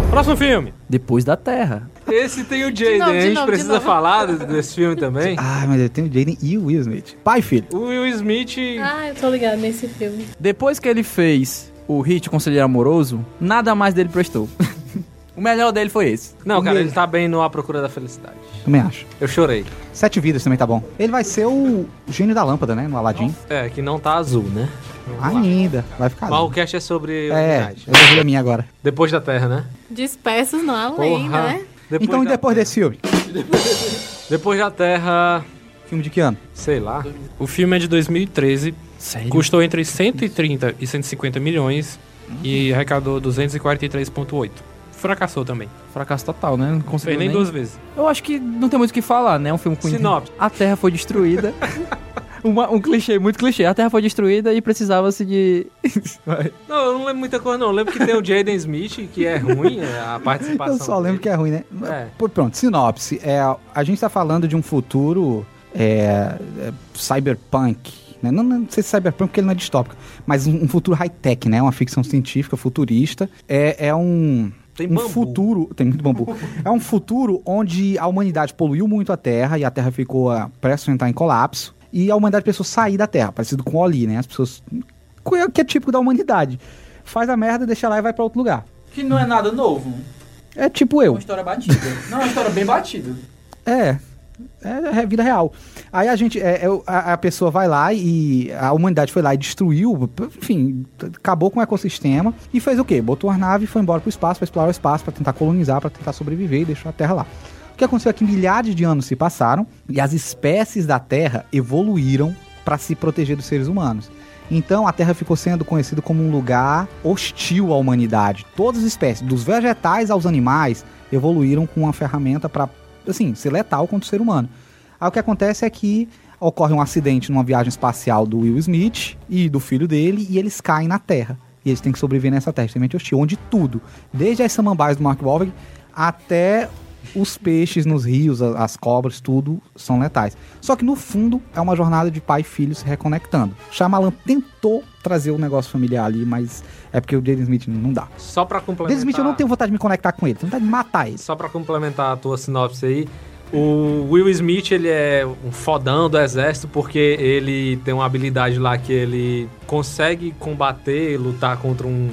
Próximo filme. Depois da Terra. Esse tem o Jaden. novo, de a gente novo, de precisa novo. falar de- desse filme também. Ai, mas eu tenho o Jaden e o Will Smith. Pai filho. O Will Smith. Ah, eu tô ligado nesse filme. Depois que ele fez o hit Conselheiro Amoroso, nada mais dele prestou. o melhor dele foi esse. Não, cara, Ele- tá bem no A Procura da Felicidade. Também acho. Eu chorei. Sete vidas também tá bom. Ele vai ser o gênio da lâmpada, né? No Aladdin. É, que não tá azul, né? Vamos lá. Ainda. Vai ficar. Mas o azul. cast é sobre É, eu derrubei a minha agora. Depois da Terra, né? Dispersos não além, Porra. né? Então, e depois Terra. desse filme? Depois da Terra, Filme de que ano? sei lá. O filme é de 2013, Sério? custou entre 130 e 150 milhões e arrecadou 243,8. Fracassou também. Fracasso total, né? Não conseguiu fez nem nem... duas vezes. Eu acho que não tem muito o que falar, né? É um filme com... Sinopse. A Terra foi destruída. Uma- um clichê, muito clichê. A Terra foi destruída e precisava-se de... Vai. Não, eu não lembro muita coisa, não. Eu lembro que tem o Jaden Smith, que é ruim, é a participação. Eu só lembro dele. que é ruim, né? É. Pronto, sinopse. É, a gente tá falando de um futuro é, é, cyberpunk. Né? Não, não sei se cyberpunk porque ele não é distópico, mas um, um futuro high-tech, né? Uma ficção científica futurista. É, é um. Tem um bambu. futuro. Tem muito bambu. é um futuro onde a humanidade poluiu muito a Terra e a Terra ficou prestes a entrar em colapso. E a humanidade pensou sair da Terra, parecido com o Oli, né? As pessoas. Que é típico da humanidade. Faz a merda, deixa lá e vai pra outro lugar. Que não é nada novo. É tipo eu. Uma história batida. Não, é uma história bem batida. É. É, é vida real. Aí a gente, é, é, a, a pessoa vai lá e a humanidade foi lá e destruiu, enfim, acabou com o ecossistema e fez o quê? Botou uma nave e foi embora pro espaço, para explorar o espaço, para tentar colonizar, para tentar sobreviver e deixou a Terra lá. O que aconteceu é que milhares de anos se passaram e as espécies da Terra evoluíram para se proteger dos seres humanos. Então a Terra ficou sendo conhecida como um lugar hostil à humanidade. Todas as espécies, dos vegetais aos animais, evoluíram com uma ferramenta para, assim, ser letal contra o ser humano. Aí o que acontece é que ocorre um acidente numa viagem espacial do Will Smith e do filho dele e eles caem na Terra. E eles têm que sobreviver nessa Terra extremamente hostil, onde tudo, desde as samambaias do Mark Wahlberg até os peixes nos rios, as cobras, tudo são letais. Só que no fundo é uma jornada de pai e filho se reconectando. Shyamalan tentou trazer o negócio familiar ali, mas é porque o Jaden Smith não dá. Só pra O complementar. Jaden Smith eu não tenho vontade de me conectar com ele, tenho vontade de matar ele. Só pra complementar a tua sinopse aí, o Will Smith, ele é um fodão do exército porque ele tem uma habilidade lá que ele consegue combater, lutar contra um...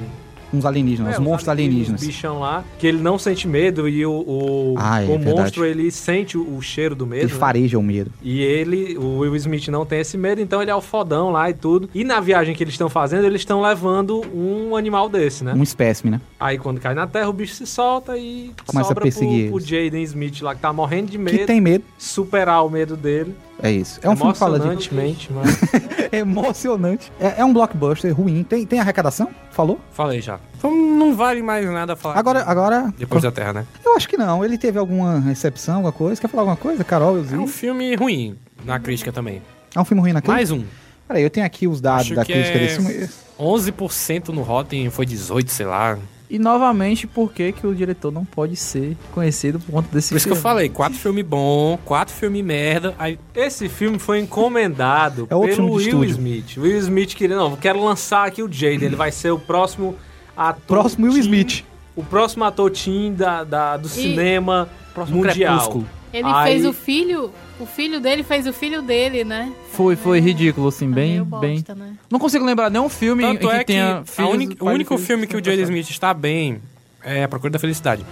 Uns alienígenas, é, uns monstros alienígenas. Um bichão lá, que ele não sente medo e o, o, Ah, é o verdade. monstro, ele sente o, o cheiro do medo. Ele né? fareja o medo. E ele, o Will Smith não tem esse medo, então ele é o fodão lá e tudo. E na viagem que eles estão fazendo, eles estão levando um animal desse, né? Um espécime, né? Aí quando cai na terra, o bicho se solta e Começa a sobra perseguir pro, pro. Jaden Smith lá, que tá morrendo de Que medo, tem medo. superar o medo dele. É isso. É um filme que fala de... Emocionantemente, mas... É emocionante. É, é um blockbuster ruim. Tem, tem arrecadação? Falou? Falei já. Então não vale mais nada falar. Agora, aqui. agora... Depois da Terra, né? Eu acho que não. Ele teve alguma recepção, alguma coisa? Quer falar alguma coisa, Carol? Eu É um filme ruim na crítica também. É um filme ruim na crítica? Mais um. Peraí, eu tenho aqui os dados Acho da crítica é desse filme. 11% no Rotten, foi 18, sei lá. E novamente, por que, que o diretor não pode ser conhecido por conta desse Por isso que eu filme? falei, quatro filmes bom, quatro filmes merda. Aí, Esse filme foi encomendado É outro pelo filme de Will estúdio. Smith. Will Smith queria, não, quero lançar aqui o Jaden, ele vai ser o próximo ator... Próximo Will Smith. O próximo ator teen da, da- do cinema mundial. Crepúsculo. Ele Aí- fez o filho, o filho dele fez o filho dele, né? Foi, foi ridículo, assim, Tá bem, meio bem... bosta, né? Não consigo lembrar nenhum filme em Tanto que é que tenha a filhos uni- do o único filme que o Jaden. Smith está bem é A Procura da Felicidade.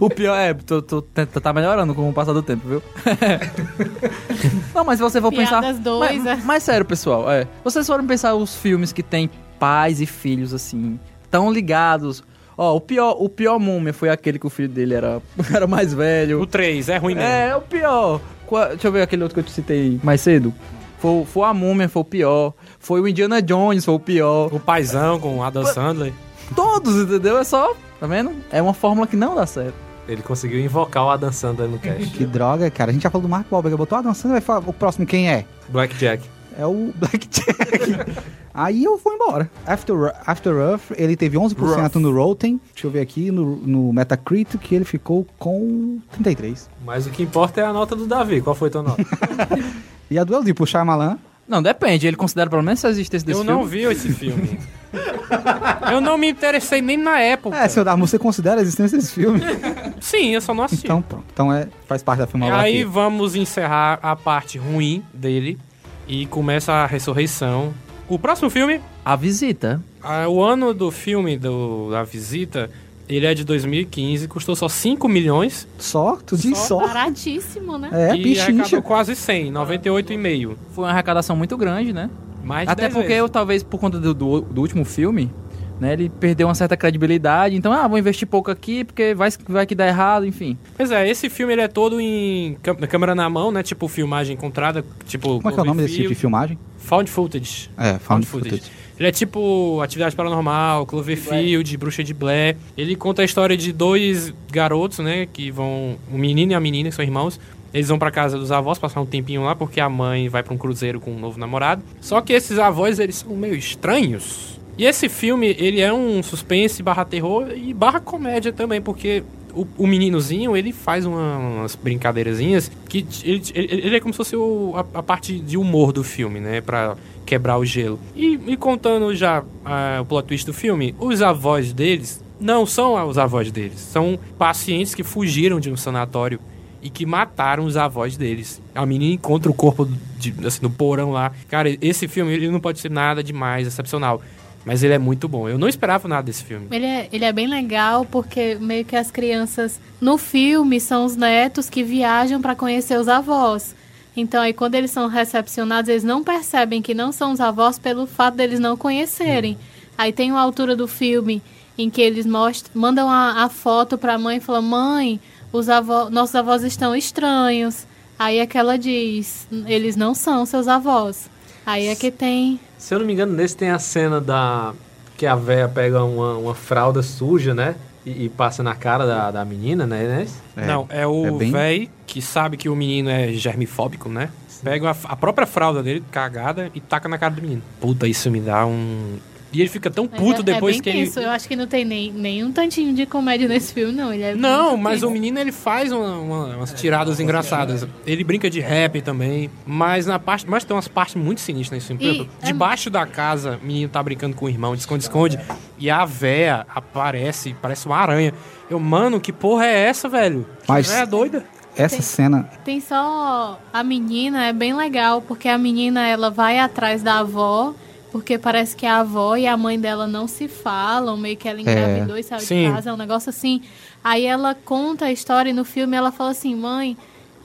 O pior é, tu, tu, tu tá melhorando com o passar do tempo, viu? Não, mas se você for pensar. Dois, mas, é. mas sério, pessoal, é. Vocês foram pensar os filmes que tem pais e filhos, assim, tão ligados. Ó, o pior, o pior múmia foi aquele que o filho dele era, era mais velho. O 3 é ruim mesmo. É, o pior. Qua- Deixa eu ver aquele outro que eu te citei mais cedo. Foi, foi a múmia, foi o pior. Foi o Indiana Jones, foi o pior. O paizão com o Adam Sandler. Todos, entendeu? É só, tá vendo? É uma fórmula que não dá certo. Ele conseguiu invocar o Adam Sandler no cast. Que droga, cara. A gente já falou do Mark Wahlberg, botou a dançando, vai falar o próximo quem é? Blackjack. É o Blackjack. Aí eu vou embora. After, After Earth, ele teve 11% no Rotten. Deixa eu ver aqui, no, no Metacritic, ele ficou com 33. Mas o que importa é a nota do Davi. Qual foi tua nota? E a do Eldi, pro Shyamalan, Não, depende. Ele considera pelo menos a existência desse Eu filme. não vi esse filme. eu não me interessei nem na época. É, seu Darmo, você considera a existência desse filme? Sim, eu só não assisti. Então, pronto. Então é, faz parte da E filmografia. aí vamos encerrar a parte ruim dele e começa a ressurreição. O próximo filme, A visita. ah, o ano do filme do, da visita, ele é de 2015, custou só 5 milhões Só? Tu diz só? Baratíssimo, né? É, e pichincha. arrecadou quase 100, 98,5. Foi uma arrecadação muito grande, né? Mais de Até 10 porque, vezes. eu, talvez por conta do, do, do último filme, né? Ele perdeu uma certa credibilidade. Então, ah, vou investir pouco aqui porque vai, vai que dá errado, enfim. Pois é, esse filme ele é todo em câmera na mão, né? Tipo filmagem encontrada, tipo... Como é que é o nome desse tipo de filmagem? Found footage. É, Found Footage. Ele é tipo Atividade Paranormal, Cloverfield, Bruxa de Blair. Ele conta a história de dois garotos, né? Que vão... Um menino e a menina, que são irmãos. Eles vão pra casa dos avós passar um tempinho lá, porque a mãe vai pra um cruzeiro com um novo namorado. Só que esses avós, eles são meio estranhos. E esse filme, ele é um suspense barra terror e barra comédia também, porque o, o meninozinho, ele faz uma- umas brincadeirazinhas que ele, ele, ele é como se fosse o- a, a parte de humor do filme, né? Pra quebrar o gelo. E, e contando já ah, o plot twist do filme, os avós deles não são os avós deles, são pacientes que fugiram de um sanatório e que mataram os avós deles. A menina encontra o corpo de, assim, no porão lá. Cara, esse filme ele não pode ser nada demais, excepcional. Mas ele é muito bom. Eu não esperava nada desse filme. Ele é, ele é bem legal porque meio que as crianças no filme são os netos que viajam para conhecer os avós. Então aí quando eles são recepcionados, eles não percebem que não são os avós pelo fato deles não conhecerem. Aí tem uma altura do filme em que eles mostram, mandam a, a foto para a mãe e falam: "Mãe, os avós, nossos avós estão estranhos". Aí é que ela diz: "Eles não são seus avós". Aí é que tem Se eu não me engano, nesse tem a cena da. Que a véia pega uma, uma fralda suja, né? E, e passa na cara da, da menina, né? É, não, é o é bem- véi que sabe que o menino é germifóbico, né? Pega a, a própria fralda dele, cagada, e taca na cara do menino. Puta, isso me dá um. E ele fica tão puto é- depois é bem que ele. Eu acho que não tem nem, nem um tantinho de comédia nesse filme, não. Ele é Não, mas tenso. o menino ele faz uma- uma- umas tiradas engraçadas. Ele brinca de rap também, mas na parte, mas tem umas partes muito sinistras nesse filme. E exemplo, é- debaixo da casa, o menino tá brincando com o irmão, de esconde-esconde, e a véia aparece, parece uma aranha. Eu, mano, que porra é essa, velho? Que Mas- véia doida. Essa Tem- cena, Tem só a menina, é bem legal, porque a menina ela vai atrás da avó, porque parece que a avó e a mãe dela não se falam, meio que ela engravidou e saiu Sim. de casa, é um negócio assim. Aí ela conta a história e no filme ela fala assim: mãe,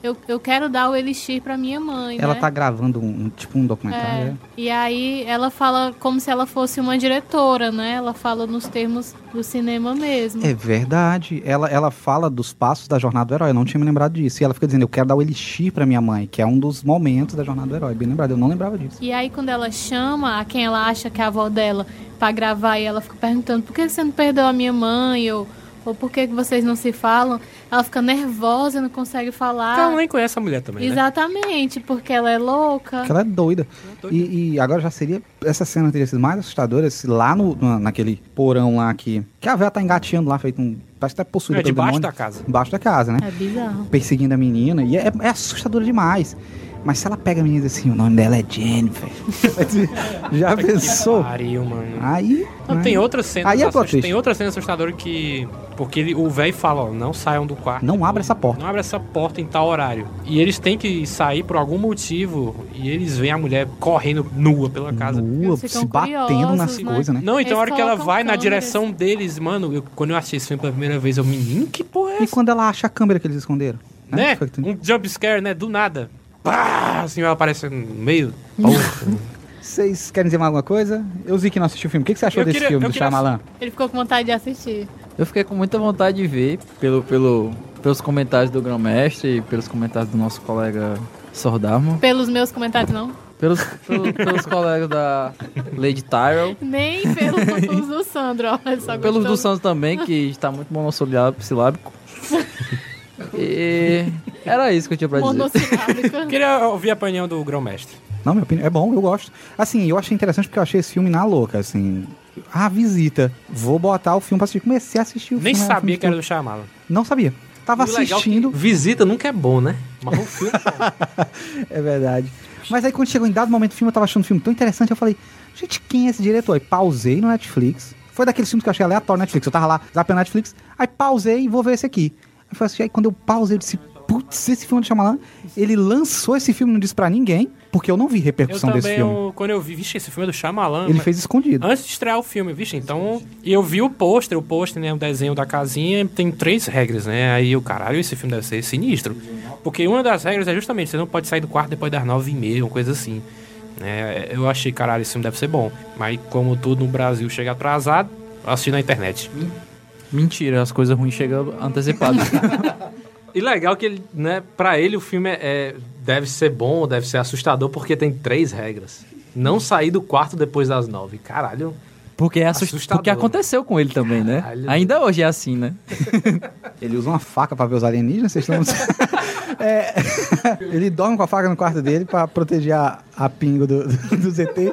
eu, eu quero dar o elixir pra minha mãe. ela né? tá gravando um, tipo um documentário. É, é? e aí ela fala como se ela fosse uma diretora, né? Ela fala nos termos do cinema mesmo. É verdade. Ela, ela fala dos passos da jornada do herói. Eu não tinha me lembrado disso. E ela fica dizendo, eu quero dar o elixir pra minha mãe, que é um dos momentos da jornada do herói. Bem lembrado, eu não lembrava disso. E aí, quando ela chama a quem ela acha que é a avó dela pra gravar, e ela fica perguntando por que você não perdeu a minha mãe, ou, ou por que vocês não se falam, ela fica nervosa, não consegue falar. Porque ela nem conhece a mulher também, né? Exatamente, porque ela é louca. Porque ela é doida. E, e agora já seria. Essa cena teria sido mais assustadora se lá no, na- naquele porão lá que. Que a véia tá engateando lá, feito um. Parece que tá possuída É, pelo debaixo demônio. da casa. Embaixo da casa, né? É bizarro. Perseguindo a menina. E é, é assustadora demais. Mas se ela pega a menina e assim, o nome dela é Jennifer. Já pensou? Pariu, mano. Aí. Não, né? tem outra cena. Aí é assust-. Tem outra cena assustadora que. Porque ele- o velho fala, ó, não saiam do quarto. Não abre essa porta. Não abre essa porta em tal horário. E eles têm que sair por algum motivo. E eles veem a mulher correndo nua pela casa. Nua, Eles se batendo nas né? coisas, né? Não, então a hora Eles que ela vai na direção deles, mano, eu- quando eu assisti esse filme pela primeira vez, eu, menino, que porra é E essa? quando ela acha a câmera que eles esconderam? Né? Tu- Um jump scare, né? Do nada. Pá! Assim, ela aparece no meio. Vocês querem dizer mais alguma coisa? Eu vi que não assistiu o filme. O que que você achou Eu desse queria- filme do queria- Shyamalan? Ele ficou com vontade de assistir. Eu fiquei com muita vontade de ver pelo, pelo, pelos comentários do grão-mestre e pelos comentários do nosso colega Sordarmo. Pelos meus comentários, não. Pelos, pelos, pelos colegas da Lady Tyrell. Nem pelos, pelos do Sandro, ó. Pelos gostou. do Santos também, que está muito monossilábico. E era isso que eu tinha pra dizer. Queria ouvir a opinião do grão-mestre. Não, minha opinião é bom, eu gosto. Assim, eu achei interessante porque eu achei esse filme na louca, assim. Ah, visita. Vou botar o filme pra assistir. Comecei a assistir o Nem filme. era um sabia filme que era do Shyamalan. Não sabia. Tava é que assistindo. visita nunca é bom, né? Mas o filme É verdade. Mas aí quando chegou em dado momento do filme, eu tava achando o filme tão interessante, eu falei, gente, quem é esse diretor? Aí pausei no Netflix. Foi daqueles filmes que eu achei aleatório no Netflix. Eu tava lá, zapeando Netflix, aí pausei e vou ver esse aqui. Aí, assim, aí quando eu pausei, eu disse, putz, esse filme do Shyamalan, ele lançou esse filme não disse pra ninguém, porque eu não vi Eu repercussão desse também, filme. eu- quando eu vi, vixe, esse filme é do Shyamalan. Ele fez escondido. Antes de estrear o filme, vixe, então... E eu vi o pôster, o pôster, né, o desenho da casinha, tem três regras, né? Aí o caralho, esse filme deve ser sinistro. Porque uma das regras é justamente, você não pode sair do quarto depois das nove e meia, uma coisa assim. É, eu achei, caralho, esse filme deve ser bom. Mas como tudo no Brasil chega atrasado, eu assisti na internet. Mentira, as coisas ruins chegam antecipadas. E legal que ele, né, pra ele o filme é, é- deve ser bom, deve ser assustador, porque tem três regras. Não sair do quarto depois das nove. Caralho. Porque, é assust... Assustador. Porque aconteceu com ele também, né? Caralho. Ainda hoje é assim, né? Ele usa uma faca pra ver os alienígenas, vocês estão... É, ele dorme com a faca no quarto dele pra proteger a, a pingo do, do, do ZT.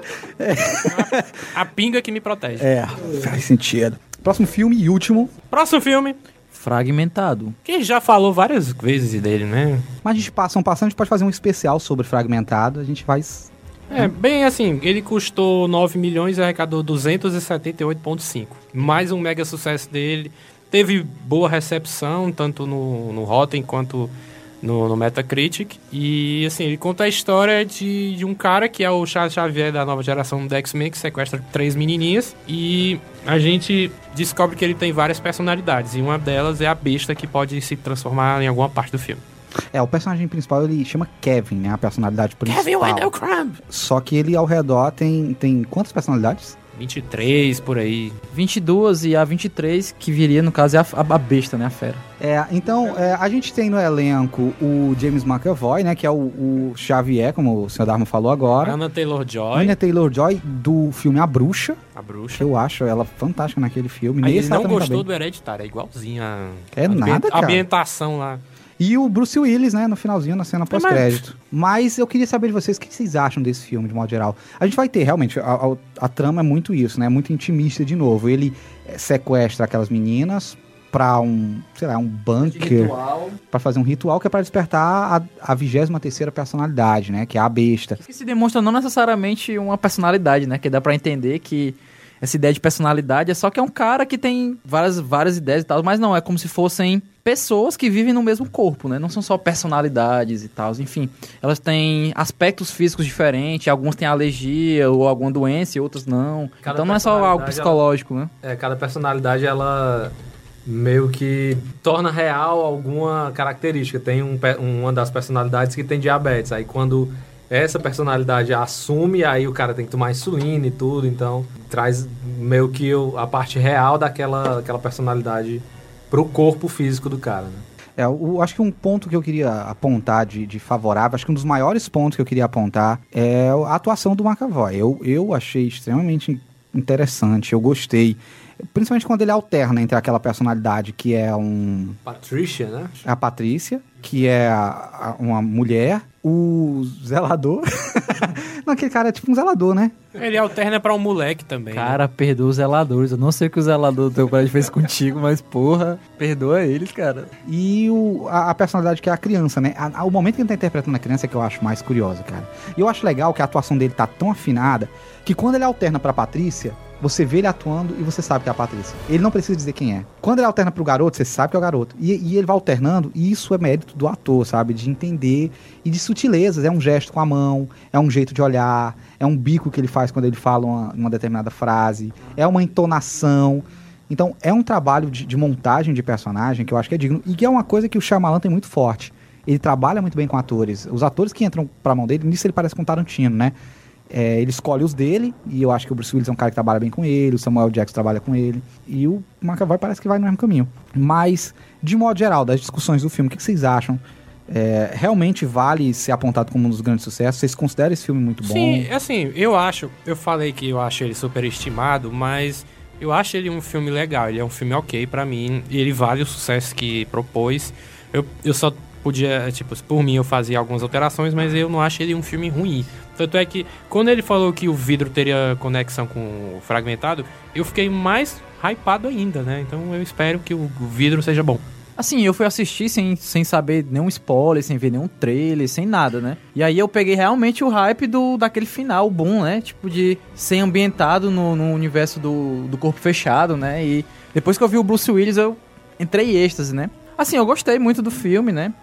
A pinga que me protege. É, faz sentido. Próximo filme e último. Próximo filme, Fragmentado. que já falou várias vezes dele, né? Mas a gente passa um passando, a gente pode fazer um especial sobre Fragmentado. A gente faz. É, bem assim, ele custou 9 milhões e arrecadou 278,5. Mais um mega sucesso dele. Teve boa recepção, tanto no, no Rotten quanto no, no Metacritic. E assim, ele conta a história de, de um cara que é o Charles Xavier da nova geração do X-Men, que sequestra três menininhas. E a gente descobre que ele tem várias personalidades. E uma delas é a besta que pode se transformar em alguma parte do filme. É, o personagem principal ele chama Kevin, né? A personalidade principal. Kevin Wendell Crumb! Só que ele ao redor tem, tem quantas personalidades? 23 por aí. 22 e a 23, que viria, no caso, é a, a besta, né? A fera. É, então, é, a gente tem no elenco o James McAvoy, né? Que é o, o Xavier, como o senhor Dharma falou agora. Anna Taylor-Joy, Anya Taylor-Joy, do filme A Bruxa, a bruxa. que eu acho ela fantástica naquele filme. Aí ele não tá gostou bem. do Hereditário, é igualzinho a, É a nada, cara. ambientação lá. E o Bruce Willis, né, no finalzinho, na cena pós-crédito. Mas eu queria saber de vocês o que vocês acham desse filme, de modo geral. A gente vai ter, realmente, a, a- a trama é muito isso, né? Muito intimista de novo. Ele eh, sequestra aquelas meninas pra um, sei lá, um bunker. Pra fazer um ritual que é pra despertar a, a 23 terceira personalidade, né? Que é a besta. Que se demonstra não necessariamente uma personalidade, né? Que dá pra entender que essa ideia de personalidade é só que é um cara que tem várias, várias ideias e tal, mas não, é como se fossem pessoas que vivem no mesmo corpo, né? Não são só personalidades e tal, enfim. Elas têm aspectos físicos diferentes, algumas têm alergia ou alguma doença e outras não. Cada então não é só algo psicológico, né? É, cada personalidade ela meio que torna real alguma característica. Tem um uma das personalidades que tem diabetes. Aí quando essa personalidade assume, aí o cara tem que tomar insulina e tudo. Então traz meio que a parte real daquela aquela personalidade pro corpo físico do cara. Né? É, o, acho que um ponto que eu queria apontar de, de favorável, acho que um dos maiores pontos que eu queria apontar é a atuação do McAvoy. Eu, eu achei extremamente interessante, eu gostei. Principalmente quando ele alterna entre aquela personalidade que é um Patricia, né? a Patrícia, que é a- a- uma mulher, o zelador. não, aquele cara é tipo um zelador, né? Ele alterna pra um moleque também. né? Cara, perdoa os zeladores. Eu não sei o que o zelador do teu prédio fez contigo, mas porra, perdoa eles, cara. E o, a, a personalidade que é a criança, né? A- a- o momento que ele tá interpretando a criança é que eu acho mais curioso, cara. E eu acho legal que a atuação dele tá tão afinada que quando ele alterna pra Patrícia, você vê ele atuando e você sabe que é a Patrícia. Ele não precisa dizer quem é. Quando ele alterna pro garoto, você sabe que é o garoto. E, e ele vai alternando, e isso é mérito do ator, sabe? De entender e de sutilezas. É um gesto com a mão, é um jeito de olhar, é um bico que ele faz quando ele fala uma, uma determinada frase, é uma entonação. Então, é um trabalho de, de montagem de personagem que eu acho que é digno e que é uma coisa que o Shyamalan tem muito forte. Ele trabalha muito bem com atores. Os atores que entram pra mão dele, nisso ele parece com Tarantino, né? É, ele escolhe os dele, e eu acho que o Bruce Willis é um cara que trabalha bem com ele, o Samuel Jackson trabalha com ele, e o McAvoy parece que vai no mesmo caminho. Mas, de modo geral, das discussões do filme, o que que vocês acham? É, realmente vale ser apontado como um dos grandes sucessos? Vocês consideram esse filme muito bom? Sim, assim, eu acho, eu falei que eu acho ele superestimado, mas eu acho ele um filme legal, ele é um filme ok pra mim, e ele vale o sucesso que propôs. Eu, eu só podia, tipo, por mim eu fazia algumas alterações, mas eu não acho ele um filme ruim. Tanto é que quando ele falou que o vidro teria conexão com o fragmentado, eu fiquei mais hypado ainda, né? Então eu espero que o vidro seja bom. Assim, eu fui assistir sem, sem saber nenhum spoiler, sem ver nenhum trailer, sem nada, né? E aí eu peguei realmente o hype do, daquele final bom, né? Tipo, de ser ambientado no, no universo do, do corpo fechado, né? E depois que eu vi o Bruce Willis, eu entrei em êxtase, né? Assim, eu gostei muito do filme, né?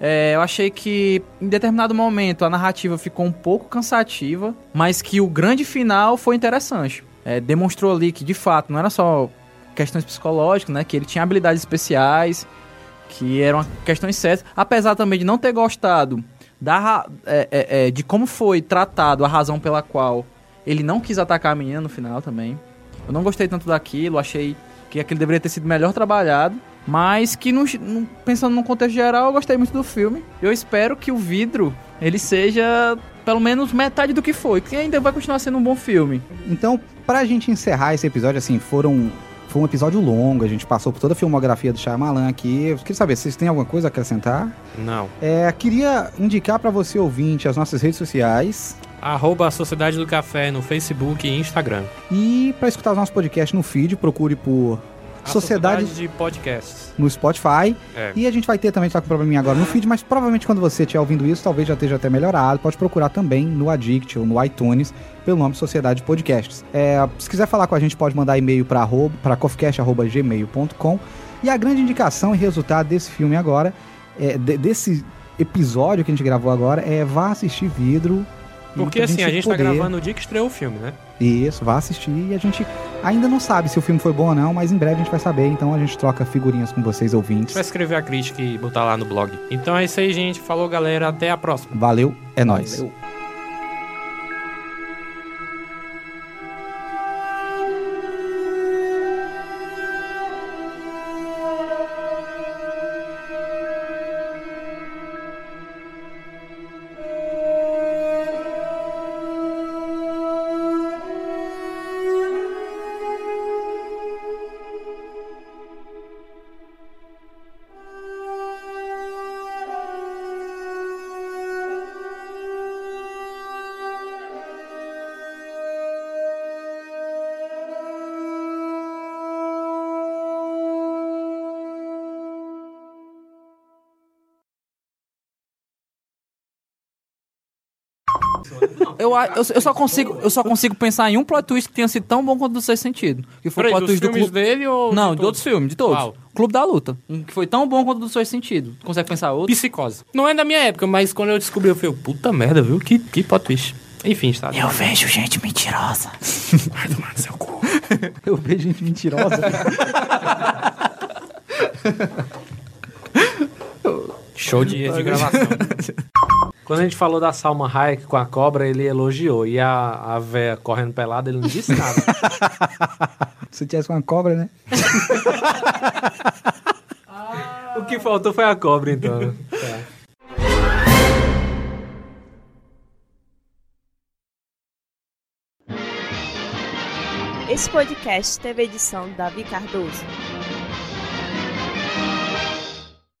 É, eu achei que em determinado momento a narrativa ficou um pouco cansativa, mas que o grande final foi interessante. É, demonstrou ali que de fato não era só questões psicológicas, né? Que ele tinha habilidades especiais, que eram questões sérias. Apesar também de não ter gostado da, é, é, é, de como foi tratado a razão pela qual ele não quis atacar a menina no final também. Eu não gostei tanto daquilo, achei que aquilo deveria ter sido melhor trabalhado. Mas que, no- no- pensando num contexto geral, eu gostei muito do filme. Eu espero que o vidro, ele seja pelo menos metade do que foi. Que ainda vai continuar sendo um bom filme. Então, pra gente encerrar esse episódio, assim, foram. Foi um episódio longo, a gente passou por toda a filmografia do Shyamalan aqui. Eu queria saber, vocês têm alguma coisa a acrescentar? Não. É, queria indicar pra você, ouvinte, as nossas redes sociais. Arroba a Sociedade do Café no Facebook e Instagram. E pra escutar os nossos podcasts no feed, procure por A Sociedade de Podcasts. no Spotify. É. E a gente vai ter também, tá com probleminha agora no feed, mas provavelmente quando você estiver ouvindo isso, talvez já esteja até melhorado. Pode procurar também no Addict ou no iTunes, pelo nome Sociedade Podcasts. É, se quiser falar com a gente, pode mandar e-mail para para coffeecast.gmail.com. E a grande indicação e resultado desse filme agora, é, de- desse episódio que a gente gravou agora, é vá assistir Vidro. Porque assim, a gente tá poder- gravando no dia que estreou o filme, né? Isso, vá assistir e a gente ainda não sabe se o filme foi bom ou não, mas em breve a gente vai saber, então a gente troca figurinhas com vocês ouvintes. vai escrever a crítica e botar lá no blog. Então é isso aí, gente. Falou, galera. Até a próxima. Valeu, é nóis. Valeu. Eu, eu, eu só consigo, eu só consigo pensar em um plot twist que tenha sido tão bom quanto o do Sexto Sentido. Que foi Peraí, o plot dos twist do filmes clube. dele ou Não, de de outros filmes, de todos. Qual? Clube da Luta. Um Que foi tão bom quanto o do Sexto Sentido. Consegue pensar outro? Psicose. Não é da minha época, mas quando eu descobri, eu falei, puta merda, viu? Que, que plot twist. Enfim, está. Eu vejo gente mentirosa. Vai tomar no seu cu. Eu vejo gente mentirosa. Show de, de gravação. Quando a gente falou da Salma Hayek com a cobra, ele elogiou. E a, a véia correndo pelada, ele não disse nada. Se tivesse uma cobra, né? o que faltou foi a cobra, então. Tá. Esse podcast teve edição Davi Cardoso.